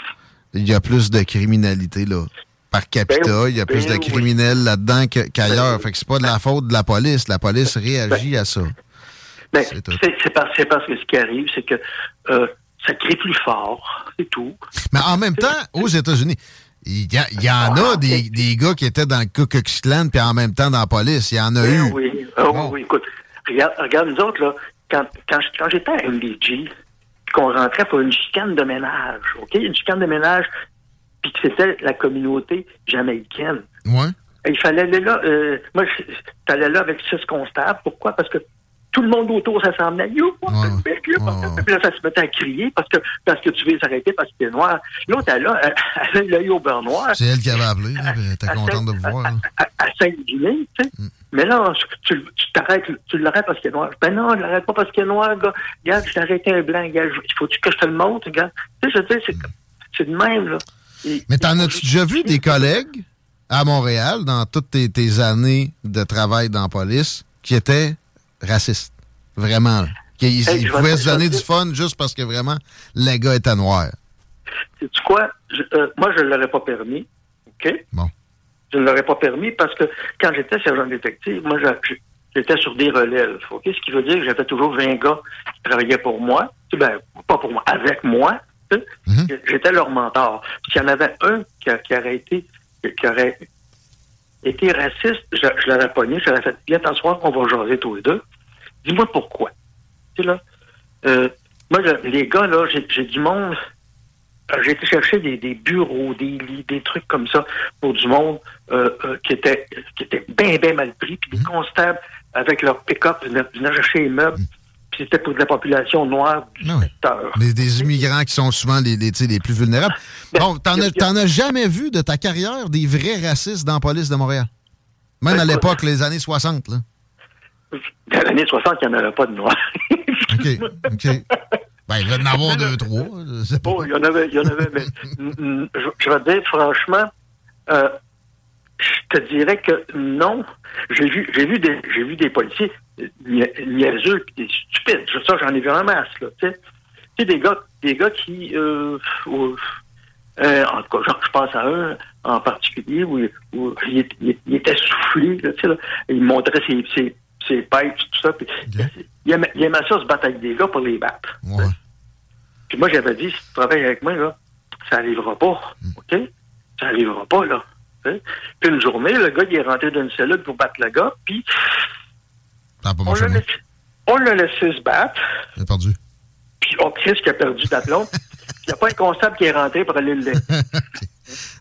il y a plus de criminalité, là. par capita. Ben, il y a plus ben de oui. criminels là-dedans qu'ailleurs. Ben, fait que c'est pas de la faute de la police. La police réagit à ça. Ben, c'est c'est parce, c'est parce que ce qui arrive, c'est que euh, ça crie plus fort, c'est tout. Mais en même temps, aux États-Unis, il y, a- il y en Ah, a des, des gars qui étaient dans le Ku Klux Klan puis en même temps dans la police. Il y en a Ben eu. Oui, Ah oui, oui, écoute, regarde, regarde nous autres, là, quand, quand, j- quand j'étais à MDG, puis qu'on rentrait pour une chicane de ménage, OK? Une chicane de ménage, puis que c'était la communauté jamaïcaine. Ouais. Et Il fallait aller là, euh, moi, t'allais là avec six constables. Pourquoi? Parce que tout le monde autour s'assemblait. You want the big, you want the big. Puis là, ça se mettait à crier parce que, parce que tu veux les arrêter parce qu'il est noir. L'autre, elle, là, elle elle avait l'œil au beurre noir. C'est elle qui avait appelé. là, puis elle était contente de vous voir. à, à Saint-Guinée, tu sais. Mais là, tu tu t'arrêtes, tu l'arrêtes parce qu'il est noir. Ben non, je l'arrête pas parce qu'il est noir, gars. Regarde, je t'ai arrêté un blanc, gars. Il faut-tu que je te le montre, gars? Tu sais, je dire, c'est, c'est de même, là. Et- Mais t'en as-tu déjà vu des collègues à Montréal, dans toutes tes, tes années de travail dans la police, qui étaient racistes? Vraiment. ils Hey, ils pouvaient se donner du fun juste parce que vraiment, les gars étaient noirs. Sais-tu quoi? Je- euh, moi, je ne l'aurais pas permis. OK? Bon. Je ne l'aurais pas permis parce que quand j'étais sergent détective, moi, j'étais sur des relèves. OK? Ce qui veut dire que j'avais toujours 20 gars qui travaillaient pour moi. Tu sais, Ben, pas pour moi, avec moi. tu sais. J'étais leur mentor. Puis S'il y en avait un qui, a- qui aurait été qui aurait été raciste, je, je l'aurais pogné, je l'aurais fait bien t'asseoir, on va jaser tous les deux. Dis-moi pourquoi. Tu sais, là, euh, moi, les gars, là, j'ai du monde. euh, J'ai été chercher des, des bureaux, des lits, des trucs comme ça pour du monde euh, euh, qui était qui était bien, bien mal pris. Puis des constables avec leur pick-up venaient chercher les meubles. Puis c'était pour de la population noire du secteur. Des, des immigrants qui sont souvent les, les, plus vulnérables. Bon, t'en as, t'en as jamais vu de ta carrière des vrais racistes dans la police de Montréal? Même à l'époque, les années 60, là. Dans les années 60, il n'y en avait pas de noirs. OK, OK. Ben, il va en avoir deux, trois. pas. Oh, il y en avait, il y en avait, mais je, je vais te dire, franchement, euh, je te dirais que non. J'ai vu, j'ai vu des, j'ai vu des policiers nia- niaiseux des stupides. Ça, j'en ai vu en masse, là, tu sais. Tu sais, des gars, des gars qui, euh, euh, en tout cas, genre, je pense à un en particulier où, où il, était soufflé, là, tu sais, là. Il montrait ses, ses, ses pipes, tout ça. Puis, il, aimait, il aimait ça se battre avec des gars pour les battre. Puis moi, j'avais dit, si tu travailles avec moi, là, ça n'arrivera pas. OK? Ça n'arrivera pas, là. Puis une journée, le gars, il est rentré dans une cellule pour battre le gars, puis a on l'a laissé, on l'a laissé se battre, J'ai perdu. puis on Chris qui a perdu d'aplomb. Il n'y a pas un constable qui est rentré pour aller le.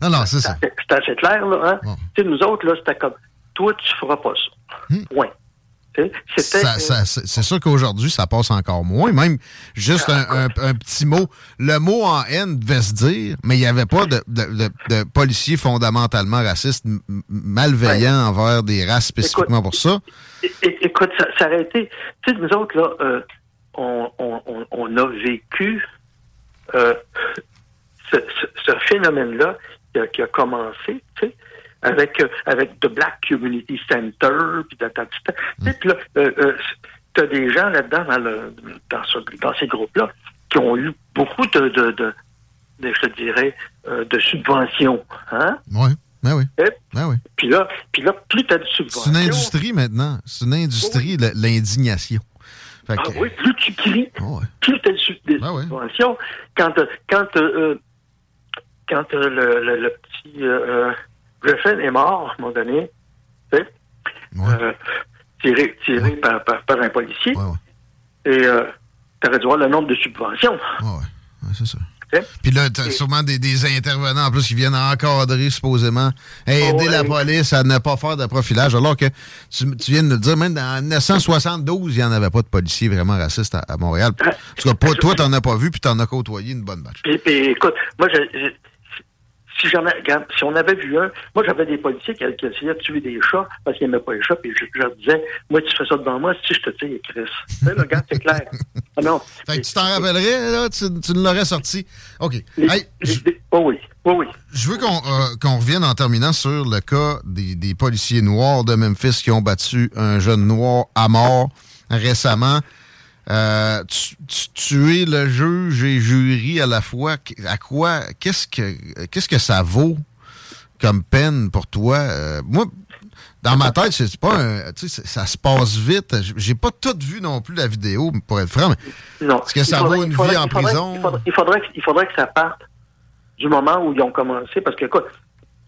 Non, non, c'est ça. C'est assez clair, là. Hein? Tu sais, nous autres, là, c'était comme, toi, tu feras pas ça. Point. C'est sûr qu'aujourd'hui, ça passe encore moins. Même juste un, un- un petit mot. Le mot en haine devait se dire, mais il n'y avait pas de, de, de- de policiers fondamentalement racistes, malveillants envers des races spécifiquement pour ça. Écoute, ça, ça aurait été. Tu sais, nous autres, là, euh, on, on, on, on a vécu euh, ce, ce- ce phénomène-là qui a, qui a commencé, tu sais, avec, euh, avec The Black Community Center, puis. Tu puis là, euh, euh, t'as des gens là-dedans, dans, le, dans, ce- dans ces groupes-là, qui ont eu beaucoup de, de, de, de, je dirais, euh, de subventions. Hein? Oui, ben oui. Et, Ben oui. puis là, puis là, plus t'as de C'est subventions. une industrie maintenant. C'est une industrie, l'indignation. Ah que- oui, plus tu cries, plus tu as des subventions. Quand, quand, euh, quand euh, le, le, le petit euh, Griffin est mort, à un moment donné, tu sais, euh, tiré, tiré par, par, par un policier, et euh, tu aurais dû voir le nombre de subventions. Ouais, c'est ça. Puis là, t'as sûrement des, des intervenants en plus qui viennent encadrer supposément, aider la police à ne pas faire de profilage. Alors que tu, tu viens de le dire, même en 1972, il n'y en avait pas de policiers vraiment racistes à, à Montréal. En tout cas, pas, toi, t'en as pas vu, puis t'en as côtoyé une bonne batch. Puis, puis, écoute, moi, je, je- si, j'en on avait vu un, moi, j'avais des policiers qui, qui essayaient de tuer des chats parce qu'ils n'aimaient pas les chats, puis je, je leur disais, moi, tu fais ça devant moi, si je te tire, Chris. Regarde, c'est clair. Ah non. Fait que tu t'en rappellerais, là, tu, tu l'aurais sorti. OK. Hey, oh oui, oui, oui. Je veux qu'on euh, qu'on revienne en terminant sur le cas des, des policiers noirs de Memphis qui ont battu un jeune noir à mort récemment. Euh, tu, tu- tu es le juge et jury à la fois. À quoi, qu'est-ce que, qu'est-ce que ça vaut comme peine pour toi? Euh, moi, dans ma tête, c'est pas un. Tu sais, ça se passe vite. J'ai pas tout vu non plus la vidéo, pour être franc. Mais Non. Est-ce que ça faudrait- vaut une faudrait- vie en faudrait- prison? Il faudrait, il que, il faudrait que ça parte du moment où ils ont commencé, parce que, écoute,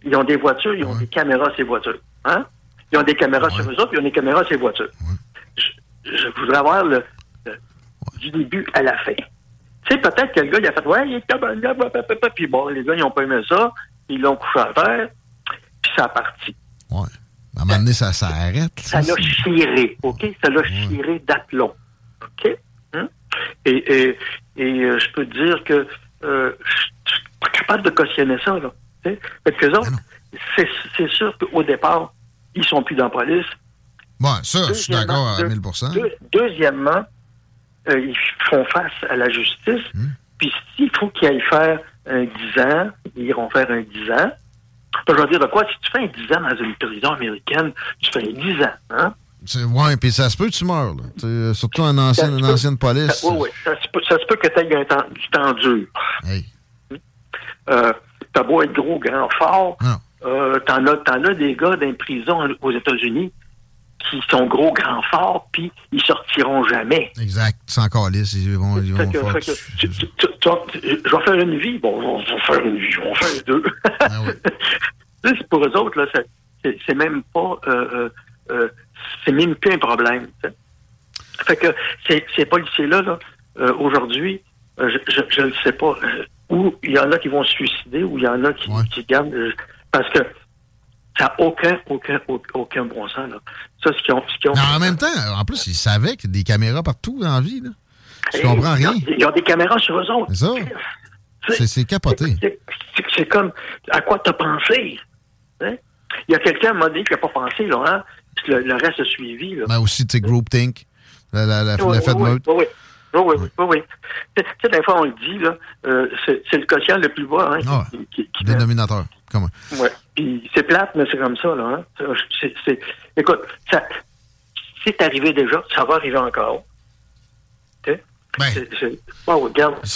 ils ont des voitures, ils ont des caméras ces voitures. Hein? Ils ont des caméras sur eux autres, ils ont des caméras ces voitures. Je, je voudrais avoir le- du début à la fin. Tu sais, peut-être que le gars, il a fait, ouais, il est comme puis bon, les gars, ils n'ont pas aimé ça, ils l'ont couché à terre, puis ça a parti. À un moment donné, ça s'arrête. Ça l'a chiré, OK? Ça l'a chiré d'aplomb, OK? Hein? Et, et, et euh, je peux te dire que euh, je suis pas capable de cautionner ça, là. tu sais? Fait que les autres, c'est c'est sûr qu'au départ, ils sont plus dans la police. Bon, ça, je suis d'accord à Deuxièmement, 1000 deux- deuxièmement, euh, ils font face à la justice. Hmm. Puis s'il faut qu'ils aillent faire un 10 ans, ils iront faire un 10 ans. Je veux dire de quoi? Si tu fais un 10 ans dans une prison américaine, tu fais un 10 ans. Hein? Ouais, puis ça se peut que tu meurs, là. Surtout en ancienne, une ancienne police. Oui, oui. Ça se peut, ça se peut que tu aies un temps, du temps dur. Euh, T'as beau être gros, grand, fort. Euh, T'en as, as des gars dans les prisons aux États-Unis qui sont gros, grand, fort, puis ils sortiront jamais. Exact. Sans calice, ils vont, ils vont faire je vais faire une vie. Bon, on va faire une vie, on va faire deux. Ah sais, pour eux autres, là, c'est- même pas. euh, euh, euh, c'est même plus un problème. Fait que ces, ces policiers-là, là, euh, aujourd'hui, je ne sais pas, où il y en a qui vont se suicider, ou il y en a qui, qui gardent. parce que ça n'a aucun, aucun, aucun, bon sens. Là. Ça, ce qu'ils ont, ce qu'ils ont Mais en même temps, en plus, ils savaient qu'il y a des caméras partout dans la vie, là. Je comprends rien. Ils ont, des caméras sur eux autres. C'est ça. C'est- capoté. C'est- comme, à quoi t'as pensé? Hein? Il y a quelqu'un m'a dit qui n'a pas pensé, là, hein? Puis Le, le reste a suivi, là. Mais aussi, tu sais, groupthink, la, la, la, Oui, oui, meute. Oui, oui. Oui, oui. Tu sais, des fois, on le dit, là, euh, c'est le quotient le plus bas, hein, qui- qui- qui- Dénominateur. Comment? Ouais. Puis c'est plate, mais c'est comme ça, là. Hein? Écoute, ça, c'est arrivé déjà, ça va arriver encore. Sais? C'est- Bon,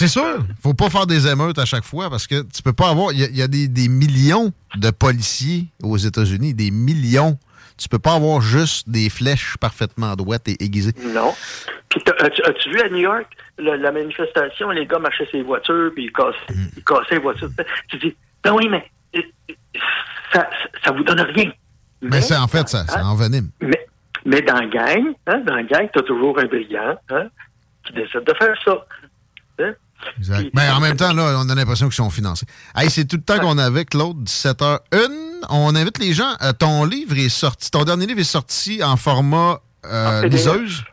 sûr. Faut pas faire des émeutes à chaque fois parce que tu peux pas avoir. Il y a, il y a des, des millions de policiers aux États-Unis, des millions. Tu peux pas avoir juste des flèches parfaitement droites et aiguisées. Non. Puis as-tu as-tu vu à New York la manifestation, les gars marchaient ses voitures, puis ils cassaient, Mm. ils cassaient les voitures. Tu dis, ben oui, mais ça, ça vous donne rien. Mais c'est en fait, ça, ça envenime. Mais, mais dans la gang, hein, dans la gang, t'as toujours un brillant hein, qui décide de faire ça. Hein? Exact. Mais en même temps, là, on a l'impression qu'ils sont financés. Hey, c'est tout le temps qu'on avait, Claude, 17h01. On invite les gens. euh, ton livre est sorti. Ton dernier livre est sorti en format euh, liseuse?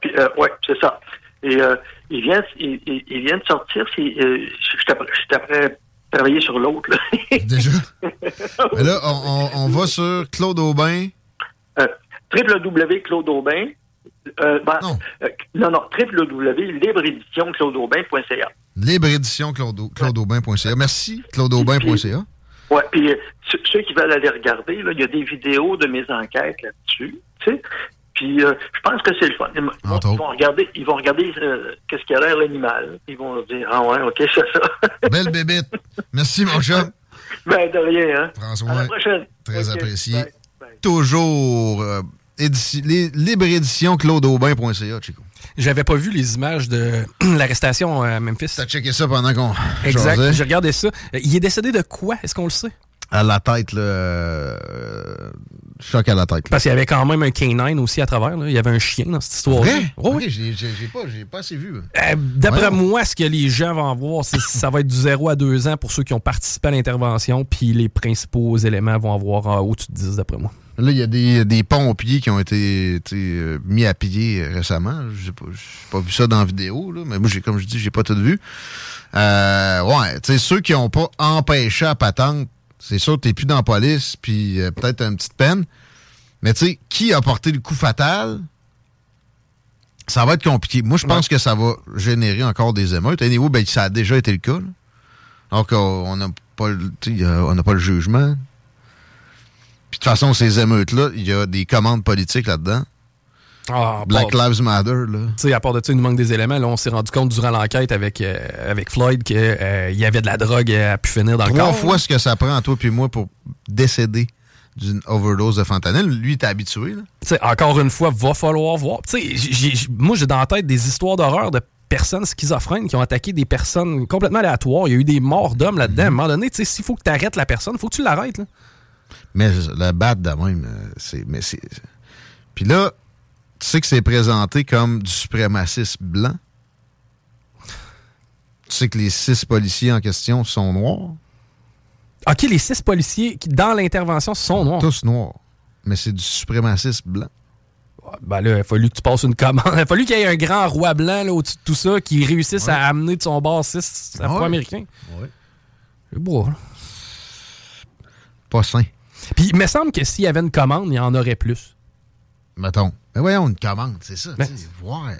Puis, euh, ouais, c'est ça. Et euh, il vient, il, il- il vient de sortir. c'est, je t'apprends travailler sur l'autre. Déjà. Mais là, on, on- on va sur Claude Aubin. Euh, www.claudeaubin. Euh, ben, euh, non, non, www.libreéditionclaudeaubin.ca. Libre édition Claude, claudeaubin.ca. Merci, claudeaubin.ca. Ouais, puis euh, ceux, ceux qui veulent aller regarder, il y a des vidéos de mes enquêtes là-dessus, tu sais. Puis euh, je pense que c'est le fun. Ils vont, ils vont regarder, ils vont regarder euh, qu'est-ce qui a l'air l'animal. Ils vont dire ah ouais, ok, c'est ça. Belle bébite. Merci, mon chum. ben de rien, hein. François. À la prochaine. Très apprécié. bye. Toujours euh, libre édition claudeaubin.ca, Chico. J'avais pas vu les images de l'arrestation à Memphis. T'as checké ça pendant qu'on Exact. J'ai regardé ça. Il est décédé de quoi? Est-ce qu'on le sait? À la tête, là. euh, choc à la tête. là. Parce qu'il y avait quand même un canine aussi à travers. là. Il y avait un chien dans cette histoire. Vrai? Ok, j'ai j'ai- j'ai pas, j'ai pas assez vu. Euh, D'après Ouais. moi, ce que les gens vont voir, c'est ça va être du 0 à 2 ans pour ceux qui ont participé à l'intervention, puis les principaux éléments vont avoir en haut de 10 d'après moi. Là, il y a des, des pompiers qui ont été euh, mis à pied récemment. J'ai pas, j'ai pas vu ça dans la vidéo, là, mais moi, j'ai, comme je dis, j'ai pas tout vu. Euh, ouais, tu sais, ceux qui ont pas empêché à patente, c'est sûr que t'es plus dans la police, puis euh, peut-être une petite peine. Mais tu sais, qui a porté le coup fatal? Ça va être compliqué. Moi, je pense que ça va générer encore des émeutes. Niveau, ben, ça a déjà été le cas. là. Alors qu'on n'a pas, le- euh, on n'a pas le jugement. Puis de toute façon, ces émeutes-là, il y a des commandes politiques là-dedans. Ah, Black Lives Matter, là. Tu sais, à part de ça, il nous manque des éléments. Là, on s'est rendu compte durant l'enquête avec, euh, avec Floyd qu'il y avait de la drogue à pu finir dans le corps. fois ce que ça prend à toi puis moi pour décédé d'une overdose de fentanyl. Lui, il était habitué. Là. Tu sais, encore une fois, va falloir voir. Tu sais, moi, j'ai dans la tête des histoires d'horreur de personnes schizophrènes qui ont attaqué des personnes complètement aléatoires. Il y a eu des morts d'hommes là-dedans. À un moment donné, tu sais, s'il faut que tu arrêtes la personne, il faut que tu l'arrêtes. là. Mais le battre de même, euh, c'est. Mais c'est. Puis là, tu sais que c'est présenté comme du suprémacisme blanc? Tu sais que les six policiers en question sont noirs? OK, les six policiers qui, dans l'intervention, sont noirs. Tous noirs. Mais c'est du suprémacisme blanc. Ben là, il a fallu que tu passes une commande. Il a fallu qu'il y ait un grand roi blanc là, au-dessus de tout ça qui réussisse à amener de son bord six afro-américains. Ouais. C'est beau, hein? Pas sain. Puis il me semble que s'il y avait une commande, il y en aurait plus. Mettons. Mais voyons, une commande, c'est ça. Ben, voir.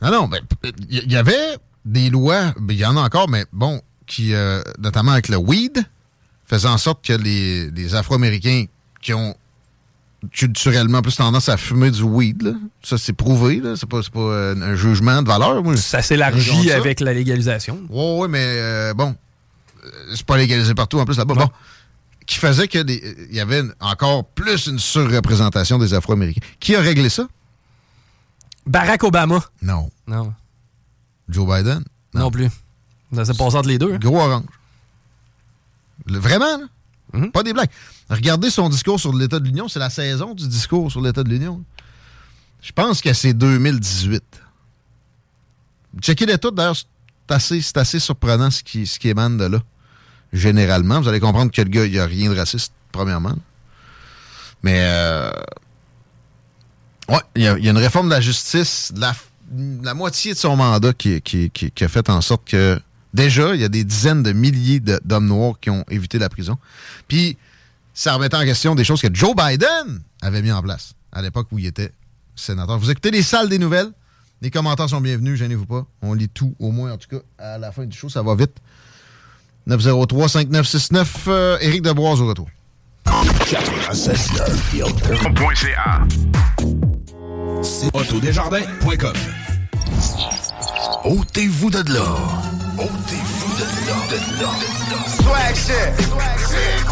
Non, non, mais il y, avait des lois, ben, il y en a encore, mais bon, qui, euh, notamment avec le weed, faisaient en sorte que les, les Afro-Américains qui ont culturellement plus tendance à fumer du weed, là, ça c'est prouvé, c'est pas, pas euh, un jugement de valeur. moi. Ça s'élargit avec la légalisation. Oui, oui, mais euh, bon, euh, c'est pas légalisé partout en plus là-bas. Bon, qui faisait que des- il y avait une- encore plus une surreprésentation des Afro-Américains. Qui a réglé ça? Barack Obama. Non. Non. Joe Biden? Non, plus. Ça s'est passé entre les deux. hein. Gros orange. Le- vraiment, là? Mhm. Pas des blagues. Regardez son discours sur l'État de l'Union. C'est la saison du discours sur l'État de l'Union. Je pense que c'est 2018. Checkez les toutes, d'ailleurs. C'est assez, c'est assez surprenant ce qui, ce qui émane de là. Généralement, vous allez comprendre que le gars, il n'y a rien de raciste, premièrement. Mais, euh, ouais, il y, a une réforme de la justice, de la, moitié de son mandat qui, qui, a fait en sorte que, déjà, il y a des dizaines de milliers d'hommes noirs qui ont évité la prison. Puis, ça remettait en question des choses que Joe Biden avait mis en place à l'époque où il était sénateur. Vous écoutez les salles des nouvelles. Les commentaires sont bienvenus, gênez-vous pas. On lit tout, au moins, en tout cas, à la fin du show, ça va vite. 903-5969, euh, Éric Deboise au retour. 96.ca. Autodesjardins.com Ôtez-vous de là. Ôtez-vous de là. De là. Swag shit. Swag shit.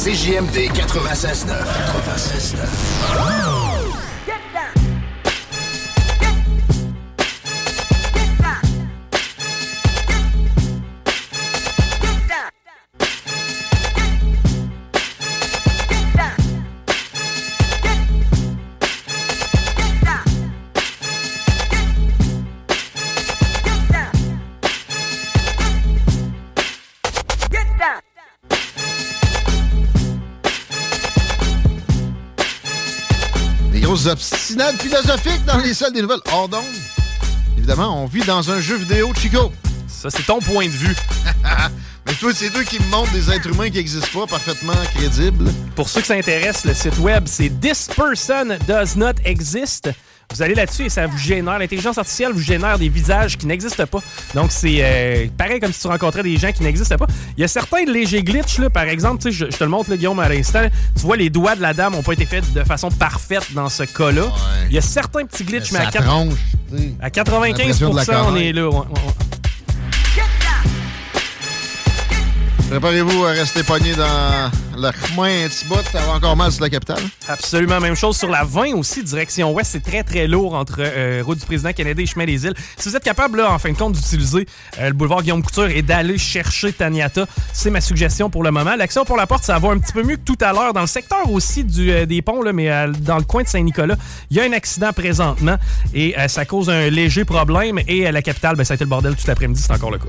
CJMD 96.9. 96.9. grosses obstinades philosophiques dans les salles des nouvelles. Hors d'onde. Évidemment, on vit dans un jeu vidéo, Chico. Ça, c'est ton point de vue. Mais toi, c'est toi qui me montrent des êtres humains qui n'existent pas, parfaitement crédibles. Pour ceux que ça intéresse, le site web, c'est This Person Does Not Exist. Vous allez là-dessus et ça vous génère. L'intelligence artificielle vous génère des visages qui n'existent pas. Donc, c'est euh, pareil comme si tu rencontrais des gens qui n'existent pas. Il y a certains légers glitches, là, par exemple, tu sais, je, je te le montre, là, Guillaume, à l'instant. Tu vois, les doigts de la dame n'ont pas été faits de façon parfaite dans ce cas-là. Il y a certains petits glitches, mais, à, tronche, à 95 L'impression de la on colère. est là. Préparez-vous à rester pogné dans le chemin un petit bout. Ça va encore mal sur la capitale. Absolument. Même chose sur la 20 aussi, direction ouest. C'est très, très lourd entre euh, Route du Président Kennedy et Chemin des Îles. Si vous êtes capable, là, en fin de compte, d'utiliser euh, le boulevard Guillaume Couture et d'aller chercher Taniata, c'est ma suggestion pour le moment. L'action pour la porte, ça va un petit peu mieux que tout à l'heure. Dans le secteur aussi du, euh, des ponts, là, mais dans le coin de Saint-Nicolas, il y a un accident présentement et ça cause un léger problème. Et à la capitale, ben, ça a été le bordel tout l'après-midi. C'est encore le cas.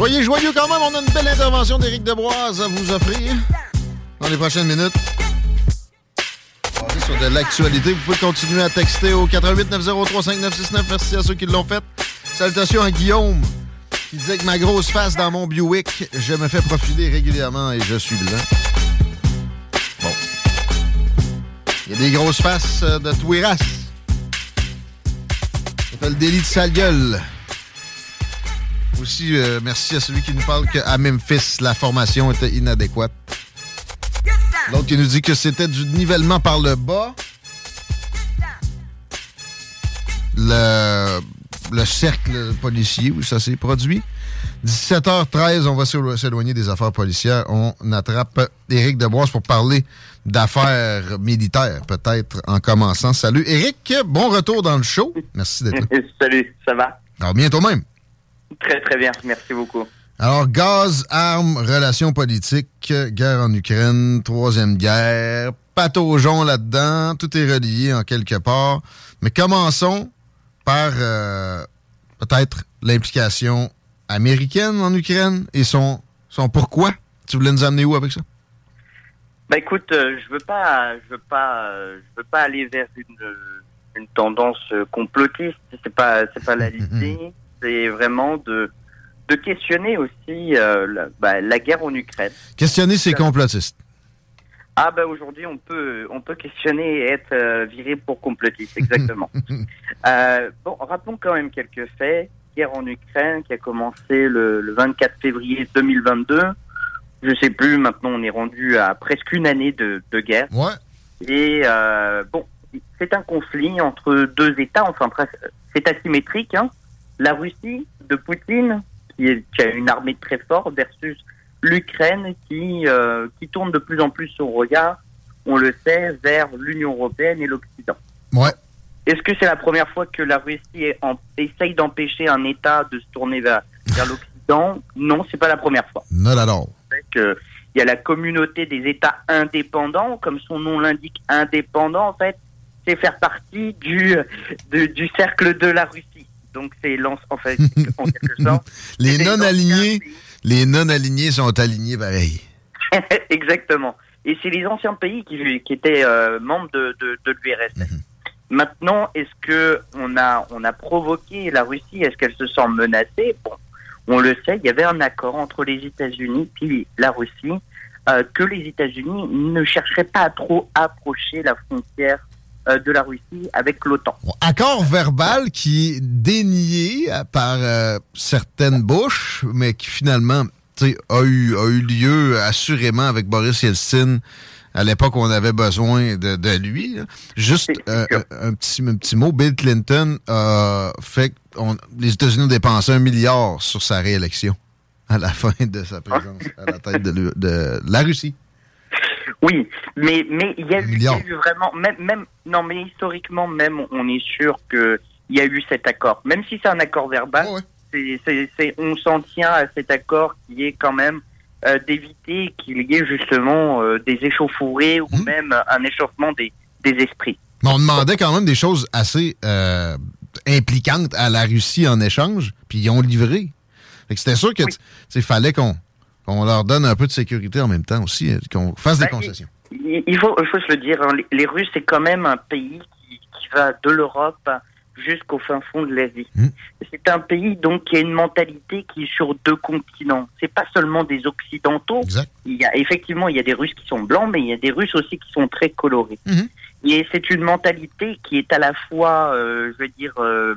Soyez joyeux quand même. On a une belle intervention d'Éric Deboise à vous offrir dans les prochaines minutes. Sur de l'actualité, vous pouvez continuer à texter au 88 903 5969. Merci à ceux qui l'ont fait. Salutations à Guillaume qui disait que ma grosse face dans mon Buick, je me fais profiler régulièrement et je suis blanc. Bon. Il y a des grosses faces euh, de tous les races. Ça s'appelle délit de sale gueule. Aussi, euh, merci à celui qui nous parle qu'à Memphis, la formation était inadéquate. L'autre qui nous dit que c'était du nivellement par le bas. le, le cercle policier où ça s'est produit. 17h13, on va s'élo- s'éloigner des affaires policières. On attrape Éric Deboise pour parler d'affaires militaires, peut-être en commençant. Salut Éric, bon retour dans le show. Merci d'être là. Salut, ça va? Alors, bientôt même. Très très bien, merci beaucoup. Alors, gaz, armes, relations politiques, guerre en Ukraine, troisième guerre, pataugeons là-dedans, tout est relié en quelque part. Mais commençons par euh, peut-être l'implication américaine en Ukraine et son, son pourquoi. Tu voulais nous amener où avec ça? Bah écoute, euh, je veux pas, je veux pas, euh, je veux pas aller vers une, une tendance complotiste. C'est pas, c'est pas la l'idée. C'est vraiment de de questionner aussi euh, la, bah, la guerre en Ukraine. Questionner ces complotistes. Ah bah aujourd'hui on peut on peut questionner et être euh, viré pour complotiste exactement. Euh, bon rappelons quand même quelques faits. Guerre en Ukraine qui a commencé le, le 24 février 2022. Je sais plus maintenant on est rendu à presque une année de, de guerre. Ouais. Et euh, bon c'est un conflit entre deux États enfin c'est asymétrique. Hein. La Russie de Poutine qui, est- qui a une armée très forte versus l'Ukraine qui, euh, qui tourne de plus en plus son regard, on le sait, vers l'Union européenne et l'Occident. Ouais. Est-ce que c'est la première fois que la Russie est en- essaye d'empêcher un État de se tourner vers, vers l'Occident? Non, c'est pas la première fois. All. C'est que Il y a la communauté des États indépendants, comme son nom l'indique, indépendants, en fait, c'est faire partie du, de- du cercle de la Russie. Donc c'est l'en- en fait, en quelque sorte. Les c'est des non-alignés, les non-alignés sont alignés pareil. Exactement. Et c'est les anciens pays qui, qui étaient euh, membres de, de, de l'URSS. Maintenant, est-ce que on a on a provoqué la Russie? Est-ce qu'elle se sent menacée? Bon, on le sait. Il y avait un accord entre les États-Unis puis la Russie euh, que les États-Unis ne chercheraient pas à trop approcher la frontière de la Russie avec l'OTAN. Accord verbal qui est dénié euh, par euh, certaines bouches, mais qui finalement a eu, a eu lieu assurément avec Boris Yeltsin à l'époque où on avait besoin de, de lui. là. Juste euh, un, petit, un petit mot, Bill Clinton a fait que on- les États-Unis ont dépensé un milliard sur sa réélection à la fin de sa présence à la tête de la Russie. Oui, mais mais il y, a eu- il y Milliard. a eu vraiment même même non mais historiquement même on est sûr que il y a eu cet accord même si c'est un accord verbal c'est- on s'en tient à cet accord qui est quand même euh, d'éviter qu'il y ait justement euh, des échauffourées ou même un échauffement des des esprits. Mais on demandait quand même des choses assez euh, impliquantes à la Russie en échange, puis ils ont livré. C'était sûr que sais, fallait qu'on qu'on leur donne un peu de sécurité en même temps aussi, euh, qu'on fasse des Bah, concessions. Il il faut, il faut se le dire, hein, les, les Russes, c'est quand même un pays qui, qui va de l'Europe jusqu'au fin fond de l'Asie. C'est un pays donc qui a une mentalité qui est sur deux continents. C'est pas seulement des Occidentaux. Il y a effectivement il y a des Russes qui sont blancs, mais il y a des Russes aussi qui sont très colorés. Et c'est une mentalité qui est à la fois, euh, je veux dire, euh,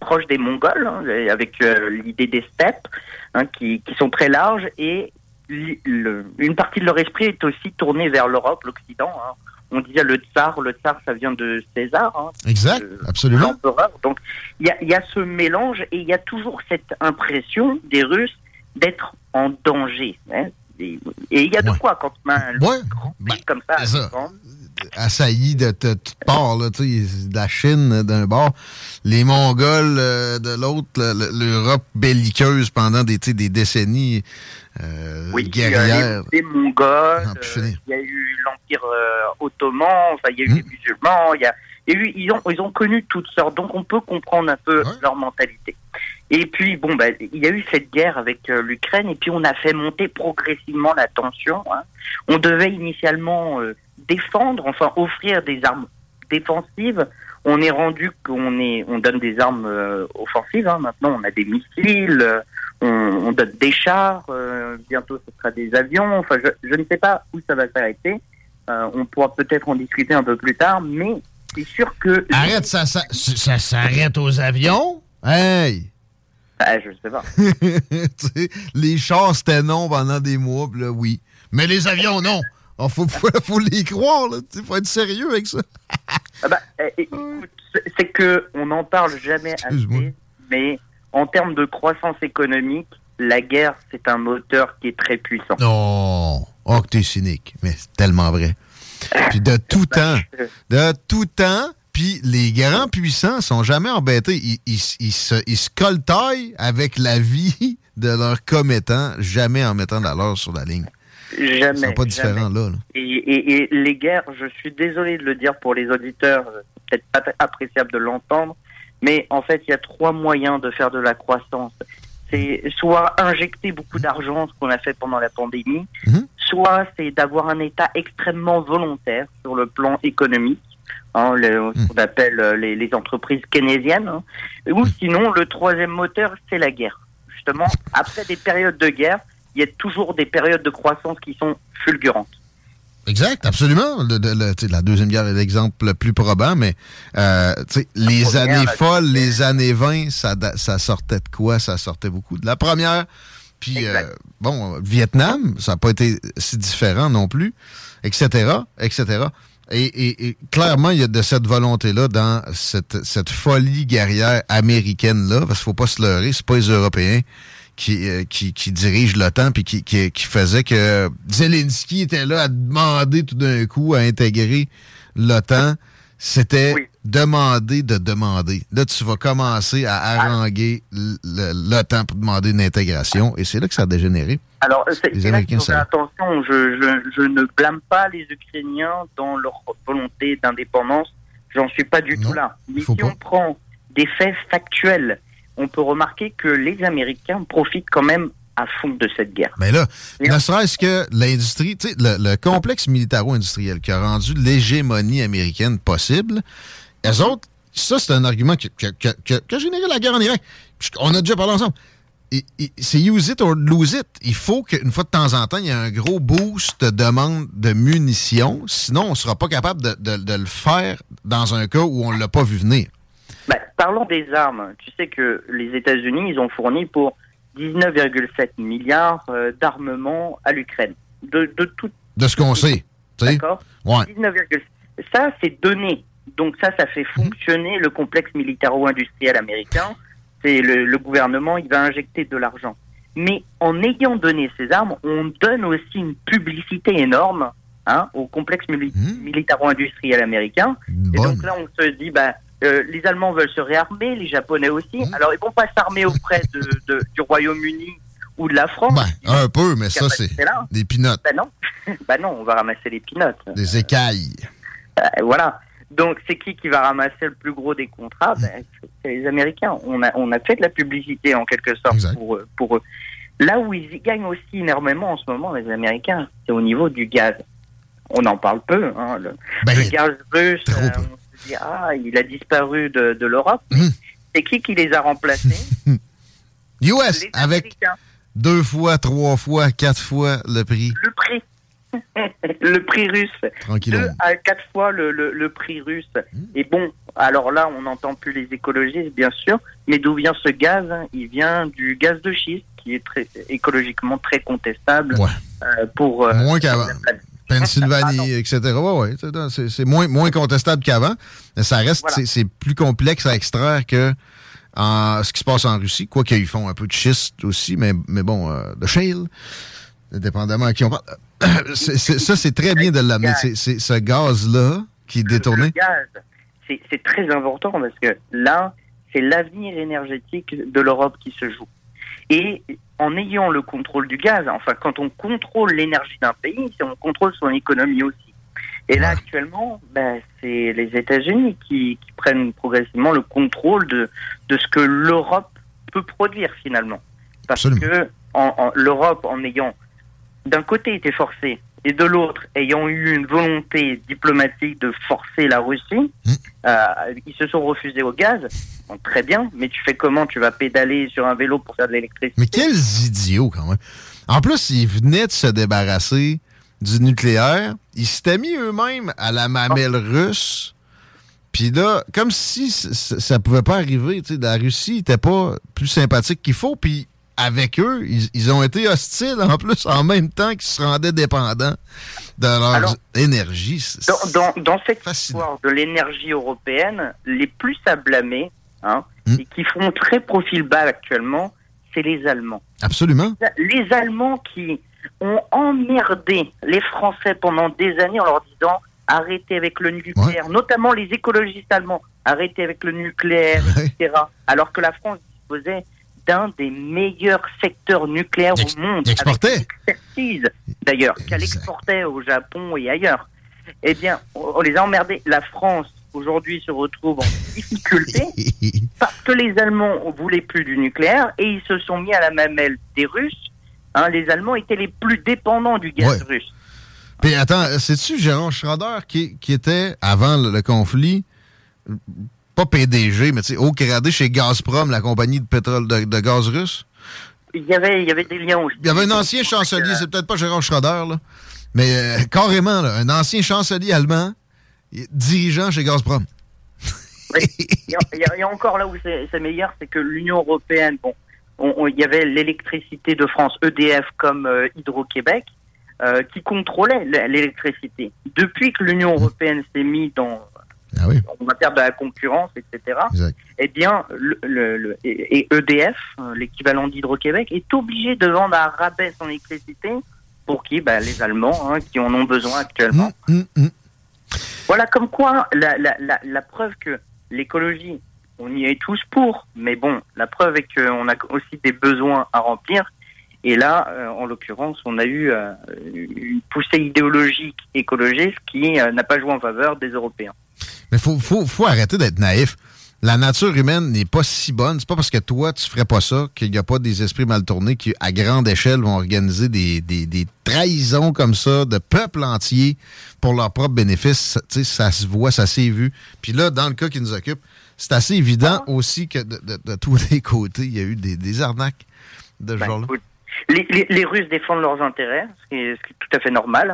proche des Mongols, hein, avec euh, l'idée des steppes, hein, qui, qui sont très larges, et le- une partie de leur esprit est aussi tournée vers l'Europe, l'Occident. hein. On disait le tsar, le tsar ça vient de César. Exact, euh, absolument. Donc il y a, y a ce mélange et il y a toujours cette impression des Russes d'être en danger. hein. Et il y a de quoi quand on a un Ouais. grand pays comme ça. Assaillis de, de toutes parts, là, de la Chine d'un bord, les Mongols euh, de l'autre, le- le- l'Europe belliqueuse pendant des, des décennies euh, Oui, il y a les Mongols, Ah, euh, il y a eu l'Empire euh, ottoman, enfin, il y a eu Hmm. les musulmans, il y a, il y a eu, ils, ont, ils ont connu toutes sortes, donc on peut comprendre un peu leur mentalité. Et puis, bon, bah, il y a eu cette guerre avec euh, l'Ukraine, et puis on a fait monter progressivement la tension. hein. On devait initialement euh, défendre, enfin offrir des armes défensives. On est rendu qu'on est, on donne des armes euh, offensives. hein. Maintenant, on a des missiles, euh, on, on donne des chars. euh, bientôt, ce sera des avions. Enfin, je, je ne sais pas où ça va s'arrêter. Euh, on pourra peut-être en discuter un peu plus tard, mais c'est sûr que. Arrête, ça, ça, ça s'arrête aux avions? Hey! Ah, je sais pas. Les chars, c'était non pendant des mois, là, oui. Mais les avions, non. Il faut, faut, faut les croire. Il faut être sérieux avec ça. Ah bah, eh, écoute, c'est- c'est que on n'en parle jamais assez, mais en termes de croissance économique, la guerre, c'est un moteur qui est très puissant. Non. Oh, que t'es cynique. Mais c'est tellement vrai. Puis de tout temps. De tout temps. Puis les grands puissants sont jamais embêtés. Ils, ils- ils se, ils se coltaillent avec la vie de leurs commettants, jamais en mettant de la leur sur la ligne. Jamais. Sont pas différents jamais. là. là. Et, et- et les guerres, je suis désolé de le dire pour les auditeurs, euh, c'est peut-être pas appréciable de l'entendre, mais en fait, il y a trois moyens de faire de la croissance. C'est soit injecter beaucoup d'argent, ce qu'on a fait pendant la pandémie, soit c'est d'avoir un État extrêmement volontaire sur le plan économique, hein, ce qu'on appelle euh, les, les entreprises keynésiennes, hein. ou sinon le troisième moteur, c'est la guerre. Justement, après des périodes de guerre, il y a toujours des périodes de croissance qui sont fulgurantes. Exact, absolument. Le- le- la Deuxième Guerre est l'exemple le plus probant, mais euh, les première, années folles, les années 20, ça, sortait de quoi? Ça sortait beaucoup de la première. Puis, euh, bon, Vietnam, ça n'a pas été si différent non plus, etc., etc. Et, et- et clairement, il y a de cette volonté-là dans cette, cette folie guerrière américaine-là, parce qu'il faut pas se leurrer, c'est pas les Européens qui, euh, qui, qui dirigent l'OTAN puis qui, qui, qui faisait que Zelensky était là à demander tout d'un coup à intégrer l'OTAN. C'était demander de demander. Là, tu vas commencer à haranguer l'OTAN pour demander une intégration et c'est là que ça a dégénéré. Alors, c'est savent. attention. Je, je, je ne blâme pas les Ukrainiens dans leur volonté d'indépendance. J'en suis pas du tout là. Mais si on prend des faits factuels, on peut remarquer que les Américains profitent quand même à fond de cette guerre. Mais là, ne serait-ce que l'industrie, tu sais, le, le complexe militaro-industriel qui a rendu l'hégémonie américaine possible, eux autres, ça, c'est un argument qui, qui- qui- qui- qui a généré la guerre en Irak. On a déjà parlé ensemble. C'est use it or lose it. Il faut qu'une fois de temps en temps, il y ait un gros boost de demande de munitions. Sinon, on ne sera pas capable de, de- de le faire dans un cas où on ne l'a pas vu venir. Bah, parlons des armes. Tu sais que les États-Unis, ils ont fourni pour 19,7 milliards euh, d'armements à l'Ukraine. De, de tout. De ce qu'on sait. D'accord Ouais. 19,7. Ça, c'est donné. Donc ça, ça fait fonctionner le complexe militaro-industriel américain. C'est le, le gouvernement, il va injecter de l'argent. Mais en ayant donné ces armes, on donne aussi une publicité énorme hein, au complexe mili- militaro-industriel américain. Et donc là, on se dit, bah, euh, les Allemands veulent se réarmer, les Japonais aussi. Alors, ils vont pas s'armer auprès de, de- du Royaume-Uni ou de la France. Un peu, mais ça, c'est des pinottes, Bah non, bah non, on va ramasser les pinottes. des écailles. Euh, voilà. Donc, c'est qui qui va ramasser le plus gros des contrats? Ben, C'est les Américains. On a, on a fait de la publicité, en quelque sorte, pour, eux- pour eux. Là où ils y gagnent aussi énormément en ce moment, les Américains, c'est au niveau du gaz. On en parle peu. Hein, le, le gaz russe, euh, on dit, ah, il a disparu de, de l'Europe. C'est qui qui les a remplacés? US, avec deux fois, trois fois, quatre fois le prix. Le prix. le prix russe. Deux à quatre fois le, le, le prix russe. Et bon, alors là, on n'entend plus les écologistes, bien sûr, mais d'où vient ce gaz hein? Il vient du gaz de schiste, qui est très, écologiquement très contestable euh, pour... euh, Moins qu'avant. Pennsylvanie, etc. Ouais, ouais. c'est- moins, moins contestable qu'avant. Mais ça reste, Voilà. c'est- plus complexe à extraire que en, ce qui se passe en Russie. Quoi qu'ils font un peu de schiste aussi, mais, mais bon, euh, de shale, dépendamment à qui on parle. Ça, c'est très bien de l'amener. C'est- Ce gaz-là qui est détourné. Le gaz, c'est c'est très important parce que là, c'est l'avenir énergétique de l'Europe qui se joue. Et en ayant le contrôle du gaz, enfin, quand on contrôle l'énergie d'un pays, on contrôle son économie aussi. Et là, actuellement, ben, c'est les États-Unis qui, qui prennent progressivement le contrôle de, de ce que l'Europe peut produire finalement. Parce que en, en- l'Europe, en ayant d'un côté été forcée et de l'autre ayant eu une volonté diplomatique de forcer la Russie, euh, ils se sont refusés au gaz. Bon, très bien, mais tu fais comment? Tu vas pédaler sur un vélo pour faire de l'électricité? Mais quels idiots, quand même. En plus, ils venaient de se débarrasser du nucléaire. Ils s'étaient mis eux-mêmes à la mamelle russe. Puis là, comme si c- ça pouvait pas arriver. tu sais, La Russie n'était pas plus sympathique qu'il faut. Puis avec eux, ils, ils ont été hostiles en plus en même temps qu'ils se rendaient dépendants de leur Alors, énergie. Dans, dans, dans cette histoire de l'énergie européenne, les plus à blâmer, hein, Hmm. et qui font très profil bas actuellement, c'est les Allemands. Absolument. Les Allemands qui ont emmerdé les Français pendant des années en leur disant arrêtez avec le nucléaire, notamment les écologistes allemands, arrêtez avec le nucléaire, etc. Alors que la France disposait d'un des meilleurs secteurs nucléaires au monde. exportait. Avec expertise, d'ailleurs, qu'elle exportait au Japon et ailleurs. Eh bien, on on les a emmerdés. La France, aujourd'hui, se retrouve en difficulté parce que les Allemands ne voulaient plus du nucléaire et ils se sont mis à la mamelle des Russes. Hein, les Allemands étaient les plus dépendants du gaz Ouais. russe. Puis attends, c'est-tu Gérard Schroeder qui, qui était, avant le, le conflit, pas PDG, mais tu sais, haut gradé chez Gazprom, la compagnie de pétrole de, de gaz russe? Il y avait, il y avait des liens aussi. Il y avait un ancien chancelier, c'est peut-être pas Gérard Schroeder, là, mais euh, carrément, là, un ancien chancelier allemand, dirigeant chez Gazprom. Il y, a- il y a- il y a encore là où c'est meilleur, c'est que l'Union européenne, bon, on- on- il y avait l'électricité de France, EDF comme euh, Hydro-Québec, euh, qui contrôlait l'électricité. Depuis que l'Union européenne s'est mise dans, on va dire de la concurrence, etc. Eh bien, le, le- le- et, EDF, euh, l'équivalent d'Hydro-Québec, est obligé de vendre à rabais son électricité pour qui bah, Les Allemands, hein, qui en ont besoin actuellement. Voilà comme quoi la, la, la, la preuve que l'écologie, on y est tous pour, mais bon, la preuve est qu'on a aussi des besoins à remplir. Et là, euh, en l'occurrence, on a eu euh, une poussée idéologique écologiste qui euh, n'a pas joué en faveur des Européens. Mais faut, faut, faut arrêter d'être naïf. La nature humaine n'est pas si bonne. C'est pas parce que toi, tu ferais pas ça qu'il n'y a pas des esprits mal tournés qui, à grande échelle, vont organiser des, des, des trahisons comme ça de peuples entiers pour leur propre bénéfice. Ça, tu sais, ça se voit, ça s'est vu. Puis là, dans le cas qui nous occupe, c'est assez évident aussi que de, de- de tous les côtés, il y a eu des, des arnaques de ce Ben, genre-là. les, les- les Russes défendent leurs intérêts, ce qui est, ce qui est tout à fait normal.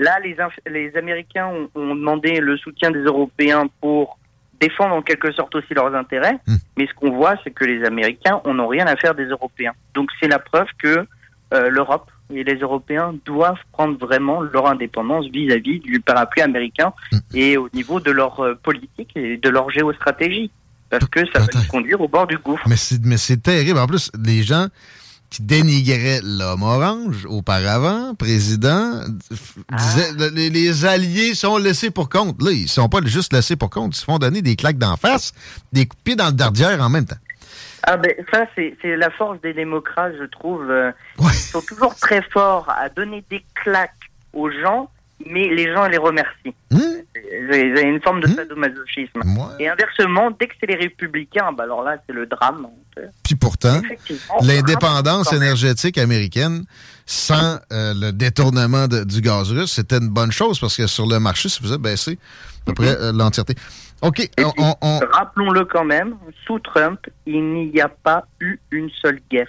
Là, les, Américains ont, ont demandé le soutien des Européens pour défendre en quelque sorte aussi leurs intérêts. Mais ce qu'on voit, c'est que les Américains on n'ont rien à faire des Européens. Donc c'est la preuve que euh, l'Europe et les Européens doivent prendre vraiment leur indépendance vis-à-vis du parapluie américain et au niveau de leur euh, politique et de leur géostratégie. Parce que ça va nous conduire au bord du gouffre. Mais c'est terrible. En plus, les gens qui dénigraient l'homme orange auparavant, président, disaient le- les, les alliés sont laissés pour compte. Là, ils sont pas juste laissés pour compte. Ils se font donner des claques d'en face, des coups dans le dardière en même temps. Ah ben ça c'est c'est la force des démocrates je trouve euh, ils sont toujours très forts à donner des claques aux gens mais les gens les remercient. Mmh. Il y a une forme de sadomasochisme. Et inversement dès que c'est les républicains bah alors là c'est le drame. Puis pourtant, l'indépendance énergétique américaine, sans euh, le détournement de- du gaz russe, c'était une bonne chose parce que sur le marché, ça faisait baisser à peu près euh, l'entièreté. OK, on- on- on, Rappelons-le quand même, sous Trump, il n'y a pas eu une seule guerre.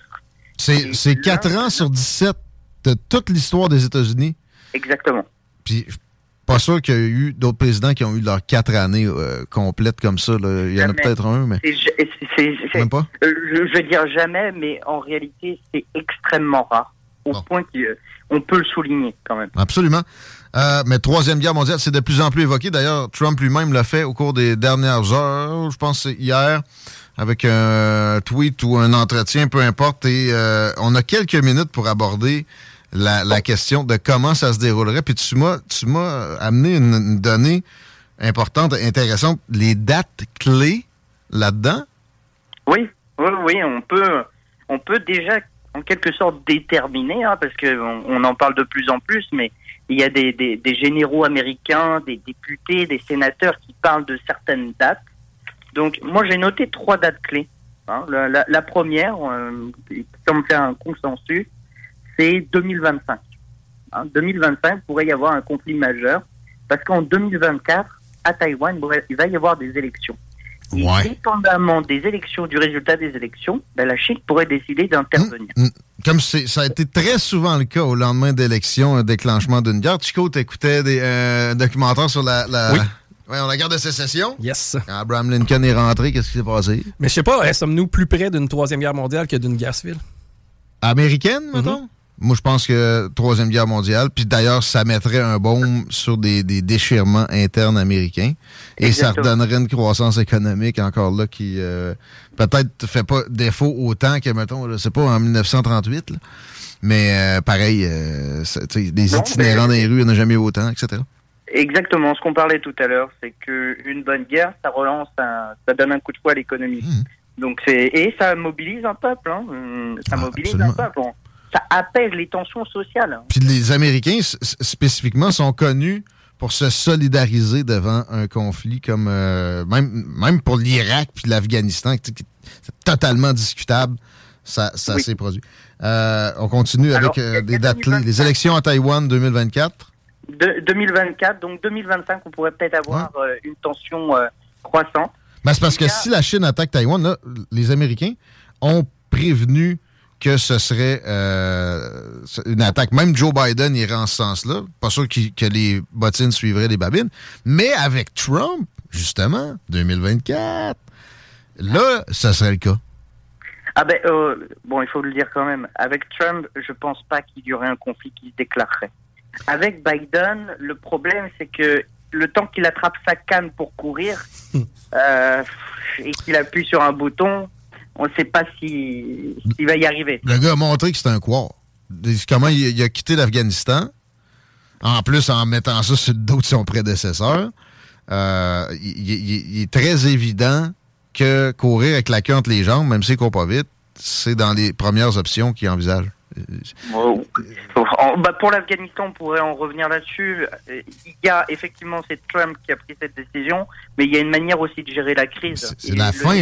c'est 4 ans sur 17 de toute l'histoire des États-Unis. Exactement. Puis, je suis pas sûr qu'il y a eu d'autres présidents qui ont eu leurs quatre années euh, complètes comme ça. là. Il y en a peut-être un, mais. C'est- Même pas? euh, je, veux dire jamais, mais en réalité, c'est extrêmement rare. Au point qu'on peut le souligner quand même. Absolument. Euh, mais Troisième Guerre mondiale, c'est de plus en plus évoqué. D'ailleurs, Trump lui-même l'a fait au cours des dernières heures, je pense c'est hier, avec un tweet ou un entretien, peu importe. Et euh, on a quelques minutes pour aborder la, la question de comment ça se déroulerait. Puis tu m'as, tu m'as amené une, une donnée importante, intéressante, les dates clés là-dedans? Oui, oui, oui, on peut, on peut déjà en quelque sorte déterminer, hein, parce qu'on on en parle de plus en plus, mais il y a des, des, des généraux américains, des députés, des sénateurs qui parlent de certaines dates. Donc, moi, j'ai noté trois dates clés. hein. La, la- la première, euh, qui semble faire un consensus, c'est 2025. Hein, 2025 pourrait y avoir un conflit majeur, parce qu'en 2024, à Taïwan, il il va y avoir des élections. Et dépendamment des élections, du résultat des élections, ben, la Chine pourrait décider d'intervenir. Mm. Comme c'est- ça a été très souvent le cas au lendemain d'élections, un déclenchement d'une guerre. Chico, t'écoutais des euh, documentaires sur la, la, Oui. Ouais, on la guerre de sécession? Yes. Quand Abraham Lincoln est rentré, qu'est-ce qui s'est passé? Mais je sais pas, hein, sommes-nous plus près d'une troisième guerre mondiale que d'une guerre civile? américaine, mettons? Moi, je pense que Troisième Guerre mondiale. Puis d'ailleurs, ça mettrait un baume sur des, des déchirements internes américains. Et ça redonnerait une croissance économique encore là qui euh, peut-être fait pas défaut autant que, mettons, je sais pas, en 1938. là. Mais euh, pareil, euh, des itinérants dans les rues, il n'y en a jamais eu autant, etc. Exactement, ce qu'on parlait tout à l'heure, c'est que une bonne guerre, ça relance, un- ça donne un coup de poing à l'économie. Donc c'est et ça mobilise un peuple, hein. Ça mobilise un peuple, ça apaise les tensions sociales. Puis les Américains, spécifiquement, sont connus pour se solidariser devant un conflit comme euh, même même pour l'Irak puis l'Afghanistan, qui- c'est totalement discutable. Ça, ça Oui. s'est produit. Euh, on continue Alors, avec euh, des dates clés. Les élections à Taïwan 2024. De, 2024, donc 2025, on pourrait peut-être avoir une tension croissante. Ben, c'est parce que si la Chine attaque Taïwan, là, les Américains ont prévenu que ce serait euh, une attaque. Même Joe Biden irait en ce sens-là. Pas sûr qu'il- que les bottines suivraient les babines. Mais avec Trump, justement, 2024, là, ça serait le cas. Ah ben, euh, bon, il faut le dire quand même. Avec Trump, je pense pas qu'il y aurait un conflit qui se déclarerait. Avec Biden, le problème, c'est que le temps qu'il attrape sa canne pour courir euh, et qu'il appuie sur un bouton, on ne sait pas si- s'il va y arriver. Le gars a montré que c'était un quart. Comment il, a quitté l'Afghanistan, en plus en mettant ça sur le dos de son prédécesseur. Euh, il, il- est très évident que courir avec la queue entre les jambes, même s'il court pas vite, c'est dans les premières options qu'il envisage. En- bah, pour l'Afghanistan, on pourrait en revenir là-dessus. Euh, Il y a effectivement, c'est Trump qui a pris cette décision, mais il y a une manière aussi de gérer la crise. C'est la fin.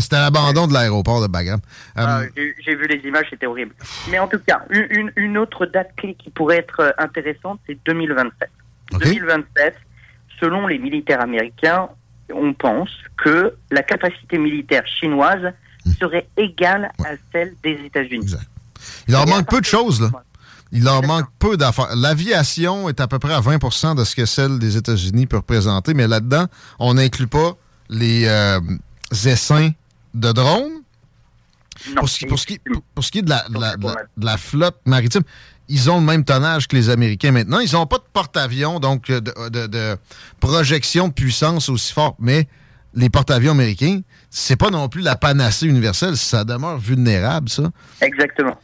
C'était l'abandon de l'aéroport de Bagram. Euh, Ah, J'ai j'ai vu les images, c'était horrible. Mais en tout cas, une, autre date clé qui pourrait être euh, intéressante, c'est 2027. 2027, selon les militaires américains, on pense que la capacité militaire chinoise serait égale à celle des États-Unis. Il leur manque peu de choses, là. Il leur manque peu d'affaires. L'aviation est à peu près à 20% de ce que celle des États-Unis peut représenter, mais là-dedans, on n'inclut pas les euh, essaims de drones. pour, ce qui, pour, ce qui, pour- pour ce qui est de la, de la- de la- de la flotte maritime, ils ont le même tonnage que les Américains maintenant. Ils n'ont pas de porte-avions, donc euh, de projection de puissance aussi forte, mais les porte-avions américains, c'est pas non plus la panacée universelle. Ça demeure vulnérable, ça. Exactement.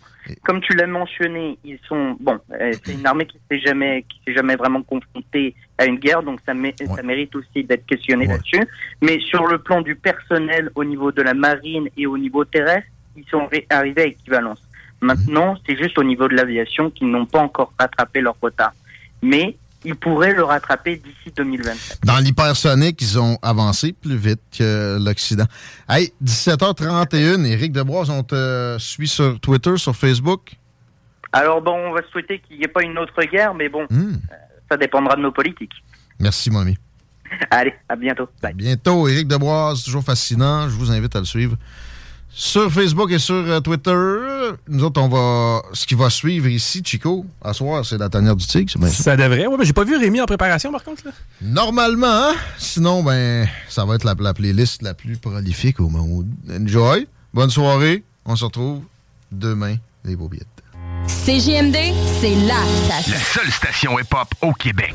Comme tu l'as mentionné, ils sont bon. euh, c'est une armée qui s'est jamais, qui s'est jamais vraiment confrontée à une guerre, donc ça, mé- ça mérite aussi d'être questionné là-dessus. Mais sur le plan du personnel, au niveau de la marine et au niveau terrestre, ils sont arrivés à équivalence. Maintenant, c'est juste au niveau de l'aviation qu'ils n'ont pas encore rattrapé leur retard. Mais ils pourraient le rattraper d'ici 2027. Dans l'hypersonique, ils ont avancé plus vite que l'Occident. Hey, 17h31, Éric Debois, on te suit sur Twitter, sur Facebook? Alors bon, on va souhaiter qu'il n'y ait pas une autre guerre, mais bon, Hmm. euh, ça dépendra de nos politiques. Merci, mon ami. Allez, à bientôt. À bientôt, Éric Debois, toujours fascinant. Je vous invite à le suivre sur Facebook et sur euh, Twitter. Nous autres, on va. Ce qui va suivre ici, Chico, à soir, c'est la tanière du tigre, c'est bien ça. Ça devrait. Ouais, mais j'ai pas vu Rémi en préparation, par contre. Là. Normalement, hein? sinon, ben, ça va être la, la playlist la plus prolifique au monde. Enjoy. Bonne soirée. On se retrouve demain, les beaux billets. CJMD, c'est la station. La seule station hip-hop au Québec.